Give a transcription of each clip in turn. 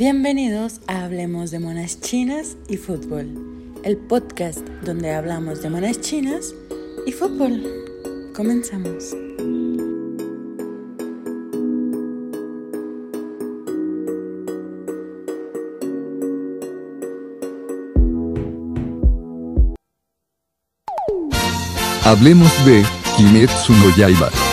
Bienvenidos a Hablemos de Monas Chinas y Fútbol, el podcast donde hablamos de monas chinas y fútbol. Comenzamos. Hablemos de Kimetsu no.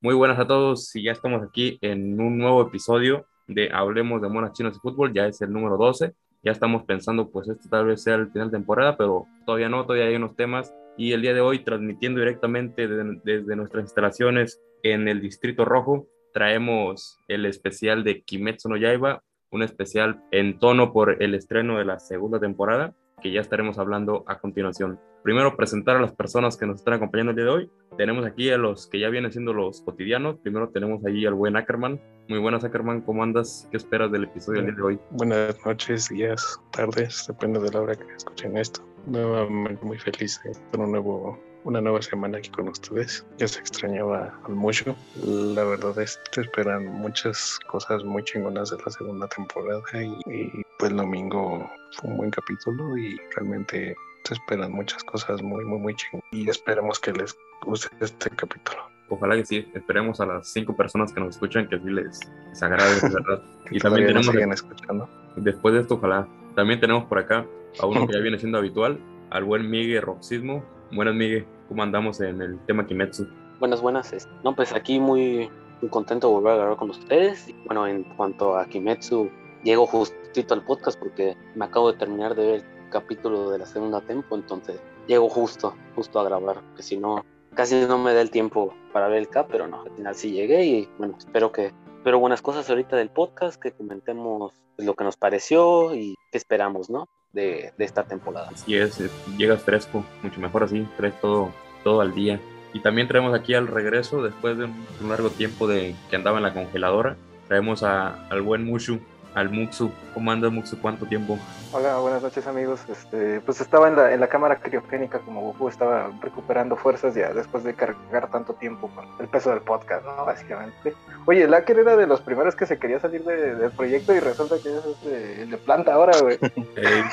Muy buenas a todos y ya estamos aquí en un nuevo episodio de Hablemos de Monas Chinas y Fútbol, ya es el número 12. Ya estamos pensando, pues este tal vez sea el final de temporada, pero todavía no, todavía hay unos temas. Y el día de hoy, transmitiendo directamente de- desde nuestras instalaciones en el Distrito Rojo, traemos el especial de Kimetsu no Yaiba, un especial en tono por el estreno de la segunda temporada, que ya estaremos hablando a continuación. Primero, presentar a las personas que nos están acompañando el día de hoy. Tenemos aquí a los que ya vienen siendo los cotidianos. Primero tenemos ahí al buen Ackerman. Muy buenas, Ackerman. ¿Cómo andas? ¿Qué esperas del episodio del día de hoy? Buenas noches, días, tardes, depende de la hora que escuchen esto. Nuevamente muy feliz de estar un nuevo, una nueva semana aquí con ustedes. Ya se extrañaba mucho. La verdad es que esperan muchas cosas muy chingonas de la segunda temporada y, y, pues el domingo fue un buen capítulo y realmente se esperan muchas cosas muy, muy, muy chingonas. Y esperemos que les guste este capítulo. Ojalá que sí. Esperemos a las cinco personas que nos escuchan que sí les, les agrade, de verdad. Y también nos tenemos, siguen escuchando. después de esto, ojalá. También tenemos por acá a uno que ya viene siendo habitual, al buen Miguel Roxismo. Buenas, Miguel. ¿Cómo andamos en el tema Kimetsu? Buenas, buenas. este, No, pues aquí muy, muy contento de volver a grabar con ustedes. Y bueno, en cuanto a Kimetsu, llego justito al podcast porque me acabo de terminar de ver capítulo de la segunda tempo, entonces llego justo, justo a grabar, porque si no, casi no me da el tiempo para ver el cap, pero no, al final sí llegué y bueno, espero que, espero buenas cosas ahorita del podcast, que comentemos lo que nos pareció y qué esperamos, ¿no? De, de esta temporada. Así es, eh, llegas fresco, mucho mejor así, traes todo, todo al día. Y también traemos aquí al regreso, después de un largo tiempo de que andaba en la congeladora, traemos a, al buen Mushu, al Muxu. ¿Cómo andas, Muxu? ¿Cuánto tiempo? Hola, buenas noches amigos. Este, pues estaba en la, en la cámara criogénica como Goku, estaba recuperando fuerzas ya después de cargar tanto tiempo con el peso del podcast, ¿no? Básicamente. Oye, el Acker era de los primeros que se quería salir de- del proyecto y resulta que es este, el de planta ahora, güey. Eh,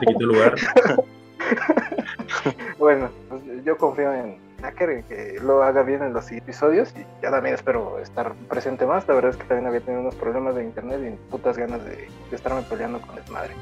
te el lugar. bueno, pues yo confío en Acker en que lo haga bien en los episodios y ya también espero estar presente más. La verdad es que también había tenido unos problemas de internet y putas ganas de, de estarme peleando con desmadre.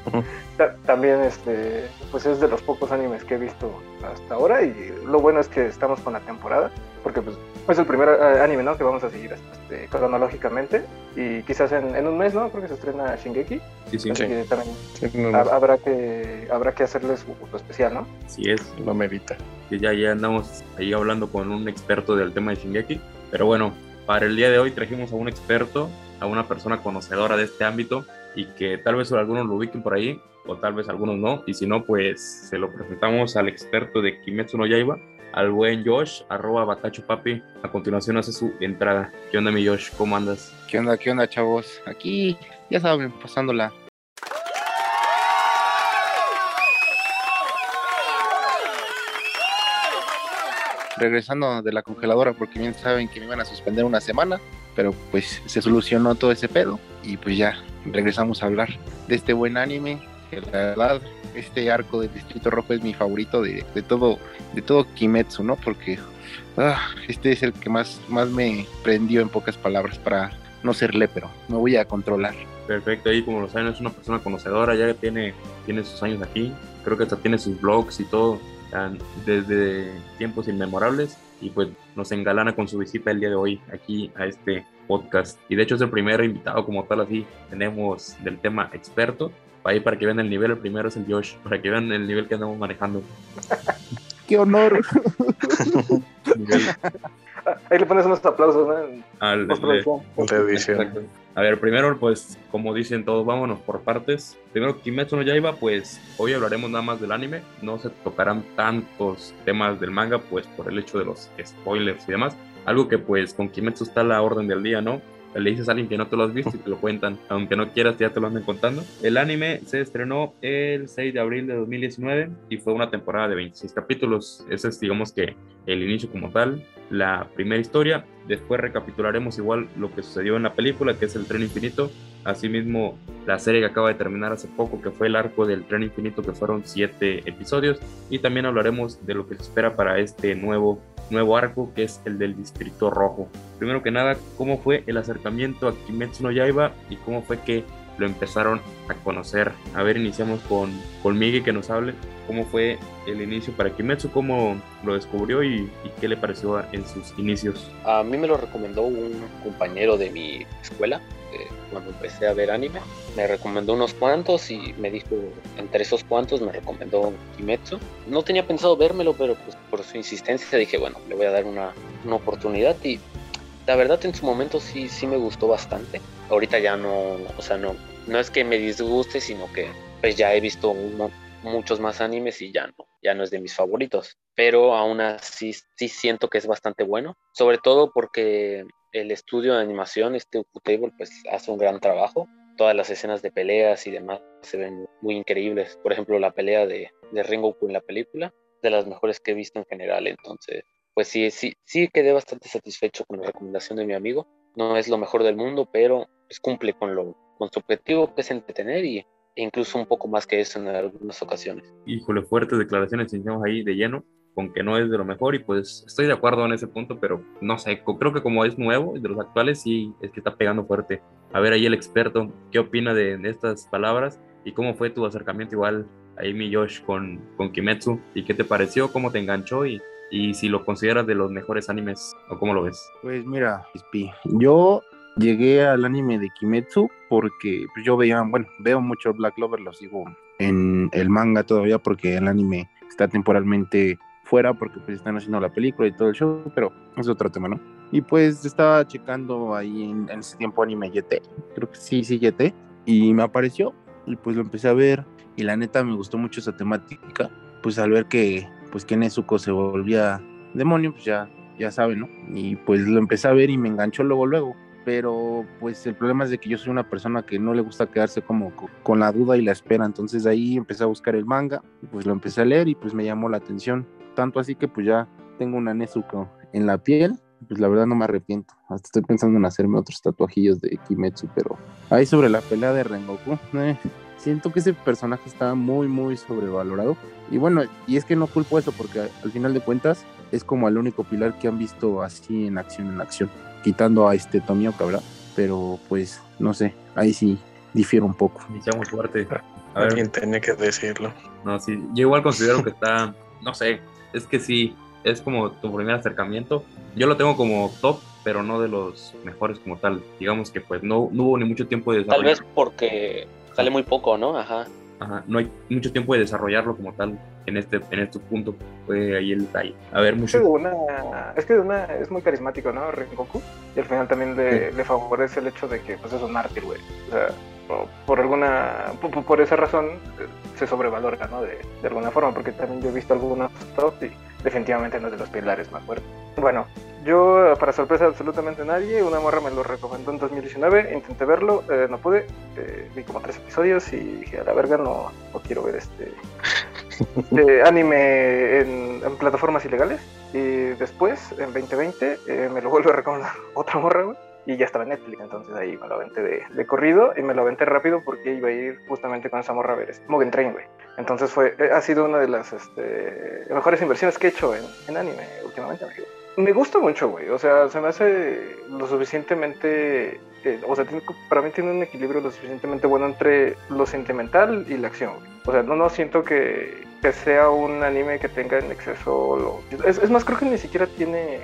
Ta- también este pues es de los pocos animes que he visto hasta ahora y lo bueno es que estamos con la temporada porque pues es el primer eh, anime ¿no? que vamos a seguir este, cronológicamente y quizás en, en un mes no creo que se estrena Shingeki Sí, sí, así Sí. que también Sí, no, ha- no, habrá que habrá que hacerles su especial no así es. lo merita. que ya, ya andamos ahí hablando con un experto del tema de Shingeki. Pero bueno, para el día de hoy trajimos a un experto, a una persona conocedora de este ámbito y que tal vez algunos lo ubiquen por ahí o tal vez algunos no. Y si no, pues se lo presentamos al experto de Kimetsu no Yaiba, al buen Josh, arroba Batacho Papi. A continuación hace su entrada. ¿Qué onda mi Josh? ¿Cómo andas? ¿Qué onda, qué onda, chavos? Aquí, ya saben, pasándola. Regresando de la congeladora, porque bien saben que me iban a suspender una semana, pero pues se solucionó todo ese pedo y pues ya regresamos a hablar de este buen anime. Que la verdad, este arco del Distrito Rojo es mi favorito de, de todo, de todo Kimetsu, ¿no? Porque ah, este es el que más, más me prendió en pocas palabras para no ser lépero, me voy a controlar. Perfecto, ahí como lo saben es una persona conocedora, ya tiene, tiene sus años aquí, creo que hasta tiene sus blogs y todo, desde tiempos inmemorables y pues nos engalana con su visita el día de hoy aquí a este podcast. Y de hecho es el primer invitado como tal así, tenemos del tema experto, ahí para que vean el nivel, el primero es el Josh, para que vean el nivel que andamos manejando. ¡Qué honor! Ah, ahí le pones unos aplausos ¿no? Al-. Exacto. A ver, primero, pues, como dicen todos, vámonos por partes. Primero, Kimetsu no Yaiba, pues, hoy hablaremos nada más del anime. No se tocarán tantos temas del manga, pues, por el hecho de los spoilers y demás. Algo que, pues, con Kimetsu está a la orden del día, ¿no? Le dices a alguien que no te lo has visto y te lo cuentan, aunque no quieras, ya te lo andan contando. El anime se estrenó el 6 de abril de 2019 y fue una temporada de 26 capítulos. Ese es, digamos que, el inicio como tal, la primera historia. Después recapitularemos igual lo que sucedió en la película, que es el tren infinito. Asimismo, la serie que acaba de terminar hace poco, que fue el arco del tren infinito, que fueron siete episodios. Y también hablaremos de lo que se espera para este nuevo nuevo arco que es el del Distrito Rojo. Primero que nada, ¿cómo fue el acercamiento a Kimetsu no Yaiba y cómo fue que lo empezaron a conocer? A ver, iniciamos con, con Miguel que nos hable cómo fue el inicio para Kimetsu, cómo lo descubrió y, y, qué le pareció en sus inicios. A mí me lo recomendó un compañero de mi escuela cuando empecé a ver anime. Me recomendó unos cuantos y me dijo, entre esos cuantos me recomendó Kimetsu. No tenía pensado vérmelo, pero pues por su insistencia dije, bueno, le voy a dar una, una oportunidad y la verdad en su momento sí, sí me gustó bastante. Ahorita ya no, o sea, no, no es que me disguste, sino que pues ya he visto uno, muchos más animes y ya no, ya no es de mis favoritos. Pero aún así sí siento que es bastante bueno, sobre todo porque el estudio de animación, este Ufotable, pues hace un gran trabajo. Todas las escenas de peleas y demás se ven muy increíbles. Por ejemplo, la pelea de, de Rengoku en la película, de las mejores que he visto en general. Entonces, pues sí, sí, sí quedé bastante satisfecho con la recomendación de mi amigo. No es lo mejor del mundo, pero pues cumple con, lo, con su objetivo, que es entretener y e incluso un poco más que eso en algunas ocasiones. Híjole, fuertes declaraciones iniciamos ahí de lleno, con que no es de lo mejor y pues estoy de acuerdo en ese punto, pero no sé, creo que como es nuevo, de los actuales sí es que está pegando fuerte. A ver ahí el experto, ¿qué opina de, estas palabras y cómo fue tu acercamiento igual ahí mi Josh con, con Kimetsu y qué te pareció, cómo te enganchó y, y si lo consideras de los mejores animes o cómo lo ves? Pues mira, yo llegué al anime de Kimetsu porque pues, yo veía, bueno, veo mucho Black Clover, lo sigo en el manga todavía porque el anime está temporalmente fuera porque pues están haciendo la película y todo el show, pero es otro tema, ¿no? Y pues estaba checando ahí en, en ese tiempo anime YT, creo que sí, sí, YT, y me apareció y pues lo empecé a ver y la neta me gustó mucho esa temática, pues al ver que pues que Nezuko se volvía demonio, pues ya, ya saben, ¿no? Y pues lo empecé a ver y me enganchó luego, luego pero pues el problema es de que yo soy una persona que no le gusta quedarse como con la duda y la espera, entonces ahí empecé a buscar el manga, pues lo empecé a leer y pues me llamó la atención, tanto así que pues ya tengo una Nezuko en la piel, pues la verdad no me arrepiento, hasta estoy pensando en hacerme otros tatuajillos de Kimetsu, pero ahí sobre la pelea de Rengoku, eh, siento que ese personaje está muy muy sobrevalorado y bueno, y es que no culpo eso porque al final de cuentas es como el único pilar que han visto así en acción en acción quitando a este Tomioka, ¿verdad? Pero pues no sé, ahí sí difiero un poco. Iniciamos fuerte. A ver. Alguien tenía que decirlo. No, sí, yo igual considero que está, no sé, es que sí, es como tu primer acercamiento. Yo lo tengo como top, pero no de los mejores como tal. Digamos que pues no, no hubo ni mucho tiempo de desarrollo. Tal vez porque sale muy poco, ¿no? Ajá. Ajá, no hay mucho tiempo de desarrollarlo como tal en este, en este punto. Fue ahí el detalle. A ver, mucho. Es que, una, es que una es muy carismático, ¿no? Rengoku. Y al final también le, sí. le favorece el hecho de que pues, es un mártir, güey. O sea, por alguna. Por, esa razón se sobrevalora, ¿no? De, de, alguna forma, porque también yo he visto algunos top y definitivamente no es de los pilares más fuertes. Bueno, yo, para sorpresa de absolutamente nadie, una morra me lo recomendó en 2019, intenté verlo, eh, no pude, eh, vi como tres episodios y dije, a la verga, no, no quiero ver este eh, anime en, en, plataformas ilegales. Y después, en 2020, eh, me lo vuelve a recomendar otra morra, güey. Y ya estaba en Netflix, entonces ahí me lo aventé de, de, corrido y me lo aventé rápido porque iba a ir justamente con esa morra a ver este, Mugen Train, güey. Entonces fue, ha sido una de las este, mejores inversiones que he hecho en, en anime últimamente, amigo. Me gusta mucho, güey. O sea, se me hace lo suficientemente. Eh, o sea, tiene, para mí tiene un equilibrio lo suficientemente bueno entre lo sentimental y la acción. Güey. O sea, no, no siento que, que, sea un anime que tenga en exceso. Lo, es, es, más, creo que ni siquiera tiene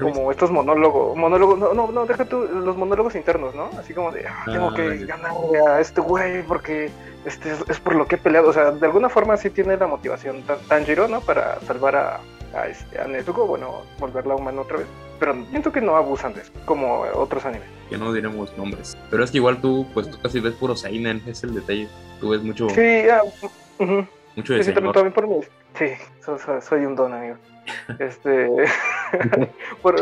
como estos monólogos. Monólogos, no, no, no, deja tú los monólogos internos, ¿no? Así como de, ah, tengo que ganarle a este güey porque este es, es, por lo que he peleado. O sea, de alguna forma sí tiene la motivación Tanjiro, ¿no? Para salvar a a, este, a Nezuko, bueno, volverla humana otra vez. Pero siento que no abusan de eso, como otros animes. Que no diremos nombres. Pero es que igual tú, pues tú casi ves puro Seinen, es el detalle. Tú ves mucho. Sí, uh -huh. Mucho de sí, también, también por mí. Sí, soy, soy un don, amigo. este. por,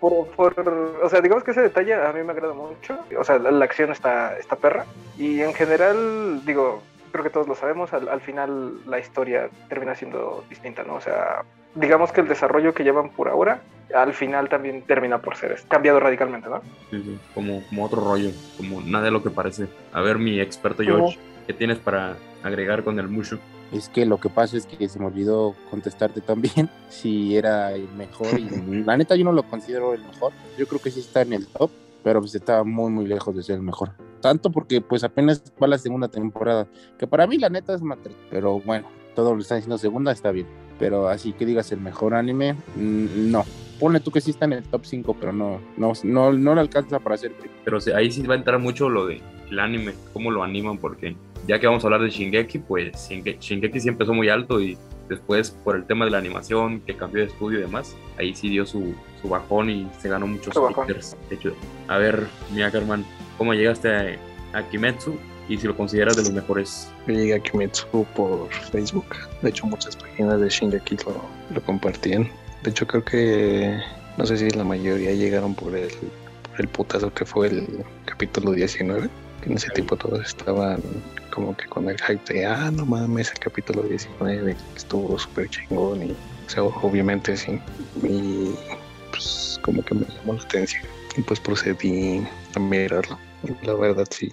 por, por, o sea, digamos que ese detalle a mí me agrada mucho. O sea, la, la acción está, está perra. Y en general, digo, creo que todos lo sabemos, al, al final la historia termina siendo distinta, ¿no? O sea, digamos que el desarrollo que llevan por ahora, al final también termina por ser cambiado radicalmente, ¿no? Sí, sí, como, como otro rollo, como nada de lo que parece. A ver, mi experto George, ¿qué tienes para agregar con el Mushu? Es que lo que pasa es que se me olvidó contestarte también si era el mejor. Y la neta, yo no lo considero el mejor. Yo creo que sí está en el top, pero pues está muy, muy lejos de ser el mejor. Tanto porque pues apenas va la segunda temporada, que para mí la neta es mater. Pero bueno, todo lo están diciendo segunda, está bien. Pero así que digas el mejor anime, mm, no. Pone tú que sí está en el top 5, pero no, no, no, no le alcanza para ser. Pero ahí sí va a entrar mucho lo de el anime, cómo lo animan, porque ya que vamos a hablar de Shingeki, pues Shinge- Shingeki sí empezó muy alto y después por el tema de la animación, que cambió de estudio y demás, ahí sí dio su, su bajón y se ganó muchos stickers. De hecho, a ver, Mia Ackerman, ¿cómo llegaste a, a Kimetsu? Y si lo consideras de los mejores. Yo llegué a Kimetsu por Facebook. De hecho, muchas páginas de Shingeki lo, lo compartían. De hecho, creo que no sé si la mayoría llegaron por el, por el putazo que fue el capítulo 19. Que en ese tiempo todos estaban como que con el hype de, ah, no mames, el capítulo 19 estuvo súper chingón. Y, obviamente sí. Y pues como que me llamó la atención. Y pues procedí a mirarlo. La verdad sí,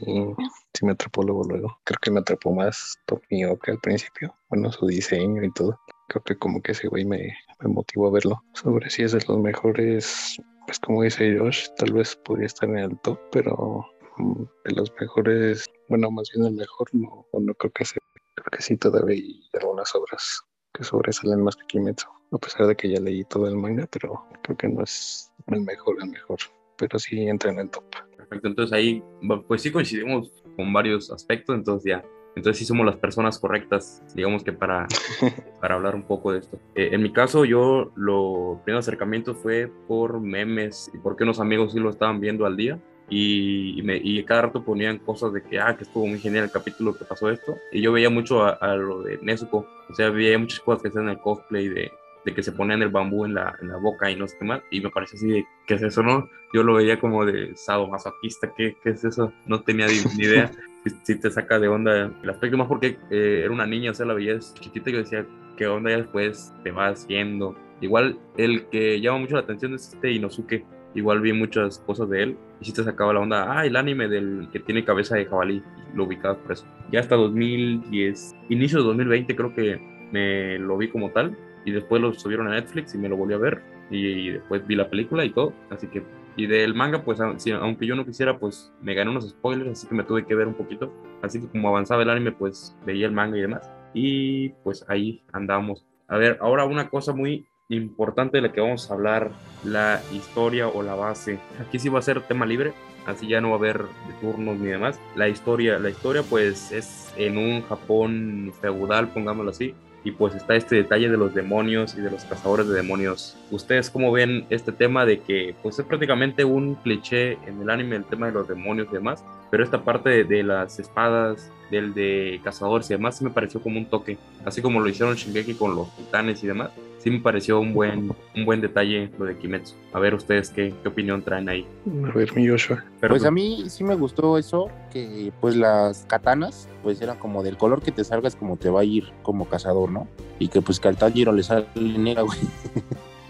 sí me atrapó luego, luego. Creo que me atrapó más Tokio que al principio. Bueno, su diseño y todo. Creo que como que ese güey me, me motivó a verlo. Sobre si es de los mejores, pues como dice Josh, tal vez podría estar en el top, pero mm, de los mejores, bueno, más bien el mejor, no, no creo que sea. Creo que sí todavía hay algunas obras que sobresalen más que Kimetsu. A pesar de que ya leí todo el manga, pero creo que no es el mejor, el mejor. Pero sí entra en el top. Perfecto, entonces ahí, pues sí coincidimos con varios aspectos, entonces ya, entonces sí somos las personas correctas, digamos que para, para hablar un poco de esto. Eh, en mi caso, yo lo primer acercamiento fue por memes y porque unos amigos sí lo estaban viendo al día. Y, y me, y cada rato ponían cosas de que, ah, que estuvo muy genial el capítulo que pasó esto. Y yo veía mucho a, lo de Nezuko. O sea, veía muchas cosas que hacían el cosplay de, de que se ponían el bambú en la, en la boca y no sé qué más. Y me pareció así de, ¿qué es eso, no? Yo lo veía como de sadomasoquista, ¿qué, qué es eso? No tenía ni, idea. Si te saca de onda el aspecto, más porque eh, era una niña, o sea, la veías chiquitita y yo decía, ¿qué onda? Ya después te vas viendo. Igual el que llama mucho la atención es este Inosuke. Igual vi muchas cosas de él y sí te sacaba la onda. Ah, el anime del que tiene cabeza de jabalí. y Lo ubicabas por eso. Ya hasta 2010, inicio de 2020 creo que me lo vi como tal. Y después lo subieron a Netflix y me lo volví a ver. Y después vi la película y todo. Así que y del manga, pues aunque yo no quisiera, pues me gané unos spoilers, así que me tuve que ver un poquito. Así que como avanzaba el anime, pues veía el manga y demás. Y pues ahí andamos. A ver, ahora una cosa muy importante de la que vamos a hablar, la historia o la base. Aquí sí va a ser tema libre, así ya no va a haber turnos ni demás. La historia, la historia pues es en un Japón feudal, pongámoslo así, y pues está este detalle de los demonios y de los cazadores de demonios. ¿Ustedes cómo ven este tema de que pues es prácticamente un cliché en el anime el tema de los demonios y demás? Pero esta parte de, de las espadas, del de cazadores y demás, me pareció como un toque. Así como lo hicieron Shingeki con los titanes y demás, sí me pareció un buen, un buen detalle lo de Kimetsu. A ver ustedes qué, qué opinión traen ahí. A ver, mi Joshua. Pero Pues a mí sí me gustó eso, que pues las katanas, pues eran como del color que te salgas como te va a ir como cazador, ¿no? Y que pues que al Tanjiro le sale negra, güey.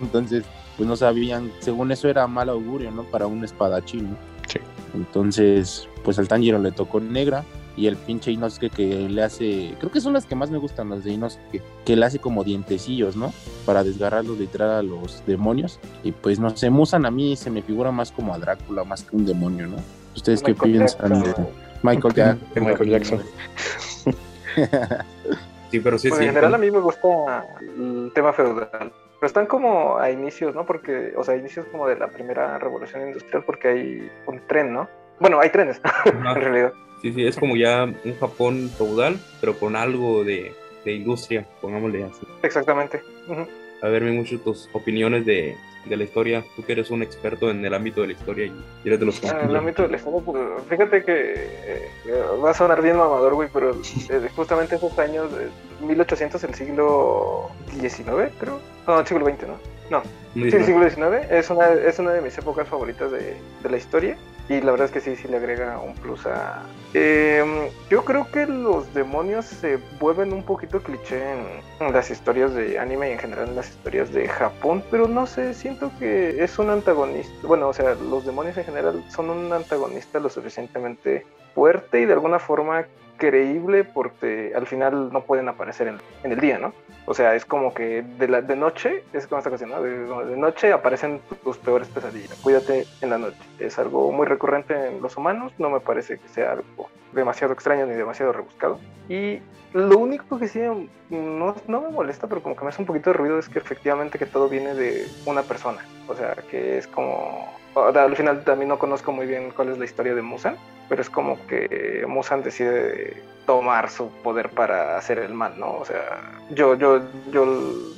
Entonces, pues no sabían, según eso era mal augurio, ¿no? Para un espadachín, ¿no? Sí. Entonces, pues al Tanjiro le tocó negra y el pinche Inosuke que le hace, creo que son las que más me gustan, las de Inosuke, que le hace como dientecillos, ¿no? Para desgarrarlos literal a los demonios. Y pues no sé, Musan a mí se me figura más como a Drácula, más que un demonio, ¿no? ¿Ustedes qué Michael piensan de. Michael? De Michael Jackson. sí, pero sí, Pues sí. en general a mí me gusta el tema feudal. Pero están como a inicios, ¿no? Porque, o sea, inicios como de la primera revolución industrial, porque hay un tren, ¿no? Bueno, hay trenes, en realidad. Sí, sí, es como ya un Japón feudal, pero con algo de, de industria, pongámosle así. Exactamente. Ujú. A ver, mucho tus opiniones de, de la historia. Tú que eres un experto en el ámbito de la historia y eres de los que... En el ámbito del Estado, pues, fíjate que eh, va a sonar bien mamador, güey, pero eh, justamente esos años, de 1800, el siglo XIX, creo. No, el siglo XX, ¿no? No. ¿No Sí, dice siglo XIX es una, es una de mis épocas favoritas de, de la historia. Y la verdad es que sí, sí le agrega un plus a... Em, yo creo que los demonios se vuelven un poquito cliché en, en las historias de anime y en general en las historias de Japón, pero no sé, siento que es un antagonista. Bueno, o sea, los demonios en general son un antagonista lo suficientemente fuerte y de alguna forma creíble porque al final no pueden aparecer en, el día, ¿no? O sea, es como que de, la, de noche, es como esta canción, ¿no? De, de noche aparecen tus peores pesadillas. Cuídate en la noche. Es algo muy recurrente en los humanos, no me parece que sea algo demasiado extraño ni demasiado rebuscado. Y lo único que sí no, no me molesta, pero como que me hace un poquito de ruido es que efectivamente que todo viene de una persona. O sea, que es como... o sea, Al final también no conozco muy bien cuál es la historia de Musan, pero es como que Musan decide tomar su poder para hacer el mal, ¿no? O sea, yo, yo, yo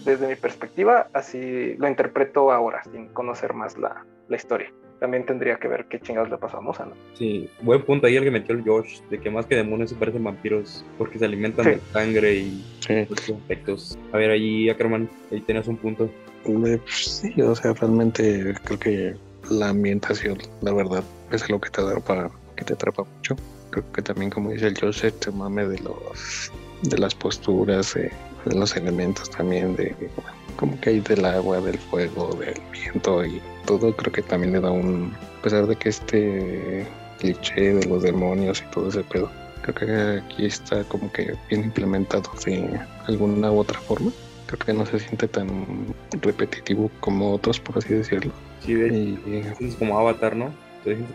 desde mi perspectiva así lo interpreto ahora, sin conocer más la, la historia. También tendría que ver qué chingados le pasó a Musan, ¿no? Sí, buen punto ahí el que metió el Josh, de que más que demonios se parecen vampiros porque se alimentan Sí. de sangre y Sí. otros efectos. A ver, ahí Ackerman, ahí tenías un punto. Pues, sí, o sea, realmente creo que la ambientación, la verdad, es lo que te atrapa, que te atrapa mucho. Creo que también, como dice el Joseph, te mame de los de las posturas, de los elementos también, de como que hay del agua, del fuego, del viento y todo, creo que también le da un, a pesar de que este cliché de los demonios y todo ese pedo, creo que aquí está como que bien implementado de alguna u otra forma creo que no se siente tan repetitivo como otros, por así decirlo. Sí, de Y, es como Avatar, ¿no?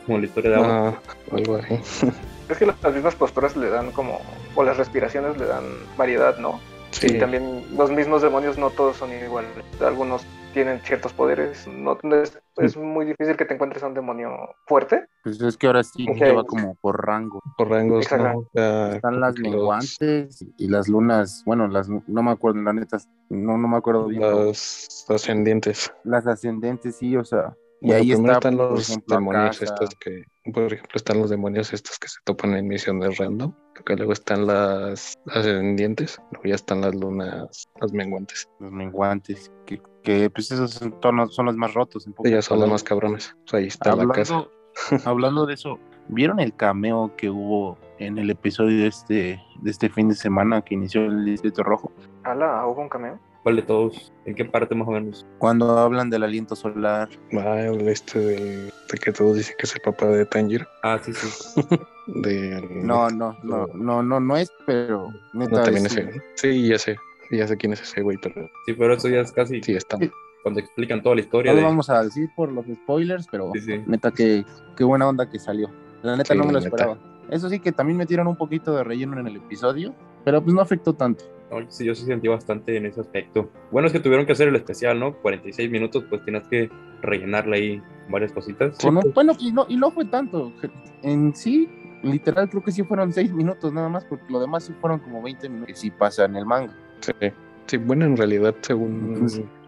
Como la historia de Avatar. ah, algo así. Es que las mismas posturas le dan como, o las respiraciones le dan variedad, ¿no? Sí, Y también los mismos demonios no todos son iguales. Algunos tienen ciertos poderes. No, es, es muy difícil que te encuentres a un demonio fuerte. Pues es que ahora sí Ok. que va como por rango. por rangos, Exacto. ¿no? O sea, Están las los- menguantes y las lunas, bueno, las no me acuerdo, la neta, no, no me acuerdo bien. pero Los ascendientes. Las ascendentes, sí, o sea. Y Bueno, ahí está, están los ejemplo, demonios estos que, por ejemplo, están los demonios estos que se topan en misiones random. Que luego están las ascendientes, luego ya están las lunas, las menguantes. los menguantes, que, que, pues esos son, tonos- son los más rotos. En son los más cabrones. O sea, ahí está la casa. Hablando, hablando de eso, ¿vieron el cameo que hubo en el episodio de este, de este fin de semana que inició el Distrito Rojo? Ala, hubo un cameo. ¿Cuál de todos? ¿En qué parte más o menos? Cuando hablan del aliento solar, Ah, el este del, de que todos dicen que es el papá de Tanjiro. Ah, sí, sí. De, no, no, no, no, no, no es, pero neta, No, también es- ese. ¿no? Sí, ya sé. Ya sé quién es ese güey, pero Sí, pero eso ya es casi sí está. cuando explican toda la historia. No lo de- vamos a decir por los spoilers, pero Sí, sí. neta que qué buena onda que salió. La neta Sí, no me lo neta. esperaba. Eso sí que también metieron un poquito de relleno en el episodio, pero pues no afectó tanto. No, sí, yo sí sentí bastante en ese aspecto. Bueno, es que tuvieron que hacer el especial, ¿no? 46 minutos, pues tienes que rellenarle ahí varias cositas. Con un- bueno, y no, y no fue tanto. En sí, literal, creo que sí fueron seis minutos nada más, porque lo demás sí fueron como 20 minutos. Que sí pasa en el manga. Sí. Sí, bueno, en realidad, según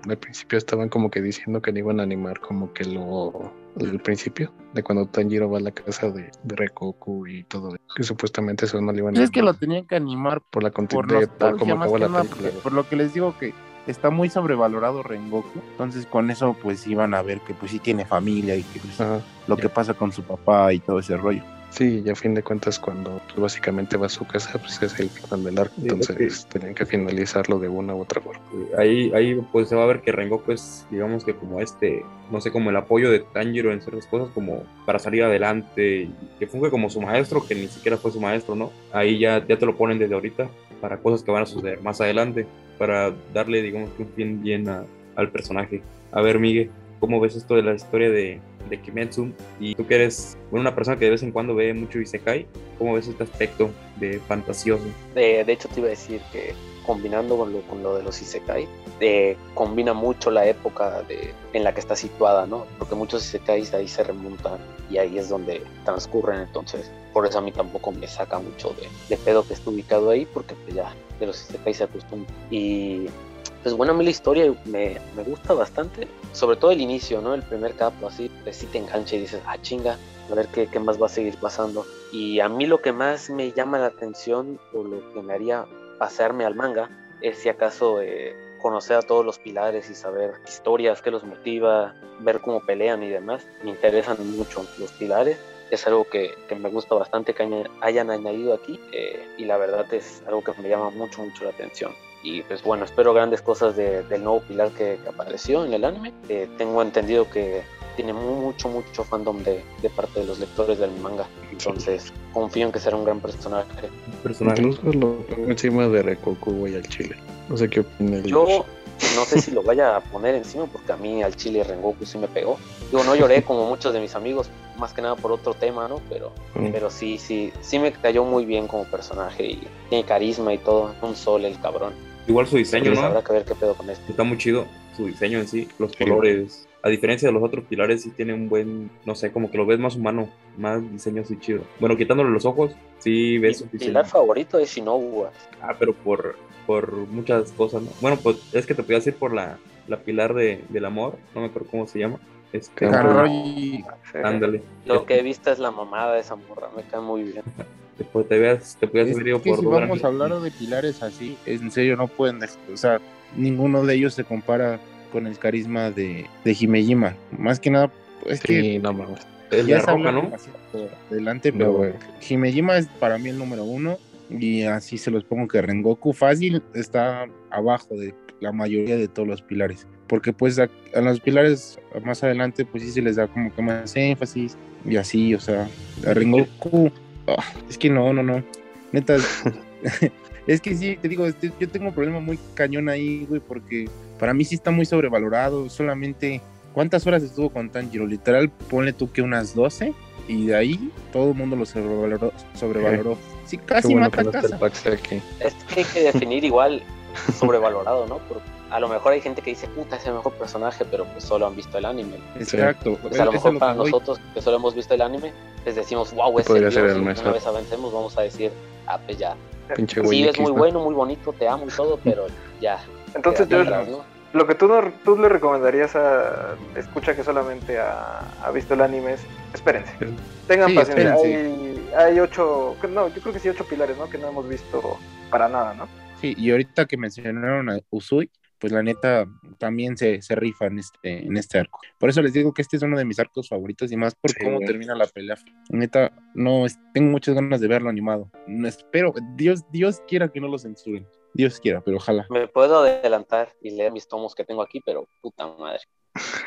al principio estaban como que diciendo que no iban a animar como que lo el principio de cuando Tanjiro va a la casa de, de Rekoku y todo, que supuestamente eso no le iban a Pues es que lo tenían que animar por la continuidad, por acabó la nada, película. por lo que les digo que está muy sobrevalorado Rengoku. Entonces con eso pues iban a ver que pues sí tiene familia y que pues, Ajá. lo que pasa con su papá y todo ese rollo. Sí, y a fin de cuentas cuando pues, básicamente va a su casa, pues es el final del arco, Sí, entonces es tenían que finalizarlo de una u otra forma. Ahí, ahí pues se va a ver que Rengoku es, digamos que como este, no sé, como el apoyo de Tanjiro en ciertas cosas, como para salir adelante, que funge como su maestro, que ni siquiera fue su maestro, ¿no? Ahí ya, ya te lo ponen desde ahorita, para cosas que van a suceder más adelante, para darle, digamos que un fin bien a- al personaje. A ver, Miguel, ¿cómo ves esto de la historia de, de Kimetsu? Y tú que eres bueno, una persona que de vez en cuando ve mucho Isekai, ¿cómo ves este aspecto de fantasioso? De, de hecho, te iba a decir que combinando con lo, con lo de los Isekai, eh, combina mucho la época de, en la que está situada, ¿no? Porque muchos Isekais ahí se remontan y ahí es donde transcurren, entonces por eso a mí tampoco me saca mucho de, de pedo que esté ubicado ahí, porque pues ya de los Isekais se acostumbra. Y pues bueno, a mí la historia me, me gusta bastante, sobre todo el inicio, ¿no? El primer capo, así, pues sí te engancha y dices, ah, chinga, a ver qué, qué más va a seguir pasando. Y a mí lo que más me llama la atención o lo que me haría pasarme al manga es si acaso eh, conocer a todos los pilares y saber historias, qué los motiva, ver cómo pelean y demás. Me interesan mucho los pilares. Es algo que, que me gusta bastante que hayan añadido aquí eh, y la verdad es algo que me llama mucho, mucho la atención. Y pues bueno, espero grandes cosas de- del nuevo pilar que, que apareció en el anime. Eh, tengo entendido que tiene mu- mucho, mucho fandom de, de parte de los lectores del manga. Entonces confío en que será un gran personaje. personaje. Incluso lo pongo encima de Recoku, güey, al chile. No sé qué opina el Yo no sé si lo vaya a poner encima porque a mí al chile Rengoku sí me pegó. Digo, no lloré como muchos de mis amigos, más que nada por otro tema, ¿no? Pero, Mm. pero sí, sí, sí me cayó muy bien como personaje y tiene carisma y todo. Un sol el cabrón. Igual su diseño, ¿no? habrá que ver qué pedo con esto. Está muy chido su diseño en sí, los Sí. colores. A diferencia de los otros pilares, sí tiene un buen, no sé, como que lo ves más humano, más diseño así chido. Bueno, quitándole los ojos, sí ves su Mi diseño. pilar favorito es Shinobu. Ah, pero por, por muchas cosas, ¿no? Bueno, pues es que te podías ir por la, la pilar de, del amor, no me acuerdo cómo se llama. Este, ándale. Lo que he visto es la mamada de esa morra, me cae muy bien. Después te, veas, te podías Es haber ido que por si vamos a hablar de pilares así, en serio no pueden, o sea, ninguno de ellos se compara con el carisma de, de Himejima. Más que nada, es que Sí, no mames. Es ya la es roca, ¿no? adelante, No, pero güey. Himejima es para mí el número uno y así se los pongo que Rengoku fácil está abajo de la mayoría de todos los pilares. Porque pues a, a los pilares más adelante pues sí se les da como que más énfasis y así, o sea, a Rengoku, ah, es que no, no, no, neta, es que sí, te digo, este, yo tengo un problema muy cañón ahí, güey, porque para mí sí está muy sobrevalorado, solamente, ¿cuántas horas estuvo con Tanjiro? Literal, ponle tú que unas 12 y de ahí todo el mundo lo sobrevaloró, sobrevaloró. Sí, casi bueno mata está casa. Es que hay que definir igual sobrevalorado, ¿no? Porque a lo mejor hay gente que dice, puta, es el mejor personaje, pero pues solo han visto el anime. Exacto. Pues a lo mejor lo para nosotros que solo hemos visto el anime, les decimos, wow, es Podría el ser dios", el. Una vez avancemos, vamos a decir, ah, pues ya. Pinche Sí, es muy ¿no? bueno, muy bonito, te amo y todo, pero ya. Entonces, yo, atrás, ¿no? lo que tú, no, tú le recomendarías a escucha que solamente ha, ha visto el anime es espérense. Tengan Sí, paciencia. espérense. Hay, hay ocho, no, yo creo que sí ocho pilares, ¿no? Que no hemos visto para nada, ¿no? Sí, y ahorita que mencionaron a Usui, pues la neta también se, se rifa en este, en este arco. Por eso les digo que este es uno de mis arcos favoritos y más por Sí, cómo güey. termina la pelea. Neta, no, es- tengo muchas ganas de verlo animado. No espero, Dios, Dios quiera que no lo censuren. Dios quiera, pero ojalá. Me puedo adelantar y leer mis tomos que tengo aquí, pero puta madre.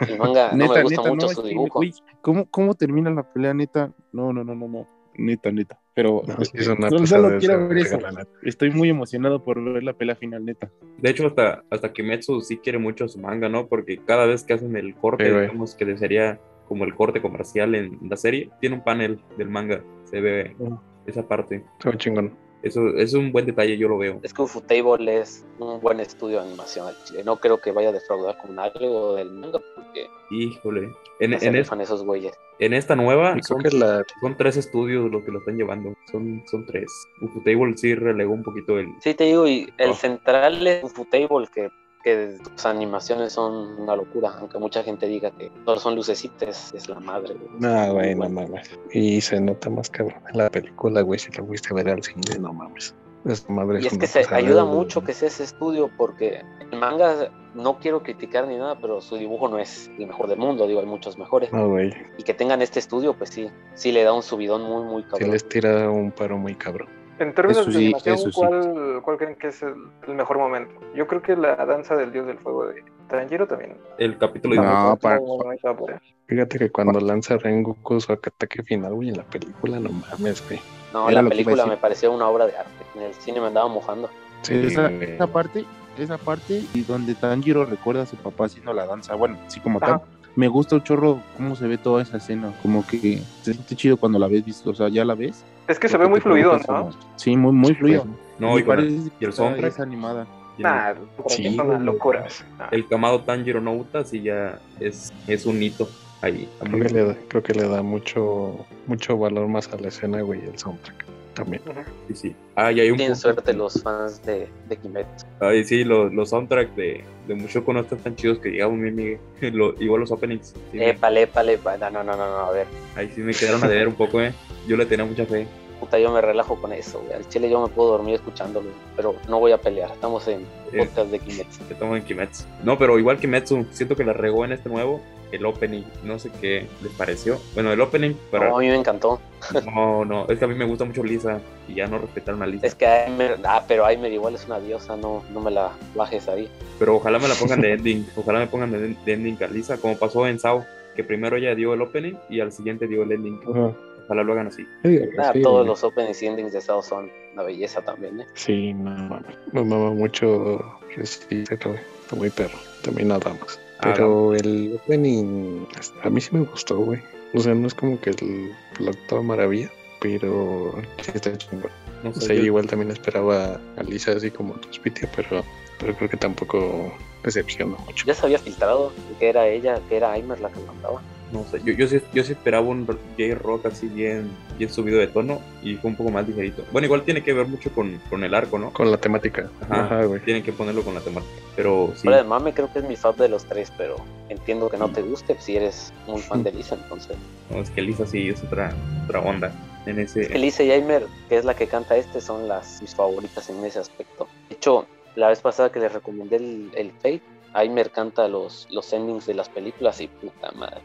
El manga no neta, me gusta neta, mucho no, su dibujo. güey, ¿cómo, ¿cómo termina la pelea, neta? No, no, no, no, no. Neta, neta. Pero No, sí, es una solo, solo quiero ver eso. Estoy muy emocionado por ver la pelea final, neta. De hecho, hasta, hasta Kimetsu sí quiere mucho su manga, ¿no? Porque cada vez que hacen el corte, digamos que sería como el corte comercial en la serie, tiene un panel del manga. Se ve Mm. esa parte. Está muy chingón. Eso es un buen detalle, yo lo veo. Es que Ufotable es un buen estudio de animación al chile. No creo que vaya a defraudar con algo del manga, porque Híjole. En, en, es- rifan esos güeyes. en esta nueva Y creo son, que la son tres estudios los que lo están llevando. Son, son tres. Ufotable sí relegó un poquito el. Sí, te digo, y el Oh. central es Ufotable, que, que sus animaciones son una locura, aunque mucha gente diga que solo son lucecitas, es la madre. güey. No, güey, no mames. Y se nota más cabrón en la película, güey, si la fuiste a ver al cine, no mames. Esa madre Y es que se ayuda mucho que sea ese estudio porque el manga no quiero criticar ni nada, pero su dibujo no es el mejor del mundo, digo, hay muchos mejores. No, güey, Y que tengan este estudio, pues sí, sí le da un subidón muy, muy sí cabrón. les tira un paro muy cabrón. En términos Eso de sí, animación, sí. ¿cuál, ¿cuál creen que es el, el mejor momento? Yo creo que la danza del dios del fuego de Tanjiro también. El capítulo No, de Ah, para- ahí. Fíjate que cuando lanza Rengoku su ataque final, güey, en la película, no mames, güey. No, Era la película me pareció una obra de arte. En el cine me andaba mojando. Sí, esa, esa parte, esa parte y donde Tanjiro recuerda a su papá haciendo la danza, bueno, sí como Ajá. tal. Me gusta un chorro cómo se ve toda esa escena, como que se siente chido cuando la ves, visto, o sea, ya la ves. Es que se ve muy fluido, ¿no? Sí, muy, muy fluido. No, Me y, parece que soundtrack. es animada. Nah, Sí, es una güey. locura. Nah. el Kamado Tanjiro no Uta sí ya es, es un hito ahí. Creo que, le da, creo que le da mucho, mucho valor más a la escena, güey, el soundtrack también. Sí, sí. Ah, y hay un Tienen suerte los fans de, de Kimetsu. Ay, sí, los, los soundtracks de, de Mushoku no están tan chidos que digamos, mi amiga. Lo- igual los openings. sí, me- Épale, épale, épale. No, no, no, no, a ver. ahí sí me quedaron a deber un poco, ¿eh? Yo le tenía mucha fe. puta, yo me relajo con eso, güey. Al chile yo me puedo dormir escuchándolo, pero no voy a pelear. Estamos en Sí. podcast de Kimetsu. Estamos en Kimetsu. No, pero igual Kimetsu, siento que la regó en este nuevo, el opening. No sé qué les pareció. Bueno, el opening, No, pero a mí me encantó. no, no, es que a mí me gusta mucho Lisa y ya no respetaron a Lisa. Es que Aimer, ah, pero Aimer igual es una diosa, no, no me la bajes ahí. Pero ojalá me la pongan de ending. Ojalá me pongan de, de ending a Lisa, como pasó en Sao, que primero ella dio el opening y al siguiente dio el ending. Ajá. Ojalá lo hagan así. Sí, Ah, sí, todos los openings y endings de Sao son una belleza también, ¿eh? Sí, no mames. Me mama mucho Resistir, güey. Está muy perro. También nada más. Ah, Pero el opening, a mí sí me gustó, güey. O sea, no es como que el plot toda maravilla, pero sí está chingón. No O sea, yo- igual también esperaba a Lisa así como Spitia, pero, pero creo que tampoco decepcionó mucho. Ya se había filtrado que era ella, que era Aimer la que mandaba. No sé, yo, yo, sí, yo sí esperaba un J-Rock así bien, bien subido de tono y fue un poco más ligerito. Bueno, igual tiene que ver mucho con, con el arco, ¿no? Con la temática. Ajá. Ajá, güey. Tienen que ponerlo con la temática. Pero sí, Fuera de mame creo que es mi fan de los tres, pero entiendo que no te guste si eres muy fan de Lisa, entonces. no, es que Lisa sí es otra, otra onda en ese... Elise y Aimer, que es la que canta este, son las mis favoritas en ese aspecto. De hecho, la vez pasada que les recomendé el, el Fate, Aimer canta los, los endings de las películas y puta madre.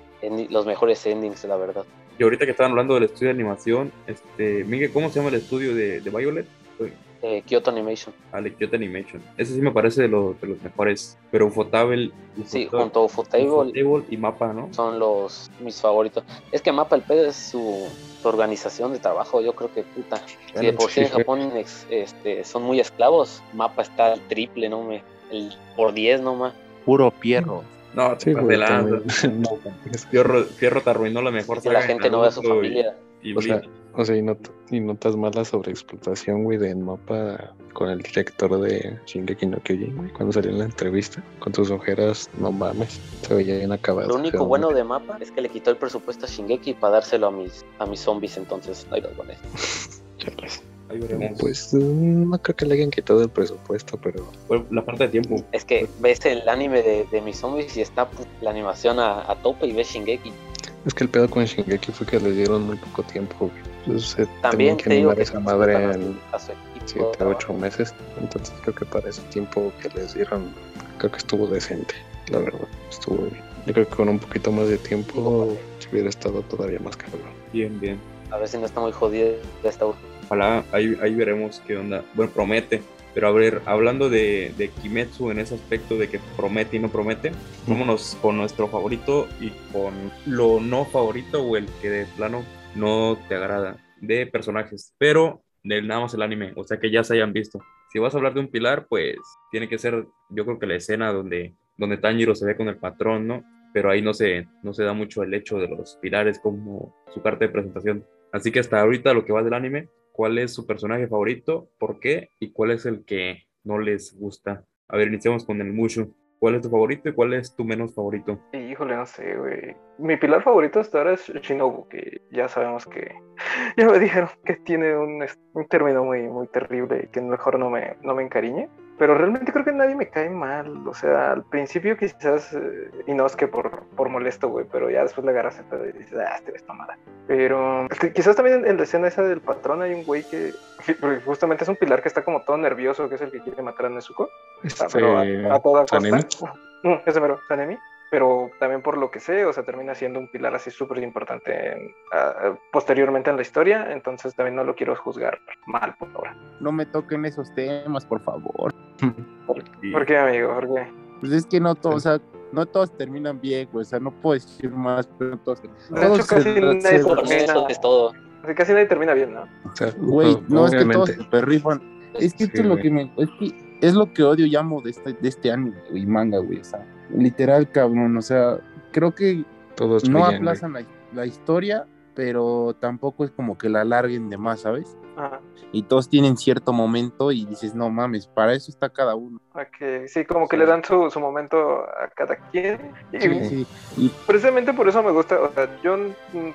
Los mejores endings, la verdad. Y ahorita que estaban hablando del estudio de animación, este, Miguel, ¿cómo se llama el estudio de, de Violet? Eh, Kyoto Animation. Ale, Kyoto Animation. Ese sí me parece de, los de los mejores. Pero Ufotable, Sí, junto a Ufotable Ufotable y Mapa, ¿no? son los mis favoritos. Es que Mapa el pedo es su, su organización de trabajo. Yo creo que puta. Si de por sí en Sí. Japón ex- este, son muy esclavos, Mapa está al triple, no me. El, por 10 nomás. Puro pierro. No, Sí, te güey, también. No, Fierro, Fierro te arruinó la mejor la saga de gente no ve a su Naruto y- familia. Y, O sea. O sea, y, not- y notas más la sobreexplotación, güey, de mapa con el director de Shingeki no Kyojin, güey, cuando salió en la entrevista, con tus ojeras, no mames, se veía bien acabado. Lo único bueno de Mapa es que le quitó el presupuesto a Shingeki para dárselo a mis, a mis zombies, entonces no hay dos con eso. chales. Ahí veremos. Pues mm, no creo que le hayan quitado el presupuesto, pero la falta de tiempo. Es que ves el anime de, de mis zombies y está la animación a, a tope y ves Shingeki. es que el pedo con Shingeki fue que les dieron muy poco tiempo. Entonces También tenían que te digo animar que esa madre en a su equipo. 7 a 8 meses. Entonces creo que para ese tiempo que les dieron, creo que estuvo decente, la verdad. Estuvo bien. Yo creo que con un poquito más de tiempo si hubiera estado todavía más cabrón. Bien, bien. A ver si no está muy jodido esta Ojalá, ahí, ahí veremos qué onda. Bueno, promete. Pero a ver, hablando de, de Kimetsu en ese aspecto de que promete y no promete, vámonos con nuestro favorito y con lo no favorito o el que de plano no te agrada de personajes, pero de nada más el anime, o sea que ya se hayan visto. Si vas a hablar de un pilar, pues tiene que ser, yo creo que la escena donde, donde Tanjiro se ve con el patrón, ¿no? Pero ahí no se, no se da mucho el hecho de los pilares como su carta de presentación. Así que hasta ahorita lo que va del anime, ¿cuál es su personaje favorito? ¿Por qué? ¿Y cuál es el que no les gusta? A ver, iniciamos con el Mushu. ¿Cuál es tu favorito y cuál es tu menos favorito? Híjole, no sé, güey. Mi pilar favorito hasta ahora es Shinobu, que ya sabemos que. Ya me dijeron que tiene un, es- un término muy, muy terrible que mejor no me, no me encariñe. Pero realmente creo que nadie me cae mal. O sea, al principio quizás. eh, y no es que por, por molesto, güey, pero ya después le agarras el pedo y dices, ah, este ves tomada. Pero este, quizás también en la escena esa del patrón hay un güey que. porque Justamente es un pilar que está como todo nervioso, que es el que quiere matar a Nezuko. Ah, pero a, a toda costa. Sanemi. Mm, ese mero, Sanemi. Pero también por lo que sé, o sea, termina siendo un pilar así súper importante en- posteriormente en la historia, entonces también no lo quiero juzgar mal por ahora. No me toquen esos temas, por favor. ¿Por qué, amigo? ¿Por qué? Pues es que no todos, o sea, no todos terminan bien, güey. O sea, no puedo decir más, pero no todos. De hecho, casi nadie eso es todo. Casi nadie termina bien, ¿no? O sea, Güey, no, es que todos se perrifan. Es que esto es lo que me. Es que es lo que odio, llamo de este, de este anime, güey, manga, güey. O sea, literal, cabrón. O sea, creo que Todos no brillan, aplazan la, la historia, pero tampoco es como que la alarguen de más, ¿sabes? Ajá. Y todos tienen cierto momento y dices, no mames, para eso está cada uno. Ok, Sí, como que Sí. le dan su, su momento a cada quien. Y Sí, sí. Y precisamente por eso me gusta, o sea, yo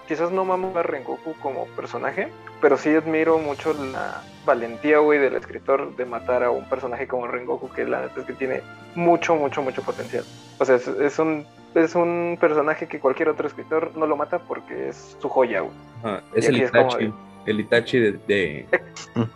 quizás no mamo a Rengoku como personaje, pero sí admiro mucho la valentía, güey, del escritor de matar a un personaje como Rengoku, que la neta es que tiene mucho, mucho, mucho potencial. O sea, es, es un es un personaje que cualquier otro escritor no lo mata porque es su joya, güey. Ajá, es Y el aquí es como Itachi. El Itachi de, de,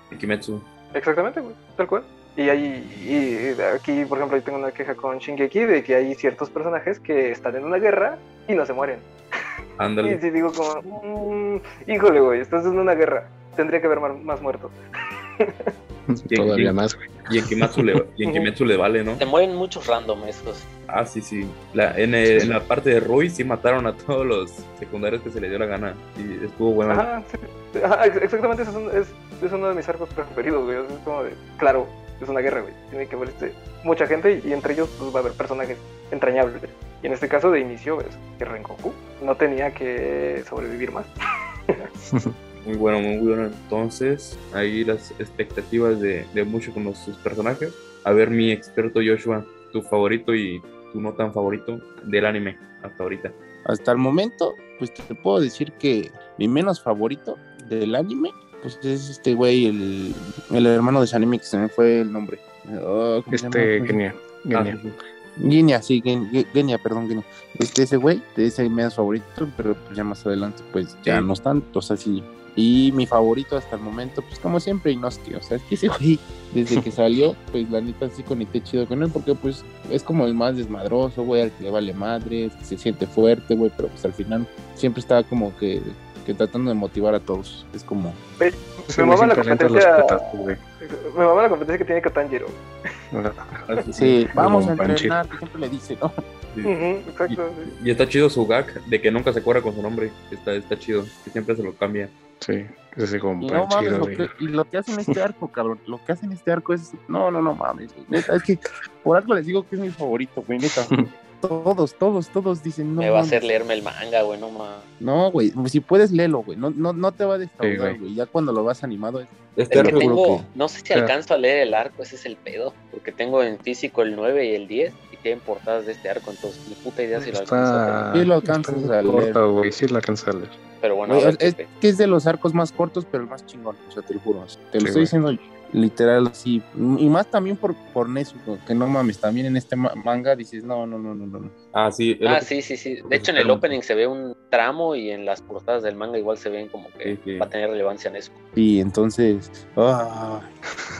de Kimetsu. Exactamente, güey, tal cual. Y hay, y aquí, por ejemplo, yo tengo una queja con Shingeki de que hay ciertos personajes que están en una guerra y no se mueren. Y Ándale. sí digo como, mm, híjole, güey, estás en una guerra. Tendría que haber más muertos. Todavía más, güey. Y en Kimetsu le, y en Kimetsu le vale, ¿no? Se mueren muchos random esos. Ah, sí, sí. La, en, el- en la parte de Rui sí mataron a todos los secundarios que se le dio la gana. Y estuvo bueno. Ajá, sí. Ajá, exactamente, ese es, un- es, es uno de mis arcos preferidos, güey. Es como de, claro, es una guerra, güey. Tiene que morirse mucha gente y entre ellos pues, va a haber personajes entrañables. Y en este caso de inicio es que Rengoku no tenía que sobrevivir más. Muy bueno, muy bueno. Entonces, ahí las expectativas de, de mucho con los, sus personajes. A ver, mi experto Joshua, tu favorito y tu no tan favorito del anime hasta ahorita. Hasta el momento, pues te puedo decir que mi menos favorito del anime, pues es este güey, el, el hermano de Shanime, que se me fue el nombre. Oh, ¿cómo se Este, llama? genial. Ah, sí, sí. Genia, Genia, perdón, Genia. Este, ese güey, es el menos favorito, pero pues ya más adelante, pues ya Sí. no están, o sea, sí. Y mi favorito hasta el momento, pues como siempre, Inosuke, o sea, es que ese güey, desde que salió, pues la neta sí conecté chido con él, porque pues es como el más desmadroso, güey, al que le vale madre, que se siente fuerte, güey, pero pues al final siempre está como que, que tratando de motivar a todos. Es como, Se Me mama la competencia. Me mama la competencia que tiene. Ah, sí, vamos a entrenar, que siempre le dice, ¿no? Sí. Ujú, exacto. sí. Y está chido su gag de que nunca se acuerda con su nombre. Está, está chido, que siempre se lo cambia. Sí, es así como Y no mames, lo güey. que, y lo que hacen este arco, cabrón, lo que hacen este arco es, no, no, no mames, neta, es que por algo les digo que es mi favorito, güey, neta. Todos, todos, todos dicen, no Me va a hacer leerme el manga, güey, no más. No, güey, si puedes léelo, güey, no, no, no te va a defraudar, güey. güey, ya cuando lo vas animado es... Este Es que tengo, que- no sé si Claro. alcanzo a leer el arco, ese es el pedo, porque tengo en físico el 9 y el 10 y tienen portadas de este arco, entonces ni puta idea si lo alcanzo a terminar. Sí lo alcanzas está a leer. corto, güey. Sí lo alcanzas a leer. Pero bueno, Güey, ver es, que es de los arcos más cortos, pero el más chingón, o sea, te lo juro, te lo Sí, estoy güey. diciendo literal así, y más también por, por Nezuko, que no mames, también en este ma- manga dices, no, no, no, no, no. Ah, sí. Ah, que- sí, sí, sí. De hecho, en el opening se ve un tramo y en las portadas del manga igual se ven como que Sí, sí. va a tener relevancia eso. Y entonces, ah,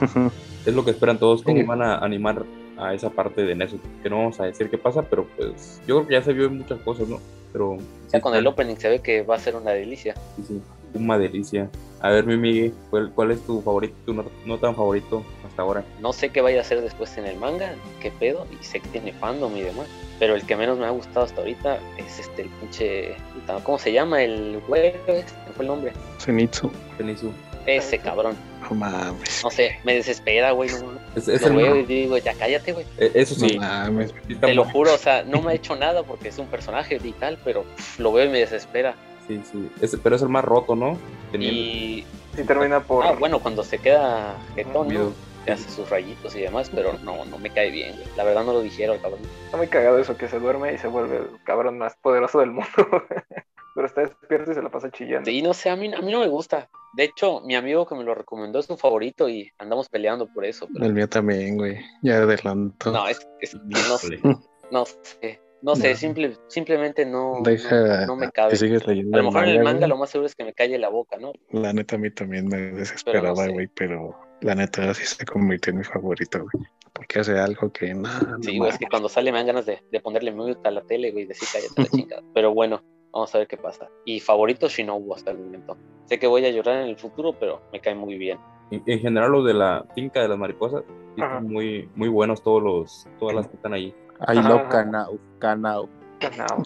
es lo que esperan todos, cómo Sí. van a animar a esa parte de Nezu, que no vamos a decir qué pasa, pero pues yo creo que ya se vio en muchas cosas, ¿no? Pero Ya sí, con el opening se ve que va a ser una delicia. sí, sí, una delicia. A ver, mi Miguel, ¿cuál, cuál es tu favorito, tu no, no tan favorito hasta ahora? No sé qué vaya a hacer después en el manga, qué pedo, y sé que tiene fandom y demás. Pero el que menos me ha gustado hasta ahorita es este, el pinche. ¿Cómo se llama? El güey, este, fue el nombre. Zenitsu. Zenitsu. Ese cabrón. No mames. No sé, me desespera, güey. No. Es, es lo el veo y digo, ya cállate, güey. eh, Eso sí. No mames. Te lo juro, o sea, no me ha hecho nada porque es un personaje vital, pero pff, lo veo y me desespera. Sí, sí. Es- pero es el más roto, ¿no? Teniendo Y. Y termina por. Ah, bueno, cuando se queda jetón. ¿no? Que hace sus rayitos y demás, pero no, no me cae bien, güey. La verdad no lo dijeron, cabrón. Está muy cagado eso que se duerme y se vuelve el cabrón más poderoso del mundo. Pero está despierto y se la pasa chillando. Sí, no sé, a mí, a mí no me gusta. De hecho, mi amigo que me lo recomendó es su favorito y andamos peleando por eso. pero- El mío también, güey. Ya adelanto. No, es, es que no, sé, no sé. No sé, No. simple, simplemente no, Deja no, no me cabe. leyendo A lo mejor en el manga güey. lo más seguro es que me calle la boca, ¿no? La neta a mí también me desesperaba, sé. güey, pero la neta sí se convirtió en mi favorito, güey. Porque hace algo que no, no Sí, güey, es que cuando sale me dan ganas de, de ponerle mute a la tele, güey, y decir cállate la chingada. Pero bueno, vamos a ver qué pasa. Y favorito Shinobu hasta el momento. Sé que voy a llorar en el futuro, pero me cae muy bien. En, en general, los de la finca de las mariposas, están muy, muy buenos todos los, todas las que están ahí. I love. Kanao, Kanao. No.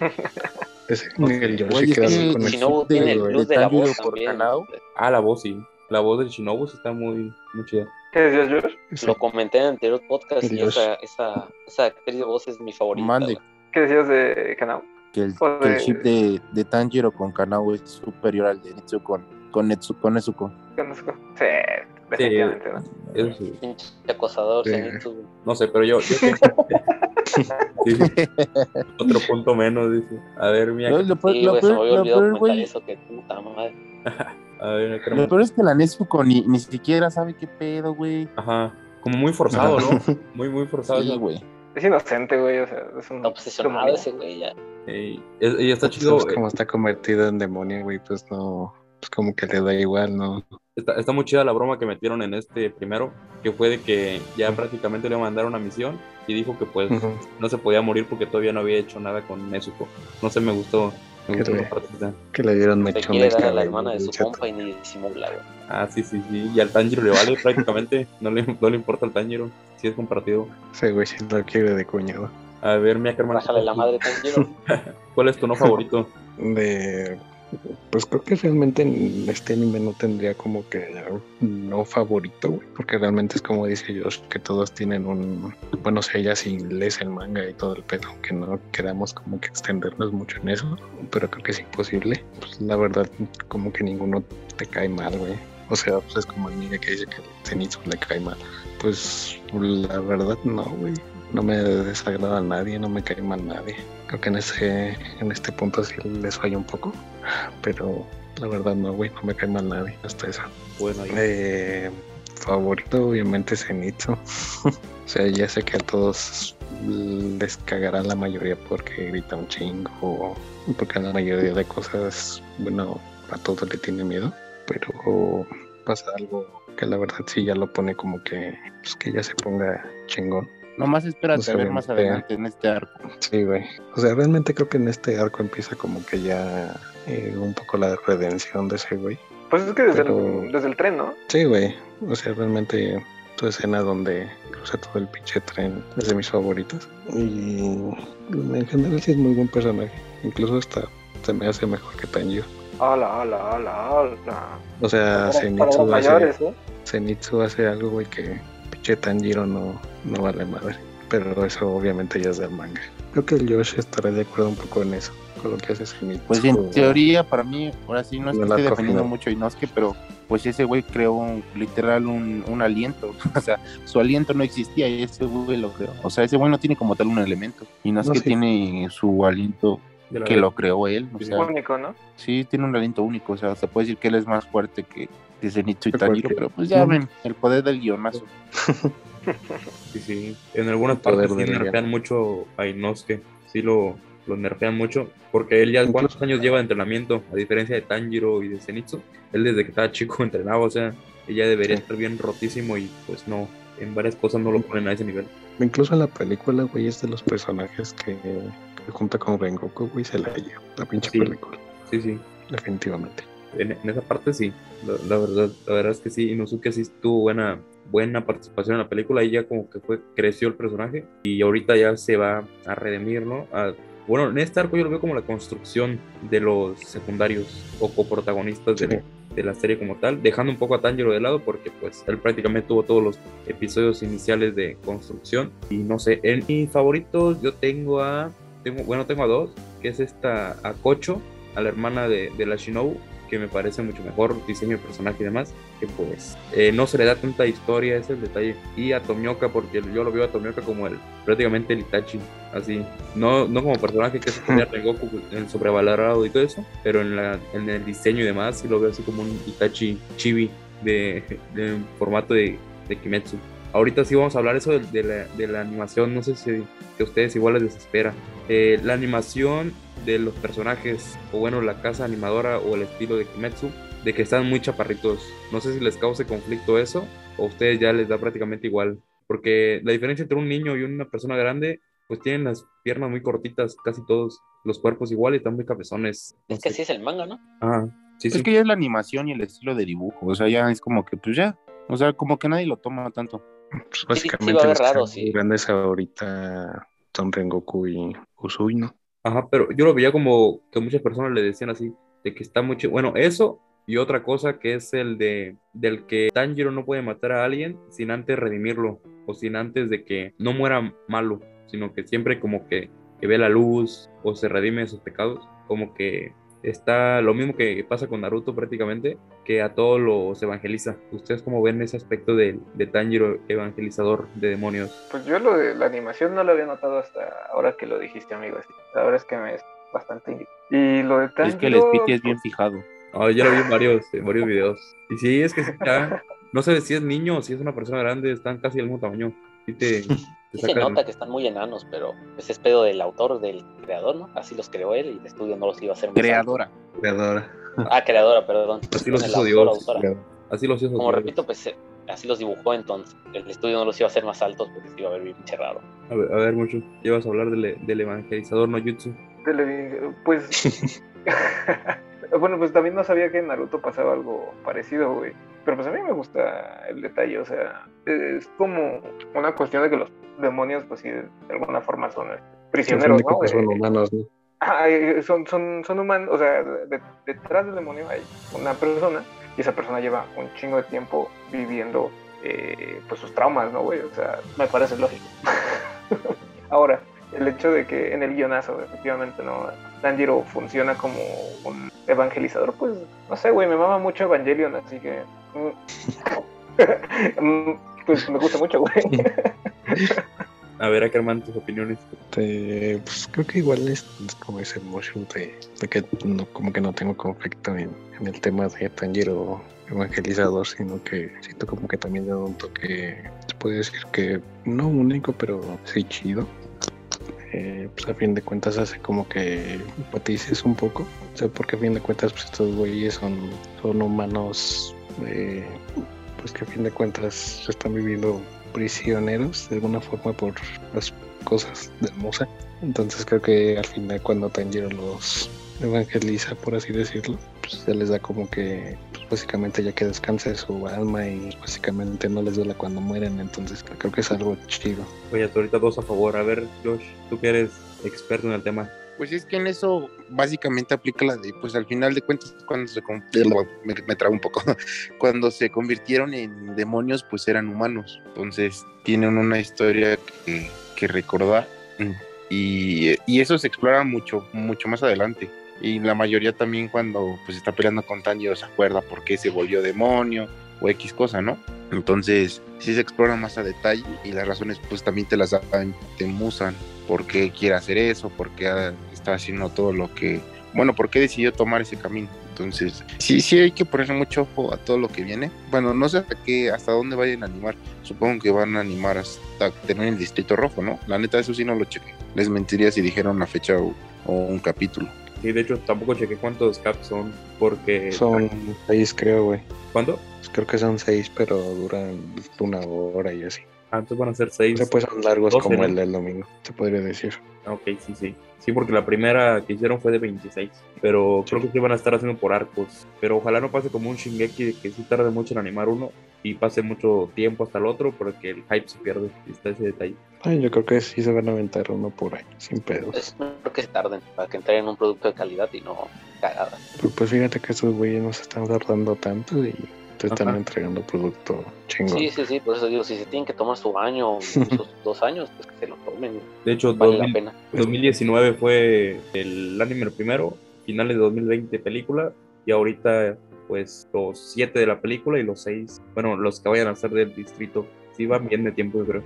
Ese, el Yoshi Güey, es queda que muy con el Shinobu tiene el plus de la voz por. Kanao. Ah, la voz, sí. La voz del Shinobu sí está muy, muy chida. ¿Qué decías, George? Ese- Lo comenté en el anterior podcast y esa, esa, esa actriz de voz es mi favorita. Mande. ¿Qué decías de Kanao? Que el, O que el de- chip de, de Tanjiro con Kanao es superior al de Netsu con, con, Netsu, con Nezuko. Conozco. Sí, definitivamente. ¿no? Eso sí. Pinche acosador, Sí. No sé, pero yo. yo sí. Sí. Otro punto menos, dice. A ver, mira. Lo, lo, peor- Sí, lo güey, se me peor- había lo olvidado peor, comentar güey, eso, que puta madre. A ver, lo creo- peor es que la Nezuko ni, ni siquiera sabe qué pedo, güey. Ajá. Como muy forzado, ¿no? Muy, muy forzado. Sí, güey. Es inocente, güey. O sea, es un. Está obsesionado ese güey ya. Ey, y está chido. ¿Sabes cómo está convertido en demonio, güey? Pues no, pues como que le da igual, ¿no? Está, está muy chida la broma que metieron en este primero, que fue de que ya prácticamente le mandaron una misión y dijo que pues no se podía morir porque todavía no había hecho nada con Nezuko. No sé, me gustó. Me gustó partecita. Que le dieron Le dar a la hermana de su compa y ni disimula, güey. Ah, sí, sí, sí. Y al Tanjiro le vale prácticamente. No le, no le importa al Tanjiro. Si es compartido. Ese güey sí lo quiere de cuñado. A ver, mi hermano. Bájale la madre Tanjiro. ¿Cuál es tu no favorito? De. Pues creo que realmente en este anime no tendría como que no favorito, güey. Porque realmente es como dice Josh, que todos tienen un. Bueno, o sea, ya si lees el manga y todo el pedo, aunque no queramos como que extendernos mucho en eso, pero creo que es imposible. Pues la verdad, como que ninguno te cae mal, güey. O sea, pues es como el niño que dice que el le cae mal. Pues la verdad, no, güey. No me desagrada a nadie, no me cae mal nadie. Creo que en ese, en este punto sí les falla un poco. Pero la verdad no, güey, no me cae mal nadie hasta eso. Bueno. Eh, favorito obviamente Zenitsu. o sea, ya sé que a todos les cagará la mayoría porque grita un chingo o porque la mayoría de cosas, bueno, a todos le tiene miedo, pero pasa algo que la verdad sí ya lo pone como que, pues que ya se ponga chingón. Nomás espérate O sea, a ver más vea. adelante en este arco. Sí, güey. O sea, realmente creo que en este arco empieza como que ya eh, un poco la redención de ese güey. Pues es que desde, Pero- el, desde el tren, ¿no? Sí, güey. O sea, realmente tu escena donde cruza todo el pinche tren es de mis favoritas. Y en general sí es muy buen personaje. Incluso hasta se me hace mejor que Tanjiro. Hola, hola, hola, hola. O sea, Para, para Zenitsu los hace, mayores, ¿eh? Zenitsu hace algo, güey, que pinche Tanjiro no, no vale madre. Pero eso obviamente ya es del manga. Creo que el Yoshi estará de acuerdo un poco en eso, con lo que hace Zenitsu. Pues en teoría, para mí, ahora sí, no es que No esté defendiendo no. mucho Inosuke, pero pues ese güey creó un- literal un, un aliento. O sea, su aliento no existía y ese güey lo creó. O sea, ese güey no tiene como tal un elemento. Inosuke No, sí. tiene su aliento que verdad. lo creó él. O Sí, sea, Único, ¿no? sí, tiene un aliento único. O sea, se puede decir que él es más fuerte que, Zenitsu y Tanjiro, pero pues ya ven, el poder del guionazo. Sí, sí. En algunas partes sí nerfean mucho a Inosuke. Sí lo, lo nerfean mucho. Porque él ya cuántos años lleva de entrenamiento, a diferencia de Tanjiro y de Zenitsu. Él desde que estaba chico entrenaba, o sea, ella debería Sí. estar bien rotísimo y pues no, en varias cosas no lo ponen a ese nivel. Incluso en la película, güey, es de los personajes que, que junta con Rengoku, güey, se la lleva. La pinche Sí. película, Sí, sí. definitivamente. En, en esa parte sí, la, la verdad, la verdad es que sí, Inosuke sí tuvo buena, buena participación en la película y ya como que fue, creció el personaje y ahorita ya se va a redimir, ¿no? A- bueno, en este arco yo lo veo como la construcción de los secundarios o coprotagonistas de, de la serie como tal, dejando un poco a Tanjiro de lado porque pues él prácticamente tuvo todos los episodios iniciales de construcción. Y no sé, en mis favoritos yo tengo a, tengo, bueno, tengo a dos, que es esta, a Kocho, a la hermana de, de la Shinobu, que me parece mucho mejor diseño de personaje y demás, que pues eh, no se le da tanta historia, ese es el detalle. Y a Tomioka, porque yo lo veo a Tomioka como el prácticamente el Itachi, así, no, no como personaje que se tenía Rengoku en sobrevalorado y todo eso, pero en, la, en el diseño y demás sí lo veo así como un Itachi chibi de, de formato de, de Kimetsu. Ahorita sí vamos a hablar eso de, de la, de la animación, no sé si que a ustedes igual les desespera. Eh, la animación de los personajes, o bueno, la casa animadora o el estilo de Kimetsu, de que están muy chaparritos. No sé si les cause conflicto eso, o a ustedes ya les da prácticamente igual. Porque la diferencia entre un niño y una persona grande, pues tienen las piernas muy cortitas, casi todos. Los cuerpos igual y están muy cabezones. No Es que así es el manga, ¿no? Ah, sí, sí. Es que ya es la animación y el estilo de dibujo. O sea, ya es como que, pues ya. O sea, como que nadie lo toma tanto. Pues sí básicamente raro, sí. grandes ahorita son Rengoku y Usui, ¿no? Ajá, pero yo lo veía como que muchas personas le decían así, de que está mucho, bueno, eso y otra cosa que es el de del que Tanjiro no puede matar a alguien sin antes redimirlo o sin antes de que no muera malo, sino que siempre como que, que ve la luz o se redime de sus pecados, como que está lo mismo que pasa con Naruto prácticamente, que a todos los evangeliza. ¿Ustedes cómo ven ese aspecto de, de Tanjiro evangelizador de demonios? Pues yo lo de la animación no lo había notado hasta ahora que lo dijiste, amigo. verdad es que me es bastante Y lo de Es que el Tanjiro, Spiti es bien fijado. Ah, ya lo vi en varios, en varios videos. Y sí, es que ya, no sabes si es niño o si es una persona grande, están casi del mismo tamaño. Sí te, Sí se nota que están muy enanos, pero ese es pedo del autor, del creador, ¿no? Así los creó él y el estudio no los iba a hacer más Creadora. Creadora. altos. Ah, creadora, perdón. Así los hizo Dios. autora. Así los hizo Como Dios. repito, pues así los dibujó entonces. El estudio no los iba a hacer más altos porque se iba a ver bien pinche raro. A ver, a ver, mucho. Llevas a hablar del, del evangelizador no jutsu. Pues. bueno, pues también no sabía que en Naruto pasaba algo parecido, güey. Pero pues a mí me gusta el detalle, o sea, es como una cuestión de que los demonios, pues sí, de alguna forma son eh, prisioneros, son Eh, humanos, ¿no? ah, eh, son, son, son humanos, o sea, de- detrás del demonio hay una persona y esa persona lleva un chingo de tiempo viviendo eh, pues sus traumas, ¿no, güey? O sea, me parece lógico. Ahora, el hecho de que en el guionazo, efectivamente, ¿no? Tanjiro funciona como un evangelizador, pues, no sé, güey, me mama mucho Evangelion, así que... mm, mm, pues me gusta mucho, güey. A ver, Ackerman, tus opiniones. Este, pues creo que igual es, es como ese motion de, de que no, como que no tengo conflicto en, en el tema de Tanjiro evangelizador, sino que siento como que también da un toque, se puede decir que no único, pero sí chido. Eh, pues a fin de cuentas hace como que empatices un poco, o sea, porque a fin de cuentas pues estos güeyes son, son humanos, eh, pues que a fin de cuentas están viviendo prisioneros de alguna forma por las cosas del Musa. Entonces creo que al final cuando Tanjiro los evangeliza, por así decirlo, pues ya les da como que pues, básicamente ya que descanse su alma y básicamente no les duela cuando mueren. Entonces creo que es algo chido. Oye, ahorita dos a favor. A ver, Josh, tú que eres experto en el tema. Pues es que en eso básicamente aplica la de, pues al final de cuentas, cuando se con- me, trabo un poco, cuando se convirtieron en demonios, pues eran humanos. Entonces tienen una historia que, recordar y, y eso se explora mucho, mucho más adelante. Y la mayoría también cuando pues está peleando con Tanjiro se acuerda por qué se volvió demonio o X cosa, ¿no? Entonces sí se explora más a detalle y las razones pues también te las dan, te musan por qué quiere hacer eso, por qué está haciendo todo lo que, bueno, por qué decidió tomar ese camino. Entonces, sí, sí hay que ponerle mucho ojo a todo lo que viene. Bueno, no sé hasta qué, hasta dónde vayan a animar. Supongo que van a animar hasta tener el Distrito Rojo, ¿no? La neta, eso sí no lo chequé. Les mentiría si dijeron una fecha o, o un capítulo. Sí, de hecho, tampoco chequé cuántos caps son, porque... Son seis creo, güey. ¿Cuánto? Pues creo que son seis, pero duran una hora y así. Ah, entonces van a ser O seis. sea, pues son largos como ¿no? el del domingo, se podría decir. Ah, Ok, sí, sí. Sí, porque la primera que hicieron fue de 26. Pero creo que sí van a estar haciendo por arcos. Pero ojalá no pase como un Shingeki de que sí tarde mucho en animar uno y pase mucho tiempo hasta el otro porque el hype se pierde. Está ese detalle. Ay, yo creo que sí se van a aventar uno por año, sin pedos. Es mejor que se tarden para que entreguen un producto de calidad y no cagadas. Pero pues fíjate que estos güeyes no se están tardando tanto y te están Ajá. entregando producto chingón. Sí, sí, sí, por eso digo, si se tienen que tomar su año incluso dos años, pues que se lo tomen, De hecho, vale la 2000 pena. 2019 fue el anime el primero, finales de 2020 película y ahorita pues los siete de la película y los seis, bueno, los que vayan a ser del distrito. Sí van bien de tiempo, yo creo.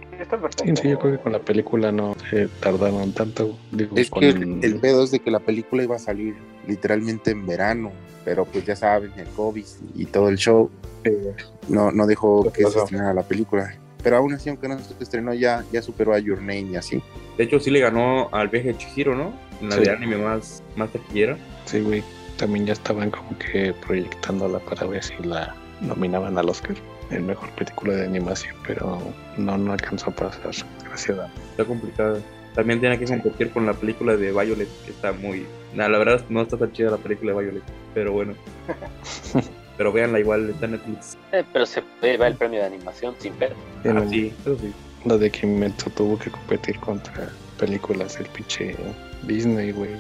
Sí, sí, yo creo que con la película no se tardaron tanto. Digo, Es con que el, el pedo es de que la película iba a salir literalmente en verano, pero pues ya saben, el COVID y todo el show eh, no, no dejó ¿Qué que se estrenara la película. Pero aún así, aunque no se estrenó, ya, ya superó a Your Name y así. De hecho, sí le ganó al viaje de Chihiro, ¿no? En la Sí. de anime más, más taquillera. sí, güey. También ya estaban como que proyectándola para ver si la nominaban al Oscar en mejor película de animación, pero no, no alcanzó a pasar. Gracias a Está complicada. También tiene que competir con la película de Violet, que está muy... Nah, la verdad no está tan chida la película de Violet, pero bueno. pero véanla igual, está en Netflix. Eh, pero se puede llevar el premio de animación sin ver. Ah, sí, eso sí. La de Kimetsu tuvo que competir contra películas del pinche Disney, güey.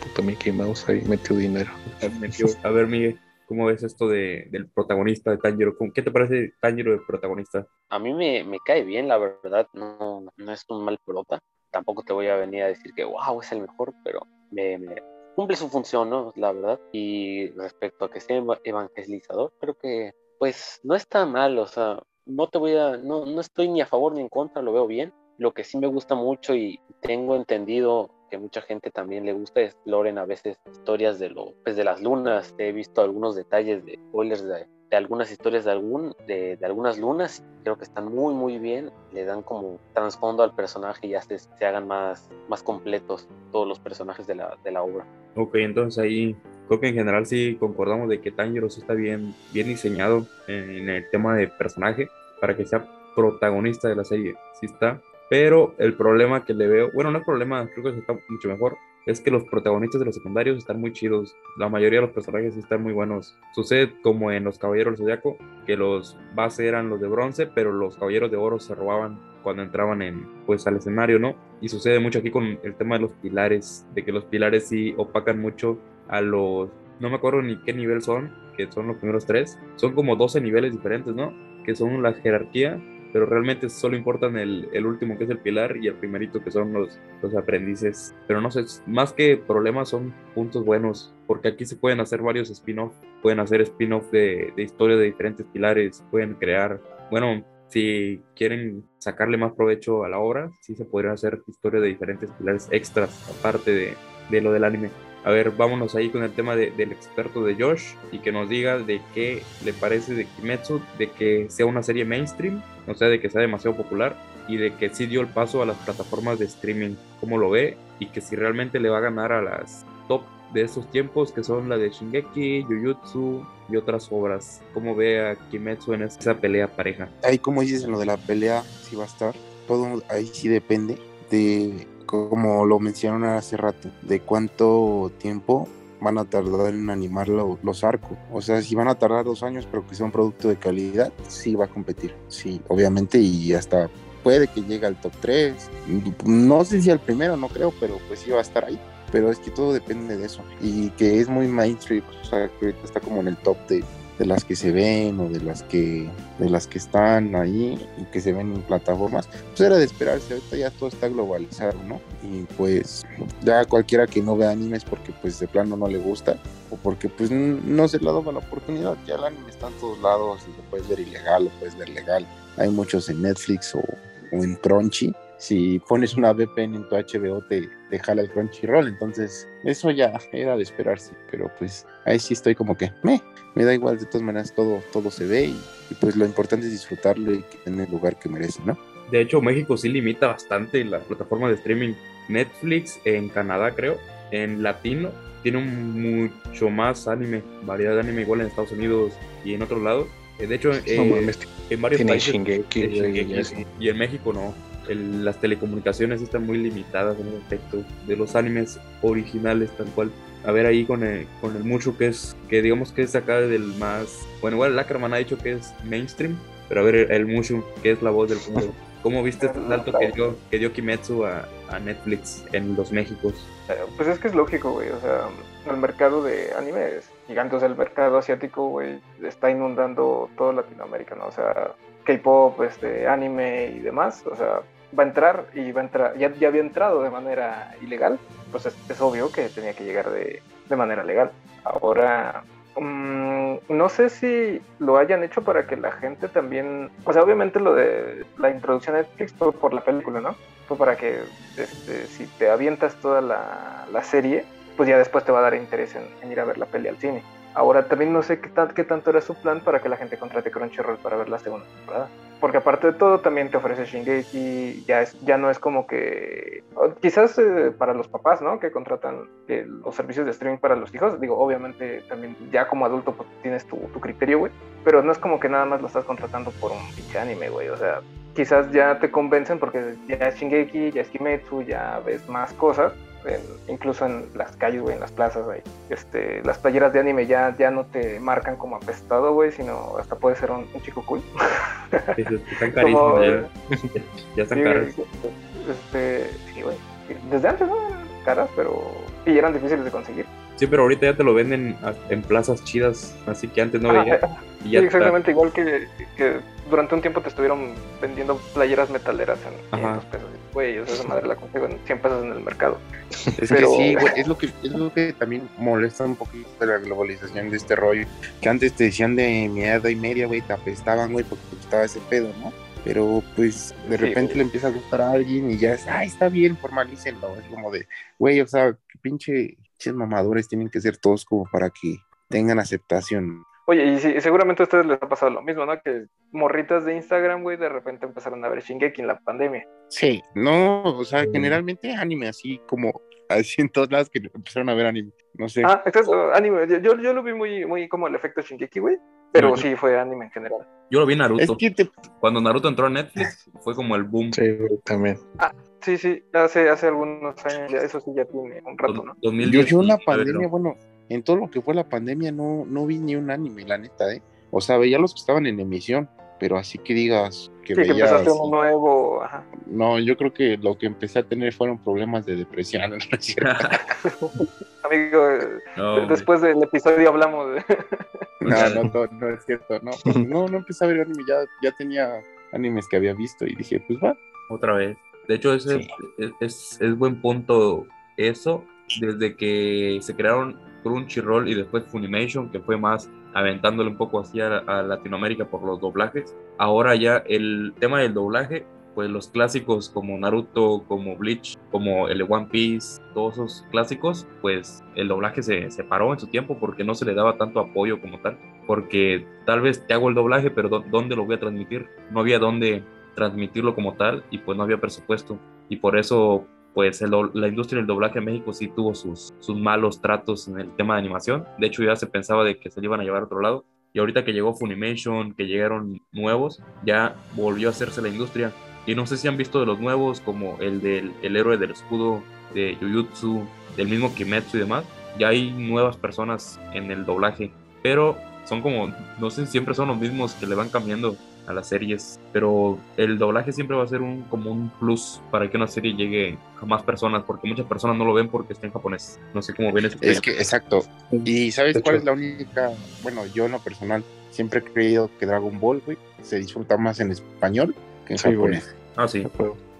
Puto Mickey Mouse ahí metió dinero. Metió. A ver, Miguel, ¿cómo ves esto de, del protagonista de Tanjiro? ¿Cómo- ¿Qué te parece Tanjiro de protagonista? A mí me, me cae bien, la verdad, no, no es un mal prota. Tampoco te voy a venir a decir que, wow, es el mejor, pero me, me cumple su función, ¿no? La verdad. Y respecto a que sea eva- evangelizador, creo que, pues, no está mal, o sea, no te voy a, no, no estoy ni a favor ni en contra, lo veo bien. Lo que sí me gusta mucho y tengo entendido que mucha gente también le gusta exploren a veces historias de lo, pues de las lunas. He visto algunos detalles de spoilers de, de algunas historias de, algún, de, de, algunas lunas, creo que están muy, muy bien, le dan como trasfondo al personaje y ya se, se, hagan más, más completos todos los personajes de la, de la obra. Ok, entonces ahí creo que en general sí concordamos de que Tanjiro sí está bien, bien diseñado en el tema de personaje para que sea protagonista de la serie, sí está. Pero el problema que le veo, bueno, no es problema, creo que está mucho mejor, es que los protagonistas de los secundarios están muy chidos. La mayoría de los personajes están muy buenos. Sucede como en los Caballeros del Zodiaco, que los base eran los de bronce, pero los Caballeros de Oro se robaban cuando entraban en, pues, al escenario, ¿no? Y sucede mucho aquí con el tema de los pilares, de que los pilares sí opacan mucho a los, no me acuerdo ni qué nivel son, que son los primeros tres. Son como 12 niveles diferentes, ¿no? Que son la jerarquía pero realmente solo importan el, el, último que es el pilar y el primerito que son los, los aprendices. Pero no sé, más que problemas son puntos buenos, porque aquí se pueden hacer varios spin-off, pueden hacer spin-off de, de historia de diferentes pilares, pueden crear, bueno, si quieren sacarle más provecho a la obra, sí se podrían hacer historia de diferentes pilares extras, aparte de, de lo del anime. A ver, vámonos ahí con el tema de, del experto de Josh y que nos diga de qué le parece de Kimetsu, de que sea una serie mainstream, o sea, de que sea demasiado popular y de que sí dio el paso a las plataformas de streaming, cómo lo ve y que si realmente le va a ganar a las top de estos tiempos que son la de Shingeki, Jujutsu y otras obras. ¿Cómo ve a Kimetsu en esa pelea pareja? Ahí como dices en lo de la pelea, sí va a estar. Todo ahí sí depende de como lo mencionaron hace rato, de cuánto tiempo van a tardar en animar lo, los arcos. O sea, si van a tardar dos años, pero que sea un producto de calidad, sí va a competir. Sí, obviamente, y hasta puede que llegue al top 3. No sé si al primero, no creo, pero pues sí va a estar ahí. Pero es que todo depende de eso. Y que es muy mainstream, o sea, que está como en el top de de las que se ven o de las que de las que están ahí y que se ven en plataformas pues era de esperarse ahorita ya todo está globalizado no y pues ya cualquiera que no vea animes porque pues de plano no le gusta o porque pues no se le dado la oportunidad ya el anime está en todos lados y lo puedes ver ilegal lo puedes ver legal. Hay muchos en Netflix o, o en Crunchy si pones una VPN en tu HBO te, te jala el Crunchyroll, entonces eso ya era de esperarse, pero pues ahí sí estoy como que me, me da igual, de todas maneras todo, todo se ve y, y pues lo importante es disfrutarlo y que tenga el lugar que merece, ¿no? De hecho, México sí limita bastante la plataforma de streaming. Netflix en Canadá, creo, en latino, tiene un mucho más anime, variedad de anime igual en Estados Unidos y en otros lados. De hecho, eh, en varios países Shingeki, Shingeki, así. y en México no. El- las telecomunicaciones están muy limitadas en ese aspecto de los animes originales tal cual. A ver ahí con el, con el mucho que es, que digamos que es acá del más, bueno igual Lackerman ha dicho que es mainstream, pero a ver el, el Mushu, que es la voz del pueblo. ¿Cómo viste este salto que dio, que dio Kimetsu a, Netflix en los Méxicos? Eh, Pues es que es lógico, güey. O sea, el mercado de anime es gigante. O sea, el mercado asiático, güey, está inundando toda Latinoamérica, ¿no? O sea, K-pop, este, anime y demás. O sea, va a entrar y va a entrar. Ya, ya había entrado de manera ilegal. Pues es, es obvio que tenía que llegar de, de manera legal. Ahora, mm, no sé si lo hayan hecho para que la gente también. O sea, obviamente lo de la introducción a Netflix fue por la película, ¿no? Fue para que este, si te avientas toda la, la serie, pues ya después te va a dar interés en, en ir a ver la peli al cine. Ahora también no sé qué, tan- qué tanto era su plan para que la gente contrate Crunchyroll para ver la segunda temporada. Porque aparte de todo también te ofrece Shingeki, ya, es, ya no es como que... Quizás eh, para los papás, ¿no? Que contratan eh, los servicios de streaming para los hijos. Digo, obviamente también ya como adulto pues, tienes tu, tu criterio, güey. Pero no es como que nada más lo estás contratando por un pinche anime, güey. O sea, quizás ya te convencen porque ya es Shingeki, ya es Kimetsu, ya ves más cosas, en- incluso en las calles, güey, en las plazas, güey. Este, las playeras de anime ya, ya no te marcan como apestado, güey, sino hasta puede ser un, un chico cool. Están Como- carísimos ya. ya están Sí. Este, sí, güey. Desde antes, ¿no? Eran caras, pero... Y eran difíciles de conseguir. Sí, pero ahorita ya te lo venden en plazas chidas, así que antes no veía. Y ya sí, está. exactamente igual que, que durante un tiempo te estuvieron vendiendo playeras metaleras en Ajá. 500 pesos. Güey, o sea, esa madre la consigo en 100 pesos en el mercado. Es Pero- que sí, güey, es lo que, es lo que también molesta un poquito de la globalización de este rollo. Que antes te decían de mierda y media, güey, te apestaban, güey, porque te gustaba ese pedo, ¿no? Pero pues de repente le empieza a gustar a alguien y ya es, ay, está bien, formalícenlo. Es como de, güey, o sea, que pinche, pinches mamadores tienen que ser todos como para que tengan aceptación. Oye, y sí, seguramente a ustedes les ha pasado lo mismo, ¿no? Que morritas de Instagram, güey, de repente empezaron a ver Shingeki en la pandemia. Sí, no, o sea, generalmente anime así como así en todos lados que empezaron a ver anime. No sé. Ah, entonces, anime. Yo, yo, lo vi muy, muy como el efecto Shingeki, güey. Pero No, yo- sí fue anime en general. Yo lo vi en Naruto. es que te- Cuando Naruto entró a Netflix, fue como el boom. Sí, también. Sí, sí, hace, hace algunos años, ya, eso sí ya tiene un rato, ¿no? yo, 2010, yo la 2009, pandemia, bueno, en todo lo que fue la pandemia no, no vi ni un anime, la neta, ¿eh? O sea, veía los que estaban en emisión, pero así que digas que Sí, que empezaste uno nuevo, ajá. No, yo creo que lo que empecé a tener fueron problemas de depresión. ¿no es cierto? Amigo, eh, hombre. después del episodio hablamos de... No, no, no, no es cierto, no. no, no empecé a ver anime, ya, ya tenía animes que había visto y dije, pues va. otra vez. De hecho, ese Sí. es, es, es buen punto eso, desde que se crearon Crunchyroll y después Funimation, que fue más aventándole un poco así a, Latinoamérica por los doblajes. Ahora ya el tema del doblaje, pues los clásicos como Naruto, como Bleach, como el One Piece, todos esos clásicos, pues el doblaje se separó en su tiempo porque no se le daba tanto apoyo como tal. Porque tal vez te hago el doblaje, pero ¿dó- ¿dónde lo voy a transmitir? No había dónde transmitirlo como tal y pues no había presupuesto. Y por eso pues el la industria del doblaje en México sí tuvo sus, sus malos tratos en el tema de animación. De hecho ya se pensaba de que se le iban a llevar a otro lado. Y ahorita que llegó Funimation, que llegaron nuevos, ya volvió a hacerse la industria. Y no sé si han visto de los nuevos, como el del el héroe del escudo de Jujutsu, del mismo Kimetsu y demás. Ya hay nuevas personas en el doblaje, pero son como, no sé, siempre son los mismos que le van cambiando a las series, pero el doblaje siempre va a ser un como un plus para que una serie llegue a más personas, porque muchas personas no lo ven porque está en japonés. No sé cómo ven ese Es tema. que, exacto. ¿Y sabes cuál es la única? Bueno, yo en lo personal siempre he creído que Dragon Ball, güey, se disfruta más en español que en Sí, güey. japonés. Ah, sí.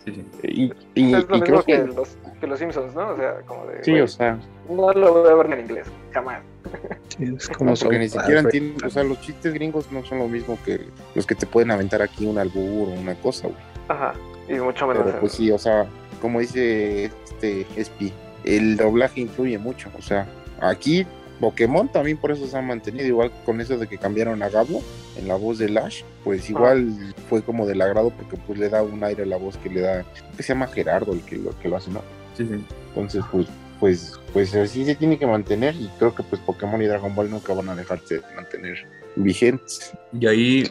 Sí, sí. Y, y- es lo y mismo creo que, que, los, que los Simpsons, ¿no? O sea, como de... sí, o sea, No lo voy a ver en inglés, jamás. Sí, es como no, porque ni siquiera entienden, o sea, los chistes gringos no son lo mismo que los que te pueden aventar aquí un albur o una cosa, güey. Ajá, y mucho menos... Pero pues sí, o sea, como dice este Espi, el doblaje influye mucho. O sea, aquí Pokémon también por eso se ha mantenido, igual con eso de que cambiaron a Gabo en la voz de Lash, pues igual fue como del agrado porque pues le da un aire a la voz que le da, que se llama Gerardo el que lo, que lo hace, ¿no? sí, sí. Entonces, pues, pues, pues así se tiene que mantener y creo que pues Pokémon y Dragon Ball nunca van a dejarse de mantener vigentes. Y ahí,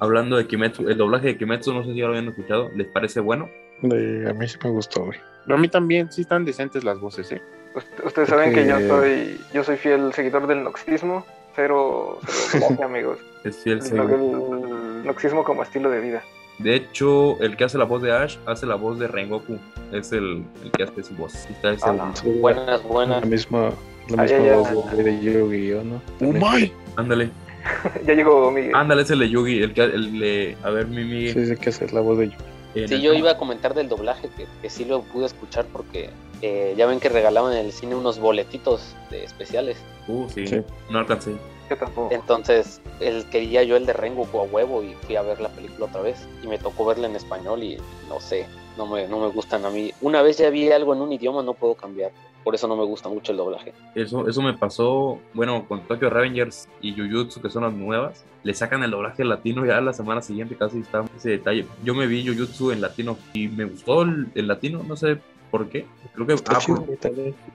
hablando de Kimetsu, el doblaje de Kimetsu, no sé si ya lo habían escuchado, ¿les parece bueno? A mí sí me gustó, güey. Pero a mí también sí están decentes las voces, ¿eh? Ust- Ustedes saben que yo soy, yo soy fiel seguidor del noxismo, cero, cero amigos. Es fiel, El, sí. el noxismo como estilo de vida. De hecho, el que hace la voz de Ash hace la voz de Rengoku. Es el, el que hace su voz. Está es Ah, el- no. Sí, Buenas, La buenas. misma, la Ah, ya, misma ya. voz de, de Yu-Gi-Oh, ¿no? ¡Oh, my! Ándale, ya llegó Miguel. ándale, es el de Yugi. El que, el de, a ver, Mimi. Sí, sí, que hacer la voz de Yu. en Sí, el- yo iba a comentar del doblaje, que, que sí lo pude escuchar porque eh, ya ven que regalaban en el cine unos boletitos de especiales. Uh, sí, Sí. no alcancé. Yo tampoco. Entonces, el, quería yo el de Rengoku a huevo y fui a ver la película otra vez. Y me tocó verla en español y no sé, no me, no me gustan a mí. Una vez ya vi algo en un idioma, no puedo cambiar. Por eso no me gusta mucho el doblaje. Eso, eso me pasó, bueno, con Tokyo Revengers y Jujutsu, que son las nuevas. Le sacan el doblaje latino ya la semana siguiente, casi está ese detalle. Yo me vi Jujutsu en latino y me gustó el, el latino, no sé por qué. Creo que Está ah, chido, por-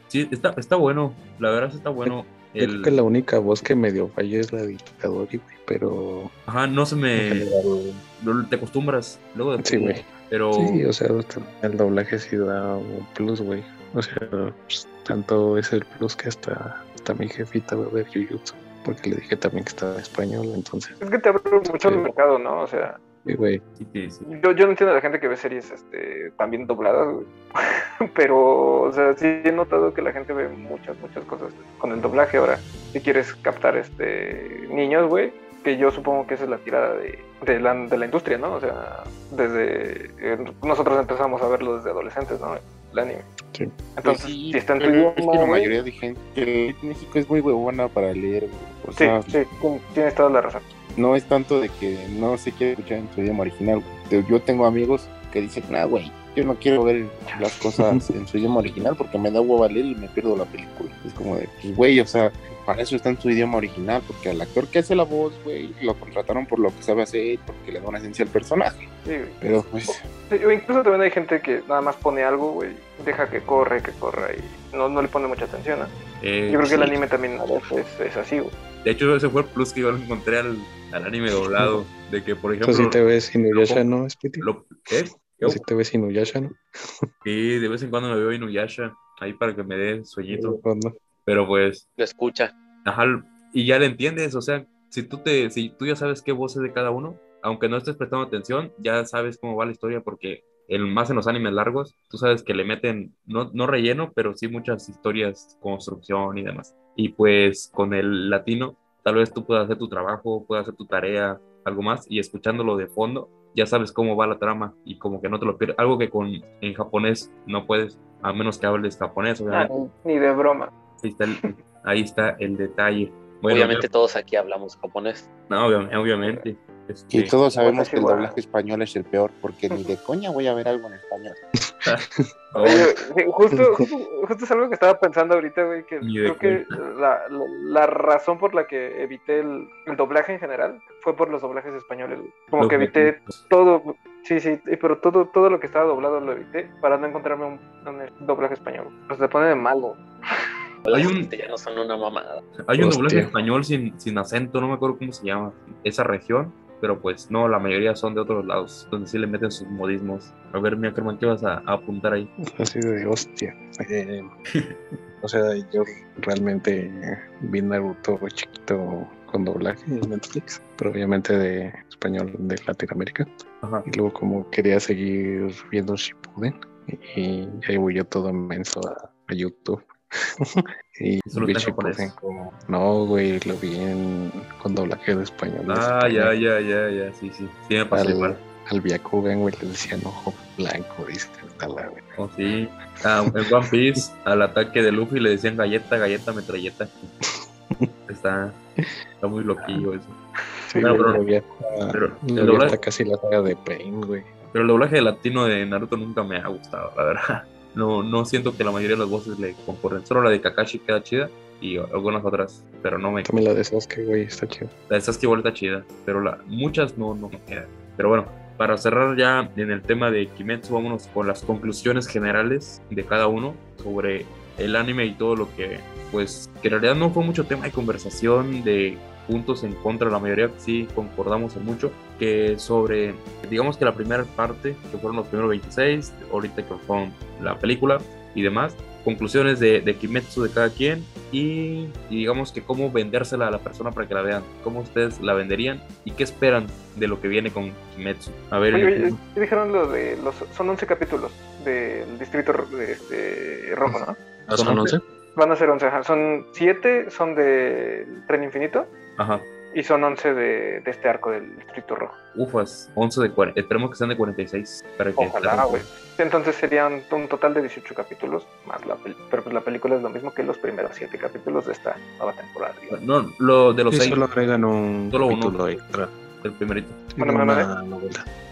sí, está, está bueno. La verdad está bueno. Yo El, creo que la única voz que medio falla es la de Itadori, güey, pero Ajá, no se me. Te acostumbras luego de sí, güey. Pero Sí, o sea, el doblaje sí da un plus, güey. O sea, pues, tanto es el plus que hasta, hasta mi jefita va a ver Jujutsu, porque le dije también que estaba en español, entonces, Es que te abre mucho el Sí. mercado, ¿no? O sea, güey. sí, sí, sí. yo, yo no entiendo a la gente que ve series este, también dobladas, güey. Pero, o sea, sí he notado que la gente ve muchas, muchas cosas con el doblaje ahora. Si quieres captar este niños, güey, que yo supongo que esa es la tirada de, de, la, de la industria, ¿no? O sea, desde... eh, nosotros empezamos a verlo desde adolescentes, ¿no? El anime. Sí. Entonces, Pues sí, si está en tu idioma, es que la mayoría de gente en México es muy huevona para leer, güey. O Sí, sea, sí, tien- tienes toda la razón. No es tanto de que no se quiere escuchar en su idioma original. Yo tengo amigos que dicen, ah, güey, yo no quiero ver las cosas en su idioma original porque me da hueva leer y me pierdo la película. Es como de, pues, güey, o sea, para eso está en su idioma original, porque al actor que hace la voz, güey, lo contrataron por lo que sabe hacer, porque le da una esencia al personaje. Sí, güey. Pero, pues, Sí, incluso también hay gente que nada más pone algo, güey, deja que corre, que corra y no, no le pone mucha atención. ¿no? Eh, Yo creo que el anime también es, es así, güey. De hecho, ese fue el plus que yo le encontré al, al anime doblado. De que, por ejemplo, Tú sí te ves Inuyasha, ¿no, Spiti? lo, ¿qué? Tú sí te ves Inuyasha, ¿no? Sí, de vez en cuando me veo Inuyasha ahí para que me dé sueñito. ¿Cuándo? Pero pues, Lo escucha. ajá, y ya le entiendes, o sea, si tú te, si tú ya sabes qué voz es de cada uno, aunque no estés prestando atención, ya sabes cómo va la historia porque el más en los animes largos, tú sabes que le meten, no, no relleno, pero sí muchas historias, construcción y demás. Y pues con el latino, tal vez tú puedas hacer tu trabajo, puedas hacer tu tarea, algo más, y escuchándolo de fondo, ya sabes cómo va la trama y como que no te lo pierdes. Algo que con en japonés no puedes, a menos que hables japonés, Ah, obviamente. ni de broma. Ahí está el, ahí está el detalle. Bueno, Obviamente todos aquí hablamos japonés. No, obvia- obviamente. Este, y todos sabemos que el doblaje español es el peor, porque ni de coña voy a ver algo en español. oh, Oye, justo, justo, justo es algo que estaba pensando ahorita, güey, que creo que la, la, la razón por la que evité el, el doblaje en general fue por los doblajes españoles. Como los que evité todo, sí, sí, y- pero todo, todo lo que estaba doblado lo evité para no encontrarme un, un doblaje español. Pues se pone de malo. Hay un- ya no son una mamada. Hay un Hostia. doblaje español sin, sin acento, no me acuerdo cómo se llama esa región, pero pues no, la mayoría son de otros lados, donde sí le meten sus modismos. A ver, mira, Kerman, ¿qué vas a, a apuntar ahí? Así de hostia. Eh, o sea, yo realmente vi Naruto chiquito con doblaje en Netflix, pero obviamente de español de Latinoamérica. Ajá. Y luego como quería seguir viendo Shippuden y ahí voy yo todo menso a, a YouTube. y ¿Eso lo japonés? Como... No, güey, lo vi en, con doblaje de español. de Ah, ya, España. ya, ya, ya, sí, sí. Sí me pasó Al- igual. Al Byakugan, güey, le decían ojo blanco, dice. está la güey. Oh, sí. Ah, en One Piece, al ataque de Luffy le decían galleta, galleta, metralleta. Está, está muy loquillo eso. Sí, güey, pero- lo vi hasta- Pero lo el vi doblaje, hasta casi la saga de Pain, güey. pero el doblaje latino de Naruto nunca me ha gustado, la verdad. No, no siento que la mayoría de las voces le concurren. Solo la de Kakashi queda chida y algunas otras, pero no me También la de Sasuke, güey, está chido. La de Sasuke igual está chida, pero la, muchas no, no me quedan. Pero bueno, para cerrar ya en el tema de Kimetsu, vámonos con las conclusiones generales de cada uno sobre el anime y todo lo que, pues, que en realidad no fue mucho tema de conversación, de puntos en contra, la mayoría sí concordamos en mucho, que sobre, digamos que la primera parte, que fueron los primeros 26, ahorita que fueron la película y demás, conclusiones de, de Kimetsu de cada quien y, y digamos que cómo vendérsela a la persona para que la vean, cómo ustedes la venderían y qué esperan de lo que viene con Kimetsu. A ver, Oye, ¿qué dijeron lo de los son 11 capítulos del distrito de este, rojo, ¿no? ¿son ¿Son 11? 11? Van a ser 11, ajá. son 7 son de Tren Infinito Ajá. y son 11 de, de este arco del distrito rojo. Ufas, 11 de 40. Esperemos que sean de 46. Para que Ojalá, güey. Entonces serían un total de 18 capítulos más la película. Pero pues la película es lo mismo que los primeros 7 capítulos de esta nueva temporada. No, lo de los Sí, 6, solo agregan un Solo uno. capítulo extra. el primerito. Bueno, una bueno.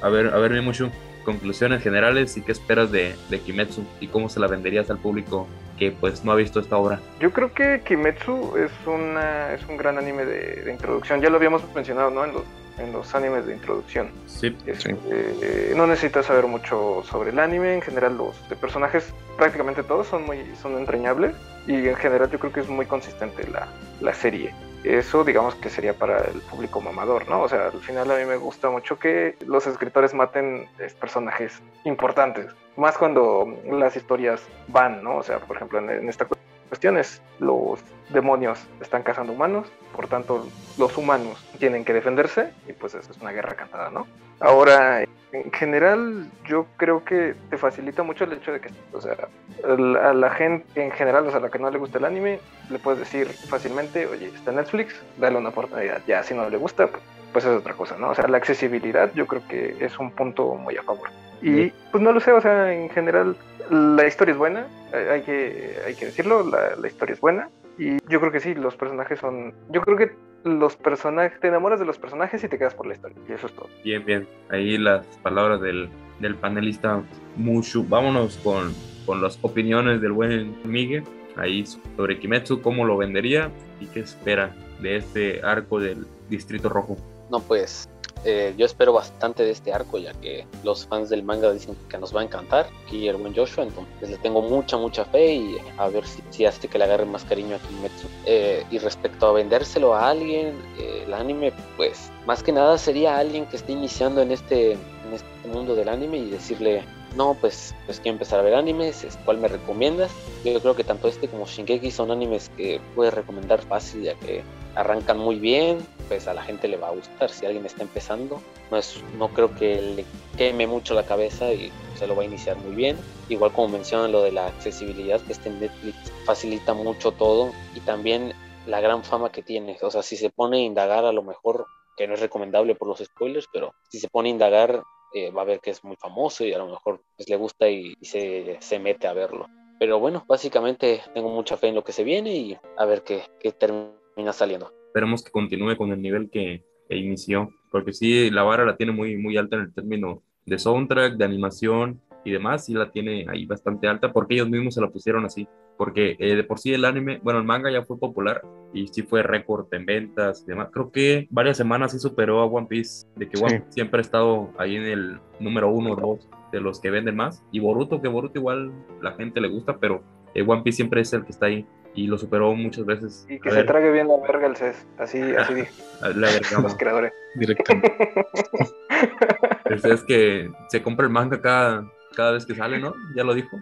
A ver, a ver, Mimushu, conclusiones generales y qué esperas de, de Kimetsu y cómo se la venderías al público que pues no ha visto esta obra. Yo creo que Kimetsu es, una, es un gran anime de, de introducción. Ya lo habíamos mencionado, ¿no? En los, en los animes de introducción. Sí. Este, eh, no necesitas saber mucho sobre el anime. En general, los de personajes, prácticamente todos son muy son entrañables. Y en general, yo creo que es muy consistente la, la serie. Eso, digamos que sería para el público mamador, ¿no? O sea, al final a mí me gusta mucho que los escritores maten personajes importantes. Más cuando las historias van, ¿no? O sea, por ejemplo, en, en esta cu- cuestión es los demonios están cazando humanos, por tanto, los humanos tienen que defenderse y pues eso es una guerra cantada, ¿no? Ahora, en general, yo creo que te facilita mucho el hecho de que, o sea, a la gente en general, o sea, a la que no le gusta el anime, le puedes decir fácilmente, oye, está en Netflix, dale una oportunidad. Ya, si no le gusta, pues es otra cosa, ¿no? O sea, la accesibilidad yo creo que es un punto muy a favor. Y pues no lo sé, o sea, en general, la historia es buena, hay que, hay que decirlo, la, la historia es buena. Y yo creo que sí, los personajes son. Yo creo que los personajes, te enamoras de los personajes y te quedas por la historia. Y eso es todo. Bien, bien. Ahí las palabras del, del panelista Mushu. Vámonos con, con las opiniones del buen Miguel. Ahí sobre Kimetsu, cómo lo vendería y qué espera de este arco del Distrito Rojo. No, pues eh, yo espero bastante de este arco, ya que los fans del manga dicen que nos va a encantar. Aquí el buen Joshua, entonces le tengo mucha, mucha fe y a ver si, si hace que le agarre más cariño a Kimetsu. Eh, y respecto a vendérselo a alguien, eh, el anime, pues más que nada sería alguien que esté iniciando en este, en este mundo del anime y decirle, no, pues, pues quiero empezar a ver animes, es- ¿cuál me recomiendas? Yo creo que tanto este como Shingeki son animes que puedes recomendar fácil, ya que arrancan muy bien, pues a la gente le va a gustar. Si alguien está empezando, no, es, no creo que le queme mucho la cabeza y se lo va a iniciar muy bien. Igual como mencionan lo de la accesibilidad, que este Netflix facilita mucho todo y también la gran fama que tiene. O sea, si se pone a indagar, a lo mejor, que no es recomendable por los spoilers, pero si se pone a indagar, eh, va a ver que es muy famoso y a lo mejor pues, le gusta y, y se, se mete a verlo. Pero bueno, básicamente tengo mucha fe en lo que se viene y a ver qué, qué termina saliendo. Esperemos que continúe con el nivel que, que inició, porque sí, la vara la tiene muy, muy alta en el término de soundtrack, de animación y demás, sí la tiene ahí bastante alta, porque ellos mismos se la pusieron así, porque eh, de por sí el anime, bueno, el manga ya fue popular y sí fue récord en ventas y demás. Creo que varias semanas sí superó a One Piece, de que One Sí. Piece siempre ha estado ahí en el número uno o dos de los que venden más, y Boruto, que Boruto igual la gente le gusta, pero eh, One Piece siempre es el que está ahí y lo superó muchas veces. Y que A se ver, trague bien la verga el CES. Así, así dije la vergamos. los creadores. Directamente. Es, es que se compra el manga cada, cada vez que sale, ¿no? Ya lo dijo.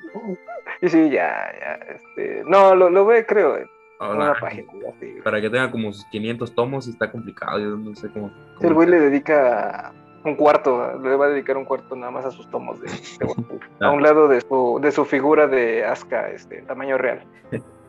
Y sí, ya, ya. Este... No, lo, lo ve, creo, en Ahora, una página. así. para que tenga como sus 500 tomos y está complicado. Yo no sé cómo. Sí, el güey le dedica un cuarto, le va a dedicar un cuarto nada más a sus tomos de, de Piece. A Ah. un lado de su, de su figura de Asuka, este, tamaño real.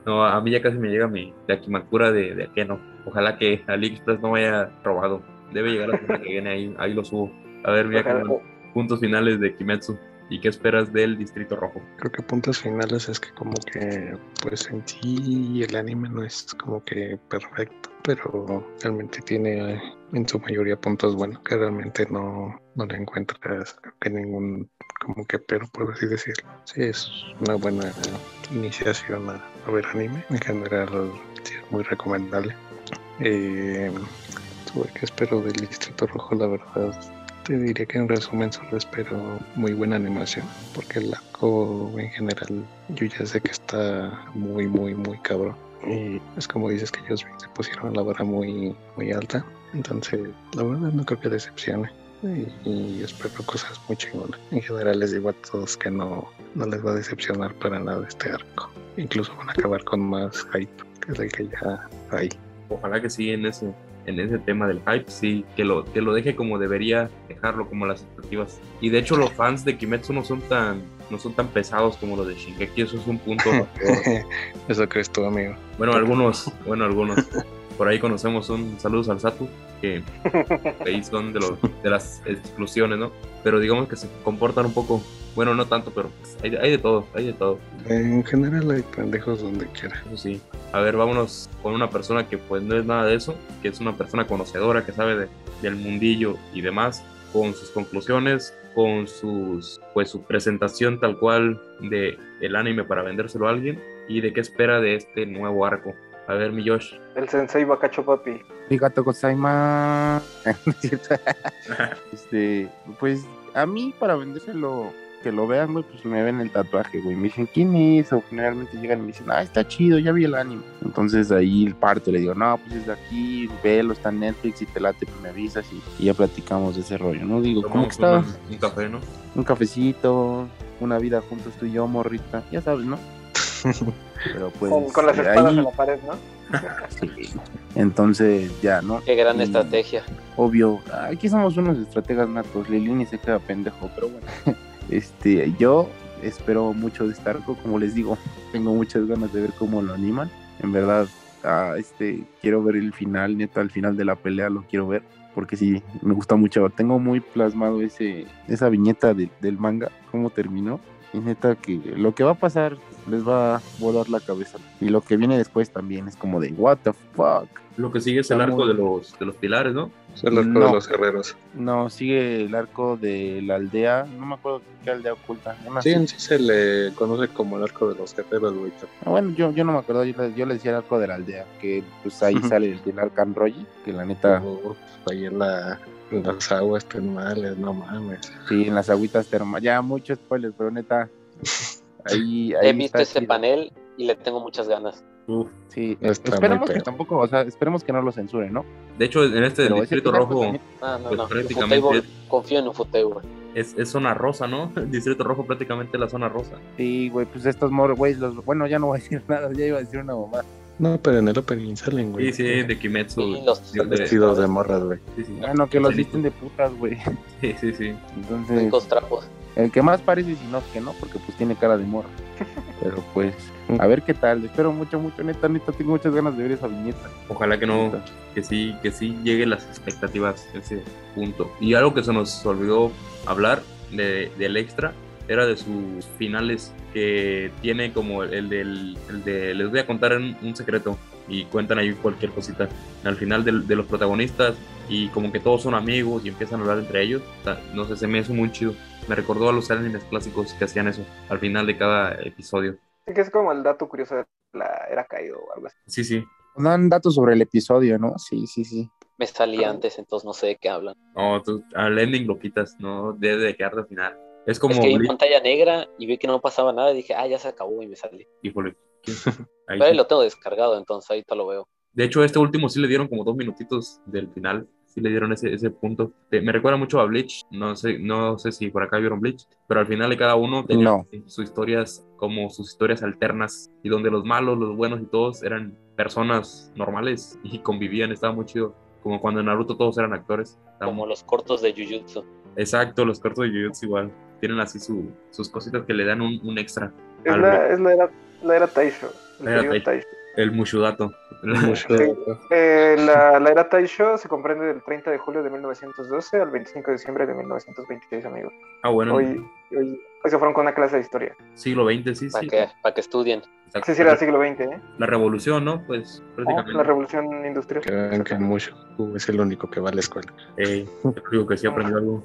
No, a mí ya casi me llega mi de Akimakura de, de Akeno. Ojalá que AliExpress no me haya robado. Debe llegar la semana que viene ahí, ahí lo subo. A ver, mira, como puntos finales de Kimetsu. ¿Y qué esperas del Distrito Rojo? Creo que puntos finales es que como que pues en sí el anime no es como que perfecto, pero realmente tiene en su mayoría puntos buenos que realmente no, no le encuentras que ningún como que pero por así decirlo. Sí, es una buena iniciación a, a ver anime. En general es muy recomendable. Eh, qué espero del Distrito Rojo, la verdad te diría que en resumen solo espero muy buena animación, porque el arco en general yo ya sé que está muy, muy, muy cabrón. Y es como dices que ellos se pusieron la vara muy, muy alta. Entonces, la verdad no creo que decepcione. Y, y espero cosas muy chingonas. En general les digo a todos que no, no les va a decepcionar para nada este arco. Incluso van a acabar con más hype, que es el que ya hay. Ojalá que sí en ese, en ese tema del hype, sí, que lo, que lo deje como debería dejarlo, como las expectativas. Y de hecho los fans de Kimetsu no son tan, no son tan pesados como los de Shingeki, eso es un punto. Eso crees tú, amigo. Bueno, algunos, bueno, algunos. Por ahí conocemos un saludos al Satu, que ahí son de, los, de las exclusiones, ¿no? Pero digamos que se comportan un poco, bueno, no tanto, pero pues, hay, hay de todo, hay de todo, En general hay pendejos donde quiera. eso sí. A ver, vámonos con una persona que pues no es nada de eso, que es una persona conocedora, que sabe de- del mundillo y demás, con sus conclusiones, con sus, pues su presentación tal cual de el anime para vendérselo a alguien y de qué espera de este nuevo arco. A ver, mi Josh. El sensei Bakacho Papi. Arigato gozaimasu. ¿No es cierto? este, pues a mí para vendérselo, que lo vean, güey, pues me ven el tatuaje, güey. Me dicen, ¿quién es? O generalmente llegan y me dicen, ah, está chido, ya vi el anime. Entonces ahí el parte le digo, no, pues es de aquí, velo, está en Netflix y te late, pues me avisas y, y ya platicamos de ese rollo, ¿no? Digo, ¿cómo que está? un, un café, ¿no? Un cafecito, una vida juntos tú y yo, morrita, ya sabes, ¿no? Pero pues con, con las eh, espadas ahí- en la pared, ¿no? sí. Entonces ya, ¿no? Qué gran Y- estrategia. obvio, aquí somos unos estrategas natos, Lilini se queda pendejo, pero bueno, este, yo espero mucho de este arco, como les digo, tengo muchas ganas de ver cómo lo animan, en verdad, ah, este, quiero ver el final, neta, al final de la pelea lo quiero ver, porque sí, me gusta mucho, tengo muy plasmado ese, esa viñeta de- del manga, cómo terminó, Y neta que lo que va a pasar les va a volar la cabeza. Y lo que viene después también es como de, what the fuck. Lo que sigue es el arco de los, de los pilares, ¿no? Es el arco No. de los guerreros. No, sigue el arco de la aldea, no me acuerdo qué aldea oculta. una Sí, sí se le conoce como el arco de los guerreros, güey. Ah, Bueno, yo, yo no me acuerdo, yo le, yo le decía el arco de la aldea, que pues ahí sale el del Arcan Roy, que la neta, Uf, ahí en, la, las aguas termales, no mames. sí, en las agüitas termales, ya mucho spoiler, pero neta, ahí, ahí He visto ese chido. panel y le tengo muchas ganas. Uf. Sí, esperemos que tampoco, o sea, esperemos que no lo censuren, ¿no? De hecho, en este del Pero Distrito Rojo Ah, no, Pues no. prácticamente confío en Ufotable. es, es zona rosa, ¿no? El Distrito Rojo prácticamente es la zona rosa. Sí, güey, pues estos güey, los, bueno, ya no voy a decir nada, ya iba a decir una mamá. No, pero en el opening salen, güey. Sí, sí, de Kimetsu. Los de- Vestidos de morras, güey. Sí, sí. Bueno, que los visten de putas, güey. Sí, sí, sí. Entonces, ricos trapos. el que más parece, si no, que no, porque pues tiene cara de morra. Pero pues, a ver qué tal, espero mucho, mucho, neta, neta, tengo muchas ganas de ver esa viñeta. Ojalá que no, que sí, que sí llegue las expectativas a ese punto. Y algo que se nos olvidó hablar de, del extra era de sus finales que tiene como el del, el de les voy a contar un, un secreto y cuentan ahí cualquier cosita al final del- de, los protagonistas y como que todos son amigos y empiezan a hablar entre ellos O sea, no sé se me hizo muy chido me recordó a los animes clásicos que hacían eso al final de cada episodio Sí, que es como el dato curioso de la era caído o algo así. sí sí Dan datos sobre el episodio, ¿no? Sí, sí, sí. Me salí antes, entonces no sé de qué hablan. no tú al ending lo quitas no debe de quedarte al final es como es que vi Bleach. pantalla negra y vi que no pasaba nada y dije, ah, ya se acabó y me salí. Híjole. Ahí Pero ahí sí. lo tengo descargado, entonces ahorita lo veo. De hecho, este último sí le dieron como dos minutitos del final. Sí le dieron ese, ese punto. Me recuerda mucho a Bleach. No sé, no sé si por acá vieron Bleach, pero al final de cada uno tenía No. sus historias como sus historias alternas y donde los malos, los buenos y todos eran personas normales y convivían. Estaba muy chido. Como cuando en Naruto todos eran actores. Estaba Como muy- los cortos de Jujutsu. Exacto, los cortos de Jujutsu igual. Tienen así su- sus cositas que le dan un, un extra. Es la, es la era, la era Taisho. El La era Taisho. Taisho. El Mushudato. Mucho. Eh, la, la era Taisho se comprende del 30 de julio de 1912 al 25 de diciembre de 1926, amigos. Ah, bueno. Hoy, hoy, hoy se fueron con una clase de historia. Siglo XX, sí, Para sí. que, para que estudien. Exacto. Sí, sí, era siglo XX, ¿eh? La revolución, ¿no? Pues prácticamente. La revolución industrial. Que vean que mucho. Tú es el único que va a la escuela. Eh, yo creo que sí aprendió algo.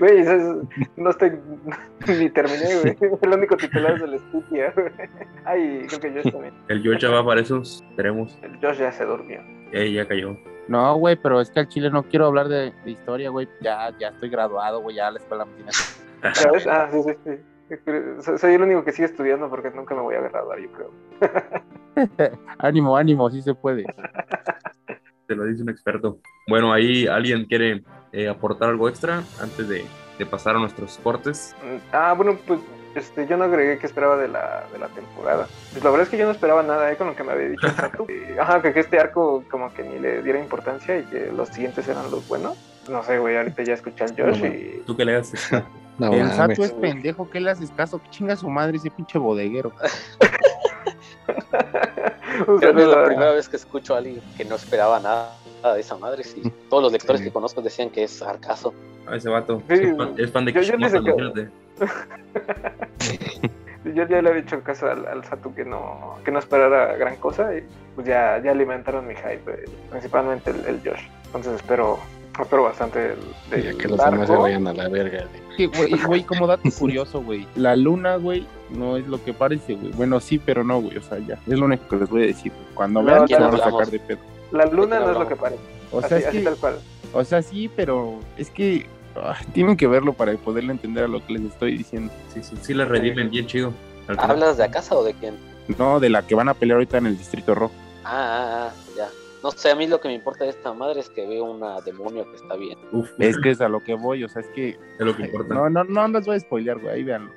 Güey, es- no estoy ni terminé, güey. El único titular es el Stutia, güey. Ay, creo que Josh también. El Georgia va para esos, esperemos. El Josh ya se durmió. Eh, ya cayó. No, güey, pero es que al chile no quiero hablar de, de historia, güey. Ya, ya estoy graduado, güey, ya la escuela me tiene. ¿Sabes? Ah, sí, sí, sí. Soy- el único que sigue estudiando porque nunca me voy a graduar, yo creo. ánimo, ánimo, sí se puede. Te lo dice un experto. Bueno, ahí alguien quiere eh, aportar algo extra antes de, de pasar a nuestros cortes. Mm, Ah, bueno, pues este, yo no agregué que esperaba de la, de la temporada. Pues la verdad es que yo no esperaba nada eh, con lo que me había dicho. Eh, Ajá, que, que este arco como que ni le diera importancia y que los siguientes eran los buenos. No sé, güey, ahorita ya escuché al Josh No, y... ¿Tú qué le das? No, el mames. Sato es pendejo, ¿qué le haces caso? Que chinga su madre ese pinche bodeguero. Un Creo que es la primera vez que escucho a alguien que no esperaba nada de esa madre. Sí. Todos los lectores Sí. que conozco decían que es sarcaso. A ese vato. Sí, es, fan, es fan de yo- yo que-. Yo ya le había hecho caso al, al Satu que no, que no esperara gran cosa y pues ya, ya alimentaron mi hype, eh, principalmente el, el Josh. Entonces espero, espero bastante Ya que los demás se vayan a la verga. güey. Como dato curioso, güey. La luna, güey, no es lo que parece, güey. Bueno, sí, pero no, güey. O sea, ya. Es lo único que les voy a decir. güey. Cuando vean, ya se van a sacar de pedo. La luna ¿De qué no es lo que parece. O sea, así, es así que, tal cual. o sea, sí, pero es que ah, tienen que verlo para poderle entender a lo que les estoy diciendo. Sí, sí, sí, le redimen bien chido. ¿Hablas de Acasa o de quién? No, de la que van a pelear ahorita en el Distrito Rojo. Ah, ah, ah, ya. No sé, a mí lo que me importa de esta madre es que veo una demonio que está bien. Uf, Es que es a lo que voy, o sea, es que. es lo que importa. No, no, no les voy a spoilear, güey. Ahí véanlo.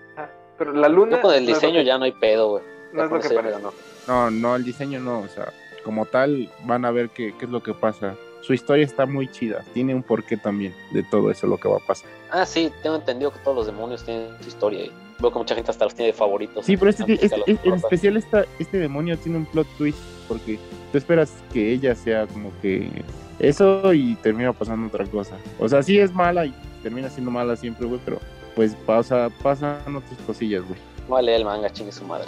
Pero la luna. Yo con el no diseño que- ya no hay pedo, güey. No es lo que parece. ganó. No, no, el diseño no, o sea, como tal, van a ver qué, qué es lo que pasa. Su historia está muy chida, tiene un porqué también de todo eso lo que va a pasar. Ah, sí, tengo entendido que todos los demonios tienen su historia. Y veo que mucha gente hasta los tiene de favoritos. Sí, pero este, este- este- en especial esta, este demonio tiene un plot twist, porque tú esperas que ella sea como que eso y termina pasando otra cosa. O sea, sí es mala y termina siendo mala siempre, güey, pero pues pasa, pasan otras cosillas, güey. Vale, el manga, chingue su madre.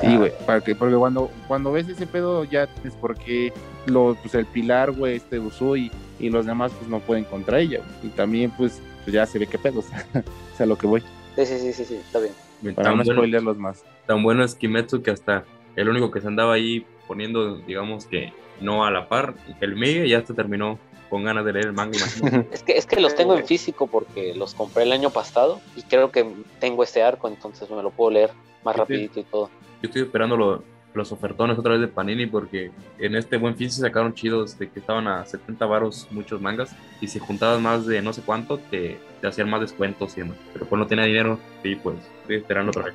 Sí, güey, para que, porque cuando, cuando ves ese pedo ya es porque lo, pues el pilar, güey, este Usui y los demás pues no pueden contra ella. Y también pues, pues ya se ve qué pedo, o sea, o sea, lo que voy, Sí, sí, sí, sí, sí, está bien. para Tan no bueno, spoilerlos más. tan bueno es Kimetsu que hasta el único que se andaba ahí poniendo, digamos que no a la par, el Miguel ya se terminó con ganas de leer el manga. Es que, es que los tengo en físico porque los compré el año pasado y creo que tengo este arco, entonces me lo puedo leer más rapidito y todo. Yo estoy esperando lo- los ofertones otra vez de Panini porque en este buen fin se sacaron chidos de que estaban a 70 varos muchos mangas y si juntabas más de no sé cuánto te, te hacían más descuentos y demás. Pero pues no tenía dinero y pues estoy esperando otra vez.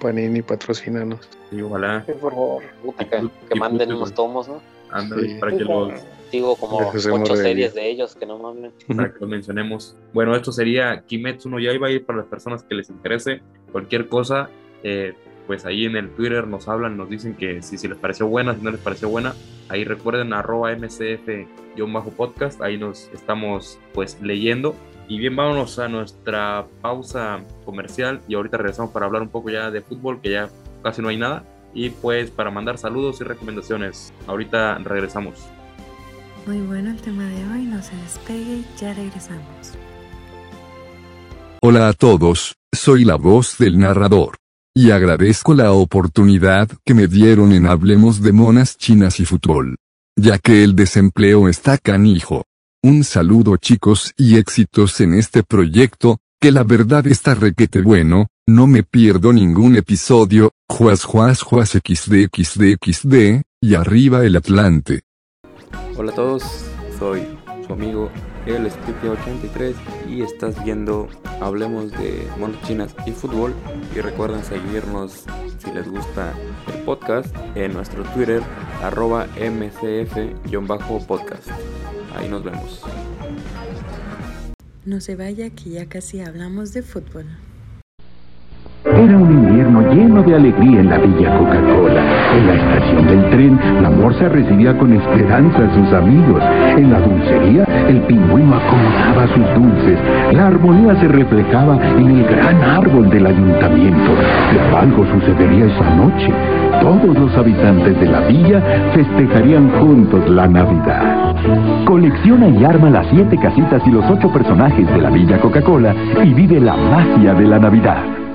Panini, patrocínanos. Y ojalá Sí, por favor. Puta, Y que, pu- que y manden unos tomos, ¿no? Ándale Sí. para que los Digo, como ocho series de ellos que no mames. para que lo mencionemos. Bueno, esto sería Kimetsu no Yaiba y para las personas que les interese cualquier cosa, eh, pues ahí en el Twitter nos hablan, nos dicen que si, si les pareció buena, si no les pareció buena, ahí recuerden arroba mcf-podcast, ahí nos estamos pues leyendo. Y bien, vámonos a nuestra pausa comercial y ahorita regresamos para hablar un poco ya de fútbol, que ya casi no hay nada. Y pues para mandar saludos y recomendaciones. Ahorita regresamos. Muy bueno el tema de hoy, no se despegue, ya regresamos. Hola a todos, soy la voz del narrador. Y agradezco la oportunidad que me dieron en Hablemos de Monas Chinas y Fútbol. Ya que el desempleo está canijo. Un saludo chicos y éxitos en este proyecto, que la verdad está requete bueno, no me pierdo ningún episodio, juas juas juas xd xd xd, y arriba el Atlante. Hola a todos, soy su amigo el Stupia83 y estás viendo Hablemos de Monas Chinas y Fútbol y recuerden seguirnos si les gusta el podcast en nuestro Twitter arroba mcf-podcast. Ahí nos vemos. No se vaya que ya casi hablamos de fútbol. Era un invierno lleno de alegría en la Villa Coca-Cola. En la estación del tren, la morsa recibía con esperanza a sus amigos. En la dulcería, el pingüino acomodaba sus dulces. La armonía se reflejaba en el gran árbol del ayuntamiento. Pero algo sucedería esa noche. Todos los habitantes de la villa festejarían juntos la Navidad. Colecciona y arma las siete casitas y los ocho personajes de la Villa Coca-Cola y vive la magia de la Navidad.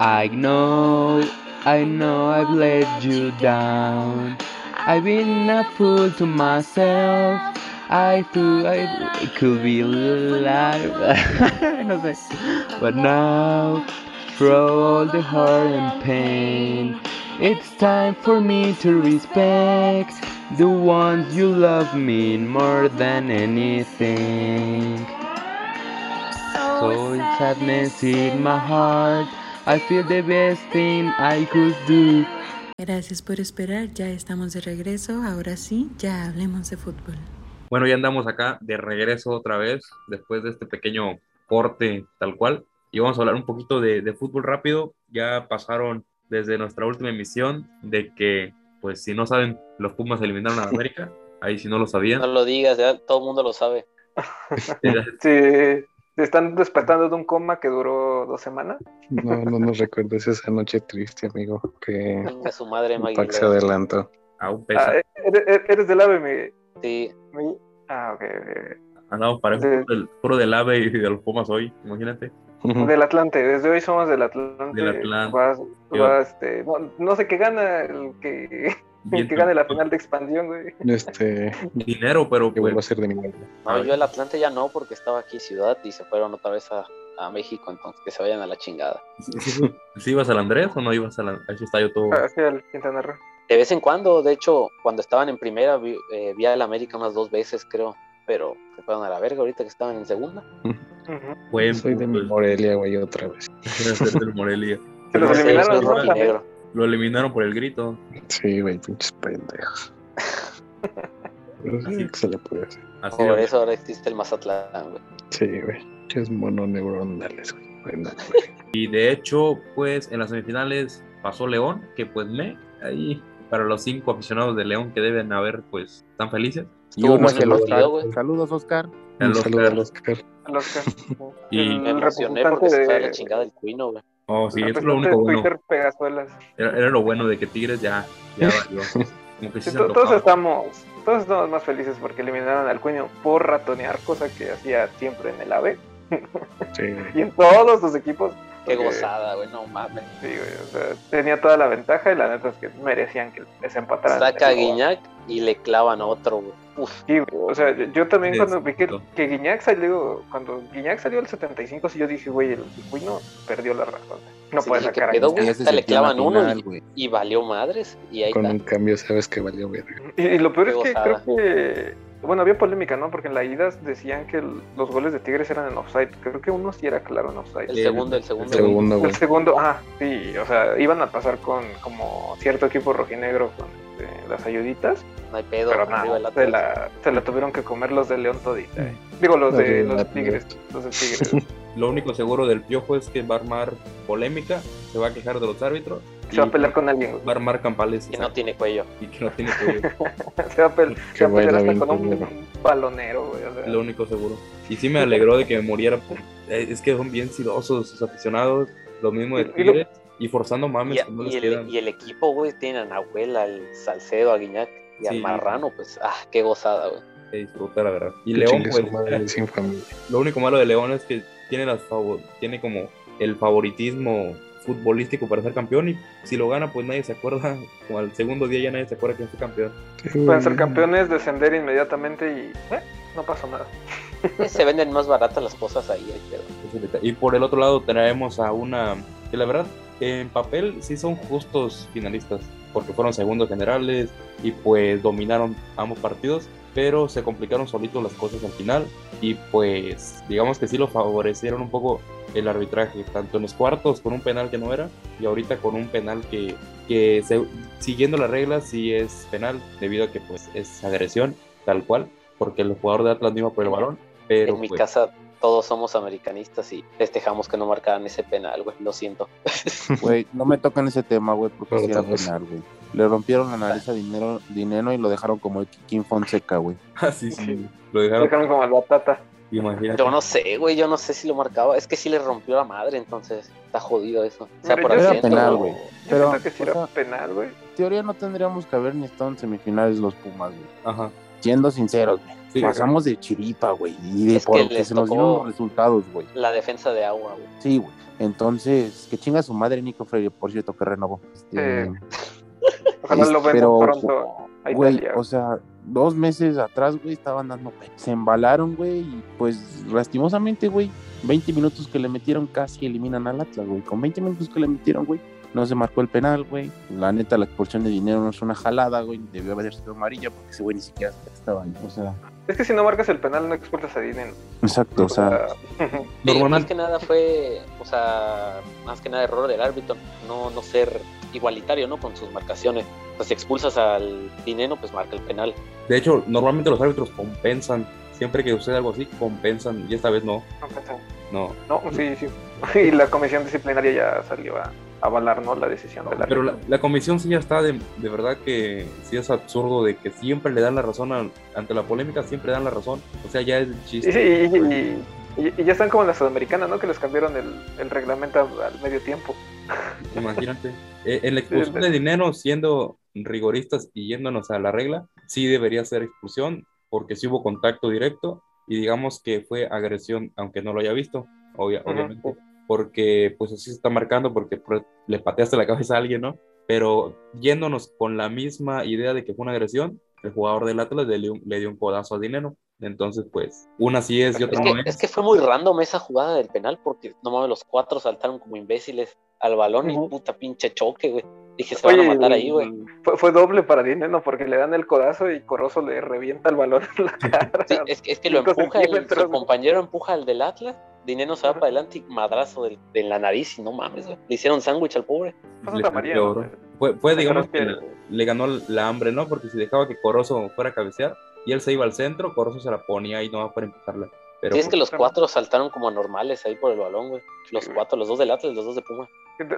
I know, I know I've let you down. I've been a fool to myself. I thought I could be alive. no. But now, through all the hurt and pain, it's time for me to respect the ones you love me more than anything. So sadness in my heart. I feel the best thing I could do. Gracias por esperar, ya estamos de regreso, ahora sí, ya hablemos de fútbol. Bueno, ya andamos acá de regreso otra vez, después de este pequeño corte tal cual. Y vamos a hablar un poquito de, de fútbol rápido. Ya pasaron desde nuestra última emisión de que, pues si no saben, los Pumas eliminaron a América. Ahí si no lo No sabían. lo digas, ya todo el mundo lo sabe. Sí, se están despertando de un coma que duró dos semanas. No, no nos recuerdes esa noche triste, amigo, que su madre, Maguila. se adelantó. Aún Ah, pesa. eres, eres del ave, mi, Sí, mi- Ah, ok. ok. Andamos parejo Sí. puro del, puro del AVE y de los Pumas hoy, imagínate. Del Atlante, desde hoy somos del Atlante. Del Atlante. Vas- este, no, no sé qué gana el que, el que gane la final de expansión, güey. Este, Dinero, pero que vuelvo a pues, ser de mi madre. no, yo el Atlante ya no, porque estaba aquí en Ciudad y se fueron otra vez a, a México, entonces que se vayan a la chingada. ¿sí, sí ibas al Andrés o no ibas al a ese estadio todo? Hacia el Quintana Roo. De vez en cuando, de hecho, cuando estaban en primera, vi, eh, vi al América unas dos veces, creo, pero se fueron a la verga ahorita que estaban en segunda. Buen Soy de mi. Morelia, güey, otra vez. Quiero ser del Morelia. Se los eliminaron. Lo eliminaron por el grito. Sí, güey, pinches pendejos. Pero sí, ¿qué se le puede hacer? Así Por de- eso ahora existe el Mazatlán, güey. Sí, güey. Es mononeuronales, güey. Bueno, Y de hecho, pues en las semifinales pasó León, que pues me, ahí para los cinco aficionados de León que deben haber, pues, están felices. Y uno que el los. Saludos, Oscar. El un saludo Oscar. al Oscar. al Oscar. Y- Me emocioné porque representante se fue a de- la chingada el Cuino, güey. Oh, sí, eso es lo único de bueno. Pegazuelas. Era, era lo bueno de que Tigres ya, ya valió. Como que sí Sí, se to- todos estamos, todos estamos más felices porque eliminaron al Cuño por ratonear, cosa que hacía siempre en el AVE Sí, y en todos los equipos. Qué porque, gozada, güey, no mames. Sí, güey, o sea, tenía toda la ventaja y la neta es que merecían que les empataran. Saca a Guiñac y le clavan a otro, güey. Sí, o sea, yo- también cuando vi que, que Guiñac salió, cuando Guiñac salió al 75, sí yo dije, güey, el Cuño perdió la razón. No Sí, puede sacar a. Ya se Hasta le clavan uno final, y- güey. y valió madres. Y ahí con está. un cambio sabes que valió verga. Y, y lo peor Qué es que gozada. creo que, bueno, había polémica, ¿no? Porque en la ida decían que el- los goles de Tigres eran en offside. Creo que uno sí era claro en offside. El El- segundo, el el segundo. Segundo, güey. El segundo, ah, sí, o sea, iban a pasar con como cierto equipo rojinegro con este, las ayuditas, No hay pedo. pero se la, se la tuvieron que comer los de León todita. eh. Digo, los de los. Tigres, los de Tigres. Lo único seguro del Piojo es que va a armar polémica, se va a quejar de los árbitros. se va a pelear con alguien. Va a armar campales. Que no tiene cuello. Y que no tiene cuello. Se va a, pel- se va a pelear hasta con un balonero, güey. o sea. lo único seguro. Y sí me alegró de que me muriera. por- eh, Es que son bien sidosos sus aficionados. Lo mismo de Y- y lo- Tigres. Y forzando mames Y, que no y les el, quedan. y el equipo, güey, tiene a Nahuel, al Salcedo, a Guiñac y al Sí. Marrano, pues, ah, qué gozada, güey. Se disfruta, la verdad. Y León, pues, su madre sin familia. lo único malo de León es que tiene, las tiene como el favoritismo futbolístico para ser campeón. Y si lo gana, pues nadie se acuerda. Como al segundo día ya nadie se acuerda quién fue campeón. Pueden ser campeones, descender inmediatamente y eh, no pasó nada. Se venden más baratas las cosas ahí, detalle. Y por el otro lado traemos a una que la verdad en papel sí son justos finalistas porque fueron segundos generales y pues dominaron ambos partidos pero se complicaron solitos las cosas al final y pues digamos que sí lo favorecieron un poco el arbitraje tanto en los cuartos con un penal que no era y ahorita con un penal que, que se- siguiendo las reglas sí es penal debido a que pues es agresión tal cual porque el jugador de Atlas no iba por el balón pero en mi pues, casa todos somos americanistas y festejamos que no marcaran ese penal, güey. Lo siento. Güey, no me tocan ese tema, güey, porque sí era penal, güey. Le rompieron la nariz a dinero, dinero y lo dejaron como el Kim Fonseca, güey. Ah, sí, sí. Lo dejaron. Dejaron como al batata. Imagínate. Yo no sé, güey. Yo no sé si lo marcaba. Es que sí le rompió la madre, entonces está jodido eso. O sea, Mira, por Era penal, ¿no? güey. Pero, siento que sí o era sea- penal, güey. En teoría no tendríamos que haber ni estado en semifinales los Pumas, güey. Ajá. Siendo sinceros, güey. Sí, Pasamos de chiripa, güey. Y de Es que porque les se nos dieron los resultados, güey. La defensa de agua, güey. Sí, güey. Entonces, que chinga su madre Nico Freire, por cierto, que renovó. Este, Eh, Ojalá lo vean pero, pronto Güey, o sea, dos meses atrás, güey, estaban dando Se embalaron, güey, y pues lastimosamente, güey, 20 minutos que le metieron casi eliminan al Atlas, güey. Con 20 minutos que le metieron, güey, no se marcó el penal, güey. La neta, la expulsión de dinero no es una jalada, güey. Debió haber sido amarilla porque ese güey ni siquiera estaba ahí. O sea, Es que si no marcas el penal, no expulsas a Dinen. exacto, o sea, más que nada fue, o sea, más que nada error del árbitro, no, no ser igualitario, ¿no? Con sus marcaciones. O sea, si expulsas al dinero, pues marca el penal. de hecho, normalmente los árbitros compensan. Siempre que sucede algo así, compensan. Y esta vez no. No. No, sí, sí. Y la comisión disciplinaria ya salió a avalar, ¿no? La decisión de la Pero la, la comisión sí ya está de, de verdad que sí es absurdo de que siempre le dan la razón a- ante la polémica, siempre dan la razón. O sea, ya es el chiste. sí, y, y- ya están como en la Sudamericana, ¿no? Que les cambiaron el, el reglamento al, medio tiempo. Imagínate. Eh, en la expulsión de dinero, siendo rigoristas y yéndonos a la regla, sí debería ser expulsión, porque sí hubo contacto directo y digamos que fue agresión, aunque no lo haya visto, obvia- obviamente, porque pues así se está marcando, porque le pateaste la cabeza a alguien, ¿no? Pero yéndonos con la misma idea de que fue una agresión, el jugador del Atlas le dio, le dio un codazo a dinero. Entonces, pues, una sí es y otra Es no que, es. es que fue muy random esa jugada del penal, porque no mames, los cuatro saltaron como imbéciles al balón Ujú. y puta pinche choque, güey. Dije, se van a matar ahí, güey. Fue, fue doble para Dineno porque le dan el codazo y Corozo le revienta el balón en la cara. Sí, es, que- es que lo empuja, el, su compañero empuja al del Atlas, Dinero se va para adelante y madrazo de la nariz y no mames, güey. Le hicieron sándwich al pobre. Fue Le. Fue, fue, digamos que le, le ganó la hambre, ¿no? Porque si dejaba que Corozo fuera a cabecear y él se iba al centro, Corozo se la ponía y no va para empujarla. Pero Sí, es que los cuatro saltaron como anormales ahí por el balón, güey. Los cuatro, los dos del Atlas, los dos de Puma.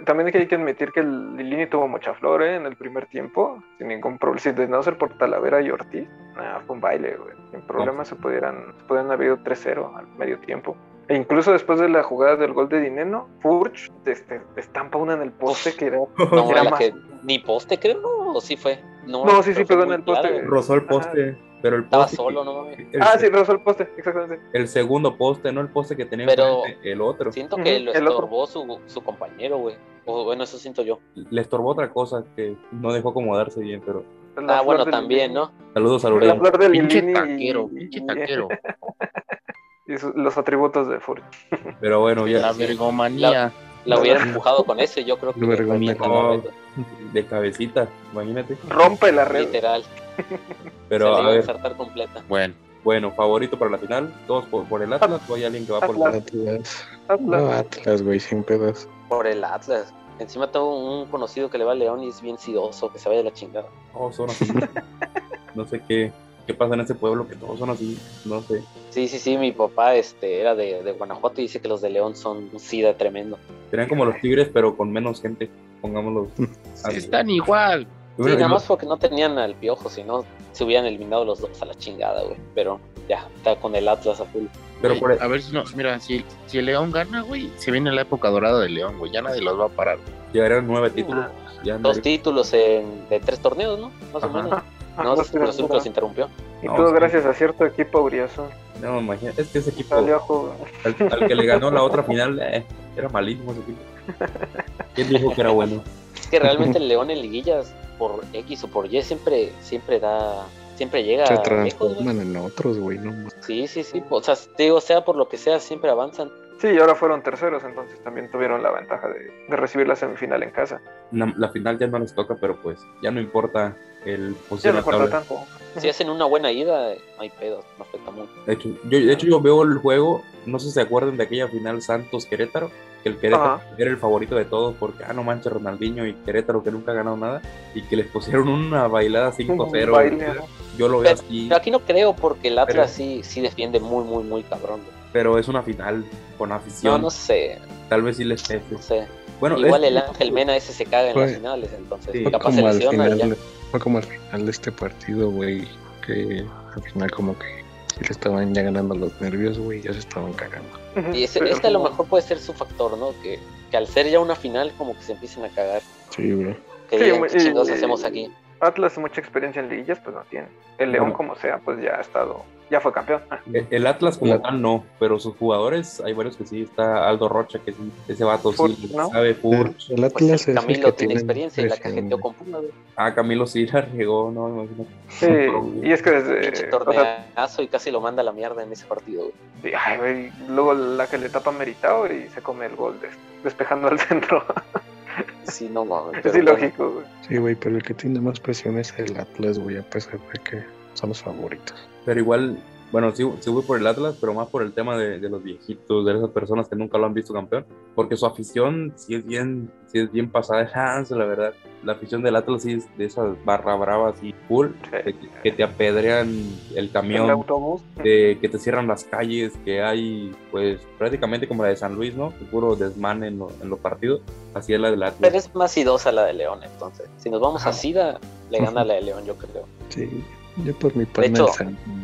También hay que admitir que el Lilini tuvo mucha flor ¿eh? en el primer tiempo, sin ningún problema. Si de no ser por Talavera y Ortiz, nada, fue un baile, güey. Sin problema se pudieran, se pudieran haber ido 3-0 al medio tiempo. E incluso después de la jugada del gol de Dineno, Furch este, estampa una en el poste que era. No, era más- que ni poste, creo, no, o sí fue. No, No, sí, sí, pegó en el poste. claro, rozó el poste, pero el Estaba poste. solo, no el, Ah, sí, rozó el poste, exactamente. el segundo poste, no el poste que tenía Pero- el otro. Siento que lo el otro. estorbó su, su compañero, güey. O bueno, eso siento yo. Le estorbó otra cosa que no dejó acomodarse bien, pero La Ah, bueno, también. ¿no? saludos a La Lorena. flor del Pinche taquero, pinche taquero. Y su- los atributos de Furch. Pero bueno, ya La vergomanía. La hubiera empujado con eso y yo creo que No. red, de cabecita, imagínate. Rompe la red. Literal. Pero se a a ver, completa. Bueno, bueno, favorito para la final, todos por, por el Atlas o hay alguien que va por el Atlas. Atlas. Atlas. Atlas. No, Atlas, güey, sin pedos. Por el Atlas. Encima tengo un conocido que le va a León y es bien sidoso, que se vaya de la chingada. Todos son así. no sé qué, qué pasa en ese pueblo, que todos son así, no sé. Sí, sí, sí, mi papá este, era de, de Guanajuato y dice que los de León son un SIDA tremendo. Serían como los Tigres, pero con menos gente, pongámoslo. así. están igual. Sí, nada más porque no tenían al piojo, si no se hubieran eliminado los dos a la chingada, güey. Pero ya, está con el Atlas a full. Pero por A ver si no, mira, si, si el León gana, güey, se viene la época dorada del León, güey, ya nadie los va a parar. llegarían nueve títulos. ya Dos títulos en, de tres torneos, ¿no? Más o menos. Ah, No, Cruz Azul que los interrumpió. Y No, todo sí. gracias a cierto equipo Uriazón. No, imagínate, es que ese equipo, Salió a jugar. al, al que le ganó la otra final, eh, era malísimo ese equipo. ¿Quién dijo que era bueno? Es que realmente el León en liguillas, por X o por Y, siempre, siempre da, siempre llega Se lejos, transforman en otros, güey, no. Sí, sí, sí. O sea, digo, sea por lo que sea, siempre avanzan. Sí, y ahora fueron terceros, entonces también tuvieron la ventaja de, de recibir la semifinal en casa. La, la final ya no les toca, pero pues ya no importa el Ya posición no en la importa tanto. Si hacen una buena ida, no hay pedo, no afecta mucho. De hecho, yo, de hecho, yo veo el juego, no sé si se acuerdan de aquella final Santos-Querétaro, que el Querétaro Ajá. era el favorito de todos porque, ah, no manches, Ronaldinho y Querétaro que nunca ha ganado nada, y que les pusieron una bailada 5-0. Un baile, ajá. Yo lo veo Pero, así, pero aquí no creo porque el Atlas Pero- sí, sí defiende muy, muy, muy cabrón. güey. Pero es una final con No, afición, no sé, tal vez sí les pese. no sé. Bueno, Igual es- el Ángel Mena ese se caga en Fue- las finales, entonces Sí. Fue capaz se lesiona ya. final, fue como al final de este partido, güey, que al final como que le estaban ya ganando los nervios, güey, ya se estaban cagando. Y ese, Pero este a lo mejor puede ser su factor, ¿no? Que, que al ser ya una final como que se empiecen a cagar. Sí, güey. Que Sí, digan, muy- ¿qué chingados y- hacemos aquí? Atlas mucha experiencia en liguillas, pues no tiene. El León, Bueno. como sea, pues ya ha estado, ya fue campeón. Ah, El- El Atlas como tal no, pero sus jugadores, hay varios que sí, está Aldo Rocha, que sí, ese vato Furch, sí ¿no? sabe Furch. El Pues Atlas es el Camilo que tiene experiencia y la cajeteó con Puma, güey. Ah, Camilo sí la regó, no, imagínate. Sí, y es que desde. O sea, torneazo y casi lo manda a la mierda en ese partido, güey. ay, güey, luego la que le tapa Meritao y se come el gol des- despejando al centro. Sí, no mames. es ilógico, güey. Sí, güey, pero el que tiene más presión es el Atlas, güey, a pesar de que son los favoritos. Pero igual, bueno, sí, sí voy por el Atlas, pero más por el tema de, de los viejitos, de esas personas que nunca lo han visto campeón, porque su afición sí es bien, sí es bien pasada de chance, la verdad. La afición del Atlas sí es de esas barra bravas y full, que, que te apedrean el El camión, autobús. de que te cierran las calles, que hay, pues, prácticamente como la de San Luis, ¿no? Que puro desmane en, lo- en los partidos. Así es la del Atlas. Pero es más sidosa la de León, entonces. Si nos vamos a. Sida, le gana la de León, yo creo. Sí, yo por mi parte hecho-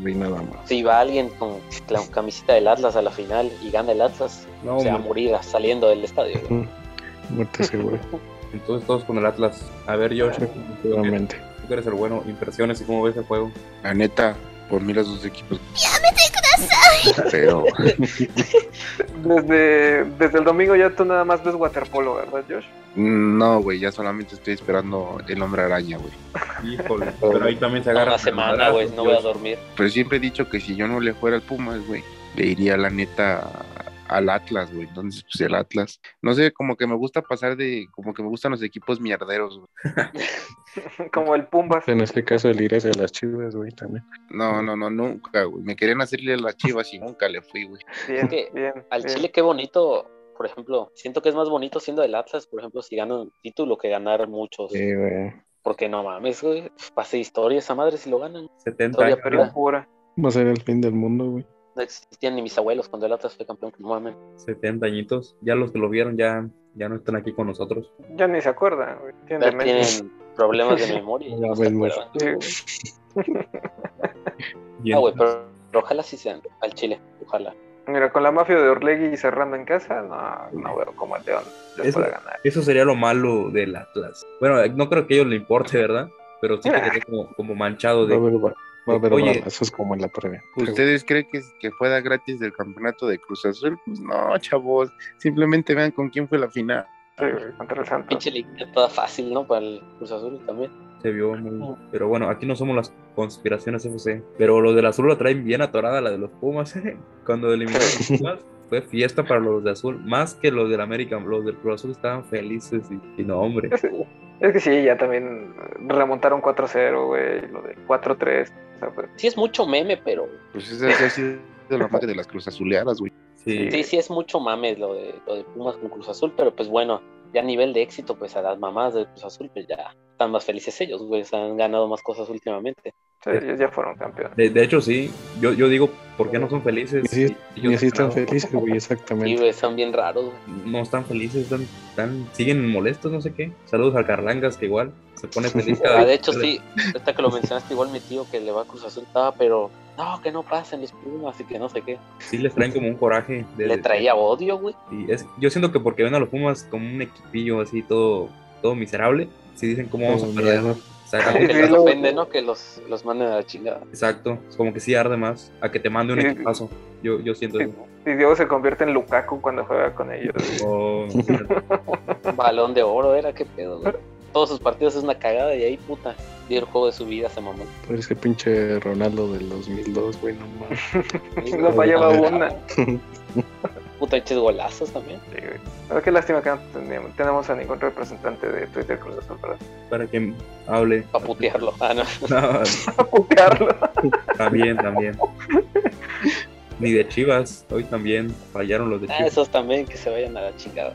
vi nada más. Si va alguien con la camiseta del Atlas a la final y gana el Atlas, No, se va a morir saliendo del estadio. Muerte segura, Entonces todos con el Atlas. A ver, George, tú seguramente. que eres el bueno, impresiones y cómo ves el juego. La neta, por mí los dos equipos. Pero, Desde, desde el domingo ya tú nada más ves waterpolo, ¿verdad, Josh? no, güey, ya solamente estoy esperando el hombre araña, güey. Híjole, pero ahí también se agarra. Una semana, güey, no voy a dormir. Pero siempre he dicho que si yo no le fuera al Pumas, güey, le iría la neta al Atlas, güey. Entonces, pues el Atlas. No sé, como que me gusta pasar de. Como que me gustan los equipos mierderos, güey. Como el Pumbas. En este caso el ir hacia las chivas, güey, también. No, no, no, nunca, güey. Me querían hacerle a las chivas y nunca le fui, güey. Bien, que bien. Al bien. Chile, qué bonito. Por ejemplo, siento que es más bonito siendo del Atlas, por ejemplo, si ganan un título que ganar muchos. Sí, güey. Porque no mames, güey. Pase historia esa madre si lo ganan. 70 Historia años. pura. Pura. Va a ser el fin del mundo, güey. No existían ni mis abuelos cuando el Atlas fue campeón, no mames. 70 añitos. Ya los que lo vieron ya, ya no están aquí con nosotros. Ya ni se acuerdan. Tienen Ya demencia. tienen problemas de memoria. no se acuerdan. Sí, Ah, güey, pero, pero ojalá sí sean al Chile, ojalá. Mira, con la mafia de Orlegui cerrando en casa, no, no veo cómo el León les Eso- pueda ganar. Eso sería lo malo del Atlas. Bueno, no creo que a ellos le importe, ¿verdad? Pero sí que Ah. sería como, como manchado de... a haber Oye. balazos como en la previa. ¿Ustedes creen que, que fuera gratis del campeonato de Cruz Azul? Pues no, chavos. Simplemente vean con quién fue la final. Sí, güey, contra el Santos. Pinche liga toda fácil, ¿no? Para el Cruz Azul también. Se vio muy... Pero bueno, aquí no somos las conspiraciones FC. Pero los del Azul lo traen bien atorada, la de los Pumas. ¿eh? Cuando eliminaron a los Pumas, fue fiesta para los de Azul. Más que los del América. Los del Cruz Azul estaban felices y, y no, hombre. Es, es que sí, ya también remontaron 4-0, güey, lo de 4-3. Sea, pues, Sí es mucho meme, pero Pues esa ha sido la magia de las Cruz Azuleadas, güey. Sí, sí, sí es mucho mame lo de, lo de Pumas con Cruz Azul, pero pues bueno, ya a nivel de éxito, pues a las mamás de Cruz Azul, pues ya están más felices ellos, güey, se han ganado más cosas últimamente. sí, ellos ya fueron campeones. De, de hecho, sí. Yo, yo digo, ¿por qué no son felices? Y sí, Ellos y así están felices, güey, Sí, exactamente. güey, están bien raros, güey. No están felices, están, están- siguen molestos, no sé qué. Saludos al Carlangas, que igual se pone feliz cada Ah, de hecho, sí, ahorita que lo mencionaste, igual mi tío que le va a Cruz Azul estaba, pero no, que no pasen los Pumas y que no sé qué. Sí les traen como un coraje. de- Le traía odio, güey. Y es, yo siento que porque ven a los Pumas como un equipillo así todo, todo miserable, si dicen cómo vamos a perder. miedo. O sea, Como como que les ofende, ¿no? Que los, los manden a la chingada. exacto, es como que sí arde más a que te mande un Sí. equipazo. Yo, yo siento Sí, eso. Y Diego se convierte en Lukaku cuando juega con ellos. O- Balón de oro era, qué pedo, güey. Todos sus partidos es una cagada y ahí, puta, dio el juego de su vida, se mamó. Pero ese pinche Ronaldo del 2002, güey, no mames. No fallaba una. Puta, pinches golazos también. Sí, güey. Pero qué lástima que no tenemos, tenemos a ningún representante de Twitter Cruz Azul para, para que hable. Para putearlo. Ah, no. No, para putearlo. también, también. Ni de Chivas, hoy también fallaron los de Ah, Chivas. esos también que se vayan a la chingada.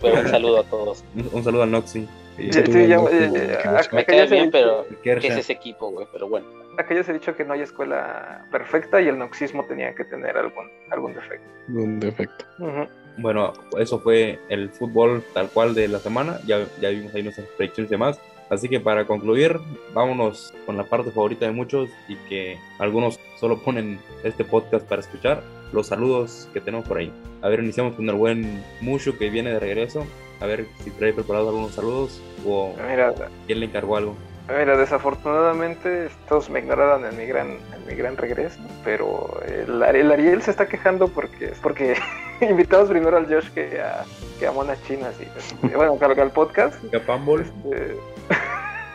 Pero un saludo a todos. Un, un saludo al Noxy. Sí, sí, ya, eh, eh, Me cae ya se bien, ha pero y ¿qué Kershaw. es ese equipo, güey? Pero bueno. Acá ya se ha dicho que no hay escuela perfecta y el noxismo tenía que tener algún, algún defecto. Un defecto. Ujú. Bueno, eso fue el fútbol tal cual de la semana. Ya, ya vimos ahí nuestras predicciones y demás. Así que para concluir, vámonos con la parte favorita de muchos y que algunos solo ponen este podcast para escuchar. Los saludos que tenemos por ahí. A ver, iniciamos con el buen Mushu que viene de regreso. A ver si trae preparados algunos saludos o Mira, quién le encargó algo. mira, desafortunadamente todos me ignoraron en mi gran, en mi gran regreso, pero el, el Ariel se está quejando porque, porque invitamos primero al Josh que a, que a Monas Chinas y, y bueno, al, podcast. Este,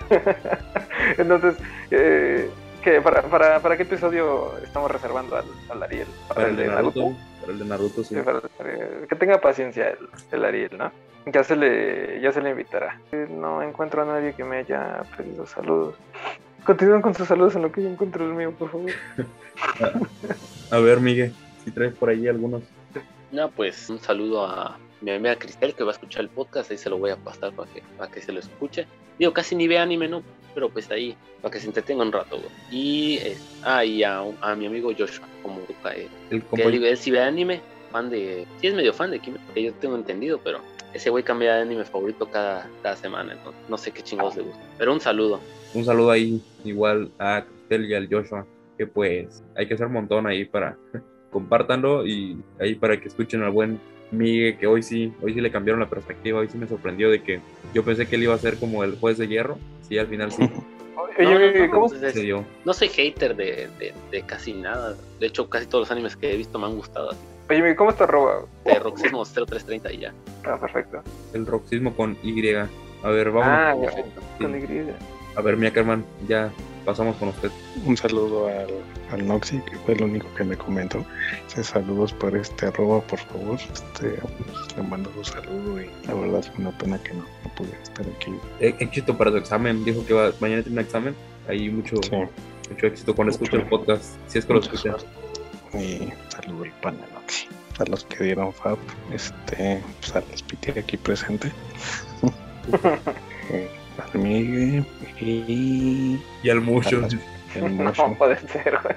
Entonces, eh, ¿qué, para, para, ¿para qué episodio estamos reservando al, al Ariel? Para el de Naruto. Para el de Naruto, sí. Sí, para- para- que tenga paciencia el, el Ariel, ¿no? Ya se le, ya se le invitará. No encuentro a nadie que me haya pedido saludos. Continúen con sus saludos en lo que yo encuentro el mío, por favor. A ver, Miguel, si traes por ahí algunos. No, pues un saludo a mi amiga Cristel que va a escuchar el podcast. Ahí se lo voy a pasar para que, para que se lo escuche. Digo, casi ni ve anime, ¿no? Pero pues ahí, para que se entretenga un rato, güey. Y, eh, ah, y a, a mi amigo Joshua, como eh, El que él, él sí ve anime, fan de. Sí, es medio fan de Kimetsu, que yo tengo entendido, pero ese güey cambia de anime favorito cada, cada semana, entonces no sé qué chingados le gusta. Pero un saludo. Un saludo ahí, igual a Cristel y al Joshua, que pues hay que hacer un montón ahí para compártanlo y ahí para que escuchen al buen Miguel, que hoy sí, hoy sí le cambiaron la perspectiva, hoy sí me sorprendió de que yo pensé que él iba a ser como el juez de hierro, sí, al final sí No, no, no, ¿cómo? se dio. No soy hater de, de, de casi nada. De hecho, casi todos los animes que he visto me han gustado. Así. Oye, ¿cómo está arroba? De Roxismo 0330 y ya. Ah, perfecto. El roxismo con Y. A ver, vamos. Ah, a, ya, con Y. a ver, Mia Kerman, ya pasamos con usted. Un saludo al, al Noxy, que fue el único que me comentó. Saludos por este arroba, por favor. Este, le mando un saludo y la verdad es una pena que no, no pude estar aquí. Eh, éxito para su examen, dijo que va, mañana tiene un examen. Ahí mucho, Sí, mucho éxito cuando escuche el podcast, si es que lo escucha. suerte. Y saludo al Noxy. A los que dieron FAB, este, pues a los piti aquí presente. Eh, al Miguel y Y al mucho. el. No puede ser, güey.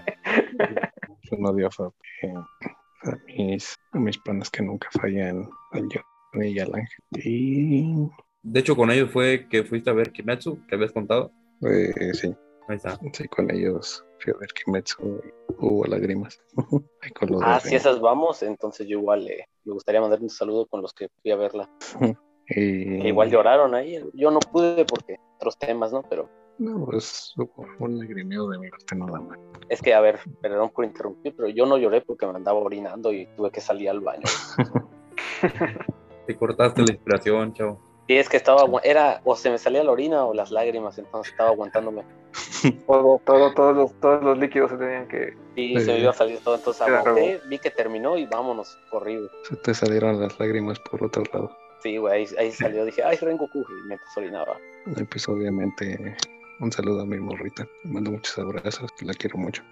no dio fue a mis, a mis panas que nunca fallan, al Johnny y al Ángel. Y De hecho, con ellos fue que fuiste a ver Kimetsu, que habías contado. eh, sí, Ahí está. sí, con ellos fui a ver Kimetsu y hubo lágrimas. Ahí con los Ah, dos, si esas vamos, entonces yo igual eh, me gustaría mandar un saludo con los que fui a verla. Igual lloraron ahí. Yo no pude porque otros temas, ¿no? Pero No, pues hubo un lagrimeo de mi parte nada más. es que, a ver, perdón por interrumpir, pero yo no lloré porque me andaba orinando y tuve que salir al baño. Te cortaste la inspiración, chavo. Y es que estaba, era, o se me salía la orina o las lágrimas, entonces estaba aguantándome. Todo, todo, todos los, todos los líquidos se tenían que. Y Sí. se me iba a salir todo, entonces aguanté, vi que terminó y vámonos, corrido. Se te salieron las lágrimas por otro lado. Sí, güey, ahí, ahí salió, dije, ay, Rengoku, y mientras orinaba. Y pues obviamente un saludo a mi morrita. Mando muchos abrazos, la quiero mucho.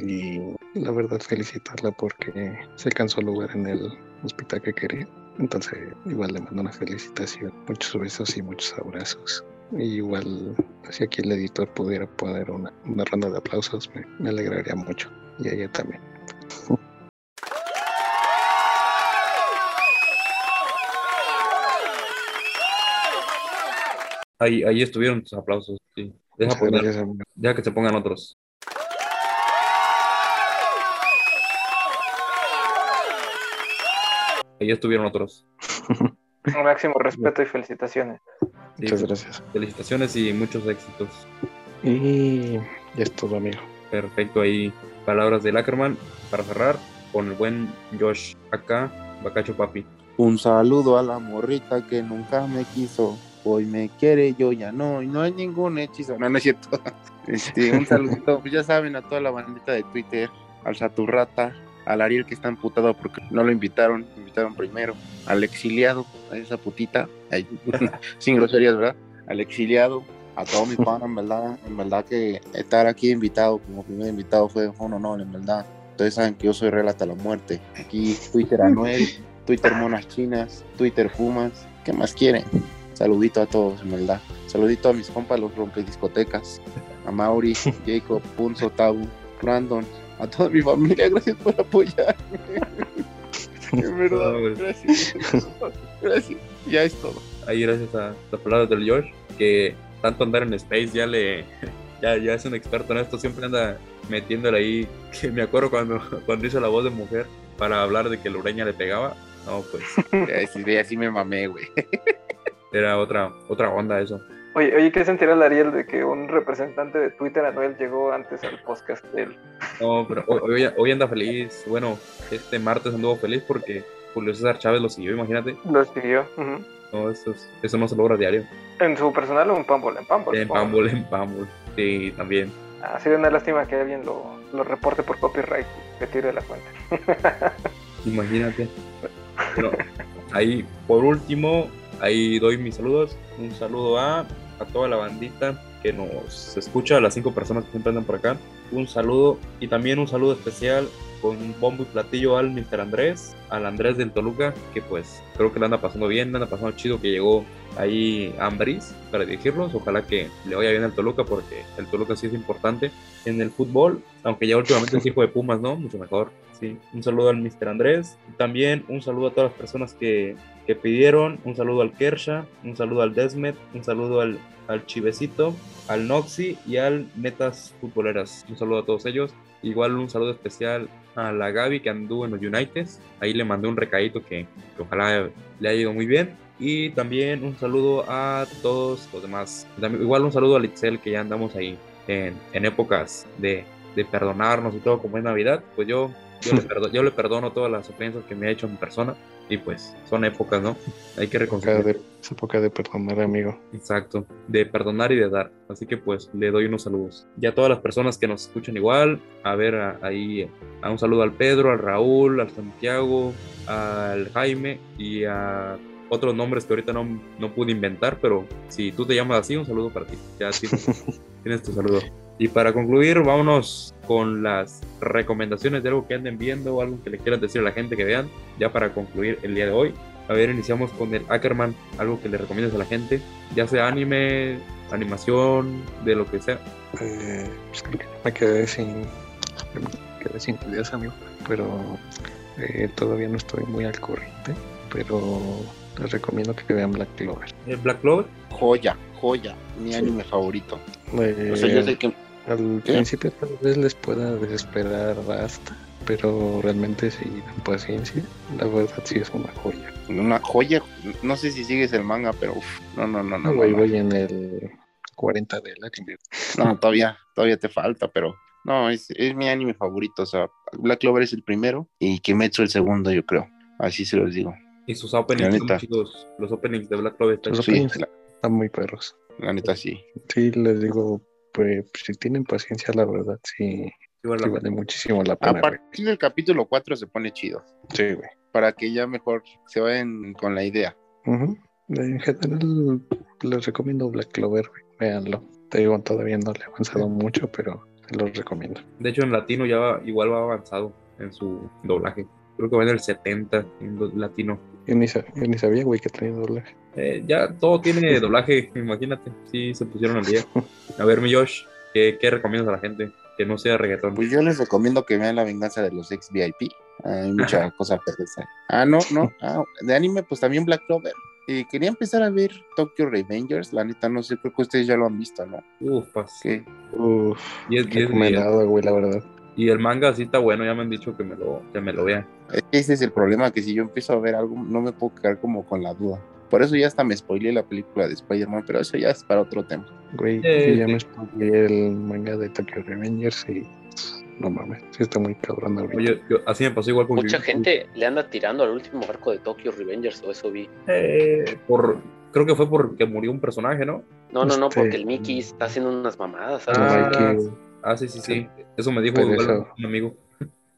Y la verdad felicitarla porque se alcanzó el lugar en el hospital que quería. Entonces igual le mando una felicitación. Muchos besos y muchos abrazos. Y igual si aquí el editor pudiera poner una, una ronda de aplausos me, me alegraría mucho. Y a ella también. Ahí, ahí estuvieron tus aplausos. Sí. Deja, Muchas poner- gracias, amigo. deja que se pongan otros. Ahí estuvieron otros. Un máximo respeto y felicitaciones. Sí, Muchas gracias. Felicitaciones y muchos éxitos. Y ya es todo, amigo. Perfecto, ahí palabras de Ackerman para cerrar con el buen Josh acá, Bacacho Papi. Un saludo a la morrita que nunca me quiso. Hoy me quiere, yo ya no. Y no hay ningún hechizo. No, no es cierto. Este, un saludito, pues ya saben, a toda la bandita de Twitter, al Saturrata, al Ariel que está emputado porque no lo invitaron, lo invitaron primero, al exiliado, a esa putita, sin groserías, ¿verdad? Al exiliado, a todo mi pan, en verdad, en verdad que estar aquí invitado como primer invitado fue un honor, en verdad. Ustedes saben que yo soy real hasta la muerte. Aquí Twitter Anuel, Twitter Monas Chinas, Twitter Pumas, ¿qué más quieren? Saludito a todos, en verdad. Saludito a mis compas, los rompediscotecas, a Mauri, Jacob, Punzo, Tabu, Brandon, a toda mi familia, gracias por apoyarme. en verdad, pues. gracias. Gracias. Ya es todo. Ahí gracias a las palabras del Josh, que tanto andar en Space ya le ya, ya es un experto en esto, siempre anda metiéndole ahí, que me acuerdo cuando, cuando hizo la voz de mujer para hablar de que la ureña le pegaba, no pues Así, así me mamé, güey. era otra, otra onda eso. Oye, oye, ¿qué sentirá el Ariel de que un representante de Twitter, Anuel, llegó antes al podcast de él? No, pero hoy, hoy- anda feliz, bueno, este martes anduvo feliz porque Julio César Chávez lo siguió, imagínate, Lo siguió. ujú. no, eso, es- eso no se logra diario, ¿En su personal o en Pambol? En Pambol. en. Pambol, en Pambol, sí, también. Ah, sería una lástima que alguien lo, lo reporte por copyright, que tire la cuenta. Imagínate. Bueno, ahí, por último, ahí doy mis saludos. Un saludo a, a toda la bandita que nos escucha, a las cinco personas que siempre andan por acá. Un saludo y también un saludo especial con bombo y platillo al Mr. Andrés, al Andrés del Toluca, que pues creo que le anda pasando bien, le anda pasando chido que llegó ahí Ambris para dirigirlos. Ojalá que le vaya bien al Toluca porque el Toluca sí es importante en el fútbol, aunque ya últimamente es hijo de Pumas, ¿no? Mucho mejor. Sí, un saludo al Mr. Andrés. También un saludo a todas las personas que, que pidieron. Un saludo al Kersha, un saludo al Desmet, un saludo al, al Chivecito, al Noxy y al Metas Futboleras. Un saludo a todos ellos. Igual un saludo especial a la Gaby que anduvo en los Uniteds. Ahí le mandé un recadito que, que ojalá le haya ido muy bien. Y también un saludo a todos los demás. También- igual un saludo a Litzel que ya andamos ahí en, en épocas de, de perdonarnos y todo como es Navidad. Pues yo, yo, le perdo- yo le perdono todas las ofensas que me ha hecho en persona. Y pues son épocas, ¿no? Hay que reconciliar. de, es época de perdonar, amigo. Exacto, de perdonar y de dar. Así que pues le doy unos saludos. Y a todas las personas que nos escuchan igual, a ver a- ahí, a un saludo al Pedro, al Raúl, al Santiago, al Jaime y a otros nombres que ahorita no, no pude inventar, pero si tú te llamas así, un saludo para ti. Ya tienes, tienes tu saludo. Y para concluir, vámonos con las recomendaciones de algo que anden viendo o algo que le quieran decir a la gente que vean, ya para concluir el día de hoy. A ver, iniciamos con el Ackerman, algo que le recomiendas a la gente, ya sea anime, animación, de lo que sea. Eh, pues creo que me quedé sin. Me recientes días, amigo, pero eh, todavía no estoy muy al corriente, pero les recomiendo que vean Black Clover. ¿El Black Clover? Joya, joya, mi anime favorito. Eh, O sea, yo sé que Al ¿Qué? principio tal vez les pueda desesperar basta, pero realmente si dan paciencia, la verdad sí es una joya. una joya, no sé si sigues el manga, pero uf, no, no, no, no, No, no, voy, no. voy en el 40 del anime. No, todavía, todavía te falta, pero no, es, es mi anime favorito. O sea, Black Clover es el primero y Kimetsu el segundo, yo creo. Así se los digo. Y sus openings son chidos. Los openings de Black Clover están Los Sí, openings la, están muy perros. la neta sí. Sí, les digo, pues si tienen paciencia, la verdad sí, Sí, vale sí la vale pena. muchísimo la A pena. güey. partir del capítulo 4 se pone chido. Sí, güey. Para que ya mejor se vayan con la idea. En general, les recomiendo Black Clover, güey. Véanlo. Te digo, todavía no le he avanzado mucho, pero se los recomiendo. De hecho, en latino ya va- igual va avanzado en su doblaje. Creo que va en el 70 en latino. Yo ni, sa- yo ni sabía, güey, que tenía doblaje. Eh, ya todo tiene doblaje, imagínate. Sí, se pusieron al día. A ver, mi Josh, ¿qué, qué recomiendas a la gente? Que no sea reggaetón. Pues yo les recomiendo que vean La venganza de los ex VIP. Hay mucha cosa perversa. Ah, no, no. Ah, de anime, pues también Black Clover. Y quería empezar a ver Tokyo Revengers. La neta, no sé, creo que ustedes ya lo han visto, ¿no? Uf, pas- Que Uf, 10, 10 días. recomendado, güey, la verdad. Y el manga sí está bueno, ya me han dicho que me lo, que me lo vea. ese es el problema, que si yo empiezo a ver algo, no me puedo quedar como con la duda. Por eso ya hasta me spoileé la película de Spider-Man, pero eso ya es para otro tema. Güey, Eh, ya sí. me spoileé el manga de Tokyo Revengers y no mames, sí está muy cabrón ahorita. Oye, yo- así me pasó igual con Mucha Jujutsu. gente le anda tirando al último arco de Tokyo Revengers, o eso vi. Eh, por, creo que fue porque murió un personaje, ¿no? No, no, no, Este- porque el Mickey está haciendo unas mamadas. ¿sabes? Ah. Ah, sí, sí, sí. Eso me dijo igual eso- un amigo.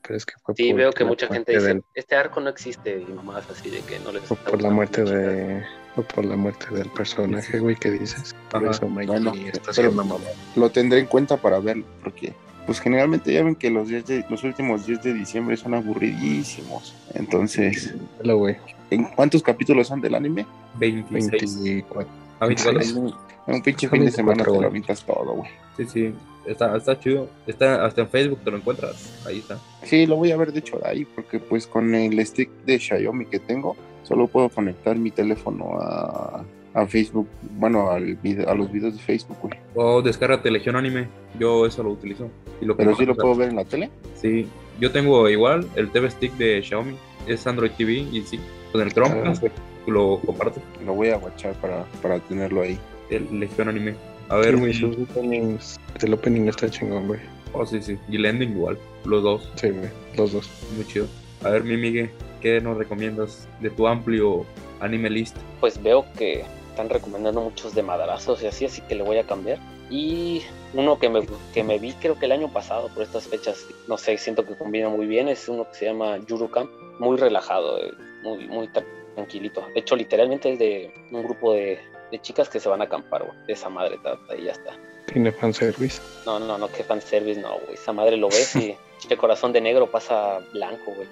pero es que fue Sí, por veo que mucha gente dice, del- este arco no existe, y mamadas así de que no les fue está por la muerte de fue por la muerte del personaje, güey, que dices. Por Ajá. eso Mikey Bueno, está pero- haciendo mamá. Lo tendré en cuenta para verlo, porque pues generalmente ya ven que los, días de- los últimos días de diciembre son aburridísimos. Entonces, güey. ¿en cuántos capítulos son del anime? 26. 24. Ah, 24. En un, pinche fin de semana 24, te lo avientas todo, güey. Sí, sí. Está, está chido. Está hasta en Facebook, te lo encuentras. Ahí está. Sí, lo voy a ver de hecho de ahí, porque pues con el stick de Xiaomi que tengo, solo puedo conectar mi teléfono a, a Facebook, bueno, al video- a los videos de Facebook, güey. O descárgate Legión Anime. Yo eso lo utilizo. Y lo Pero sí lo puedo ver en la tele. Sí. Yo tengo igual el TV Stick de Xiaomi. Es Android TV y sí. Con el Chromecast lo comparto. Lo voy a guachar para, para tenerlo ahí. El Legión Anime. A Sí, ver, güey, mi- sus openings, el opening está chingón, güey. Oh, sí, sí. Y el ending igual. Los dos. Sí, güey, los dos. Muy chido. A ver, mi Migue, ¿qué nos recomiendas de tu amplio anime list? Pues veo que están recomendando muchos de madrazos y así, así que le voy a cambiar. Y uno que me, que me vi creo que el año pasado por estas fechas, no sé, siento que combina muy bien, es uno que se llama Yuru Camp, muy relajado, eh, muy, muy tra- tranquilito. De hecho, literalmente es de un grupo de, de chicas que se van a acampar, güey. De esa madre trata y ya está. Tiene fanservice. No, no, no, que fanservice, no, güey. Esa madre lo ves y este corazón de negro pasa blanco, güey.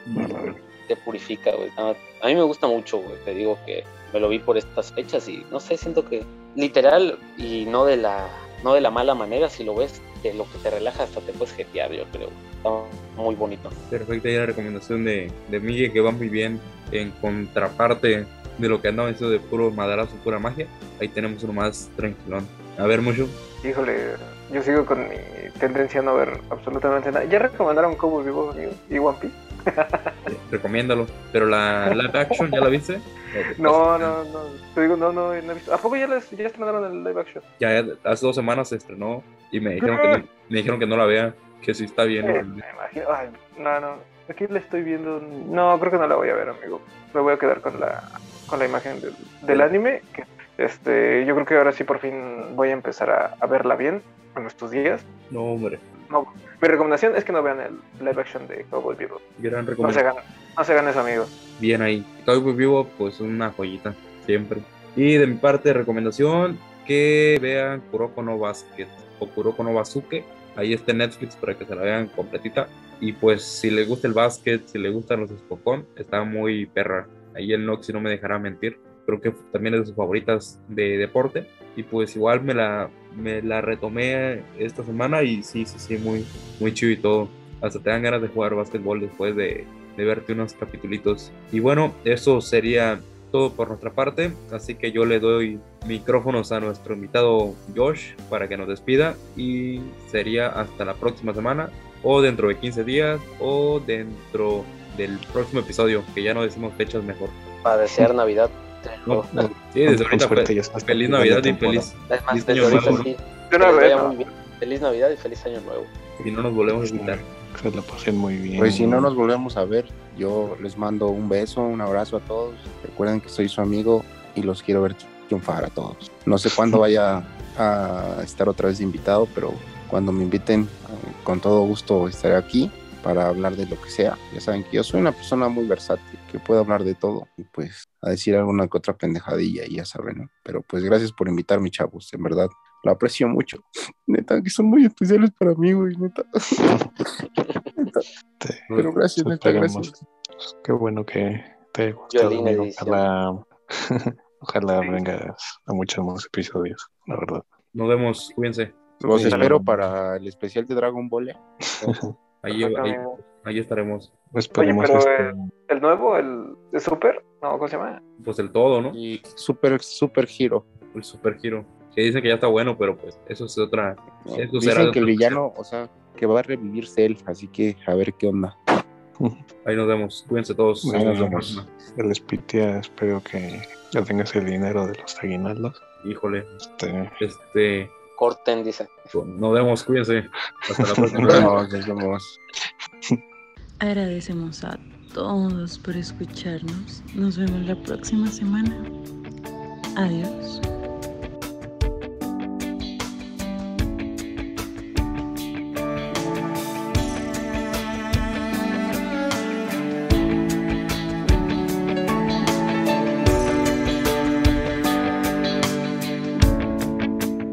Te purifica, güey. A, a mí me gusta mucho, güey. Te digo que me lo vi por estas fechas y no sé, siento que literal y no de la no de la mala manera, si lo ves, de lo que te relaja hasta te puedes jetear, yo creo. Está muy bonito. Perfecta ya la recomendación de, de Migue que va muy bien en contraparte de lo que andaba diciendo de puro madrazo, pura magia. Ahí tenemos uno más tranquilón. A ver, mucho. Híjole, yo sigo con mi tendencia a no ver absolutamente nada. ¿Ya recomendaron Cowboy Vivo y One Piece? recomiéndalo. Pero la live action, ¿ya la viste? No, no, no. Te digo, no, no, no he visto. ¿A poco ya, les, ya estrenaron el live action? Ya hace dos semanas se estrenó y me dijeron que no, me dijeron que no la vea, que sí está bien. Eh, me imagino. Ay, no, no. Aquí le estoy viendo. No, creo que no la voy a ver, amigo. Me voy a quedar con la, con la imagen del, del anime. Que, este, yo creo que ahora sí por fin voy a empezar a, a verla bien en estos días. No, hombre. No, mi recomendación es que no vean el live action de Cowboy Vivo. Gran No se recomendación. ganan, no se ganan eso, amigo. bien ahí. Cowboy Vivo, pues una joyita, siempre. Y de mi parte, recomendación, que vean Kuroko no Basket o Kuroko no Basuke. Ahí está Netflix para que se la vean completita. Y pues si les gusta el básquet, si les gustan los Spokon, está muy perra. Ahí el Noxy no me dejará mentir. Creo que también es de sus favoritas de deporte. Y pues igual me la, me la retomé esta semana y sí, sí, sí, muy, muy chido y todo. hasta te dan ganas de jugar básquetbol después de, de verte unos capitulitos. Y bueno, eso sería todo por nuestra parte, así que yo le doy micrófonos a nuestro invitado Josh para que nos despida y sería hasta la próxima semana o dentro de 15 días o dentro del próximo episodio, que ya no decimos fechas mejor. Para desear Navidad. No, no, sí, desde ahorita fe- está. feliz Navidad y feliz, Es más, feliz desde año nuevo. Feliz Navidad y feliz año nuevo. y no nos volvemos a invitar. Que la pasen muy bien. Pues si no nos volvemos a ver, yo les mando un beso, un abrazo a todos. Recuerden que soy su amigo y los quiero ver triunfar a todos. No sé cuándo vaya a estar otra vez invitado, pero cuando me inviten, eh, con todo gusto estaré aquí para hablar de lo que sea. Ya saben que yo soy una persona muy versátil, que puedo hablar de todo y pues a decir alguna que otra pendejadilla ya saben. Pero pues gracias por invitarme, chavos, en verdad. Lo aprecio mucho. Neta, que son muy especiales para mí, güey, neta. Neta. Te- Pero gracias, neta, gracias. Qué bueno que te haya gustado, amigo. Ojalá, ojalá vengas a muchos más episodios, la verdad. Nos vemos, cuídense. Los Sí, espero para el especial de Dragon Ball. ¿eh? Ahí, ahí, ahí estaremos. Esperemos pero, este- ¿El nuevo? ¿El de Super? No, ¿cómo se llama? Pues el todo, ¿no? Y Super, Super Hero. El super giro. Que dicen que ya está bueno, pero pues eso es otra. Eso será Dicen de que el villano, o sea, que va a revivir Cell, así que a ver qué onda. Ahí nos vemos. Cuídense todos. Ahí nos vemos. el Spitia, espero que ya tengas el dinero de los aguinaldos. Híjole. Este, Este. Corten, dice. Nos vemos. Cuídense. Hasta la próxima. nos vemos. Agradecemos a todos por escucharnos. Nos vemos la próxima semana. Adiós.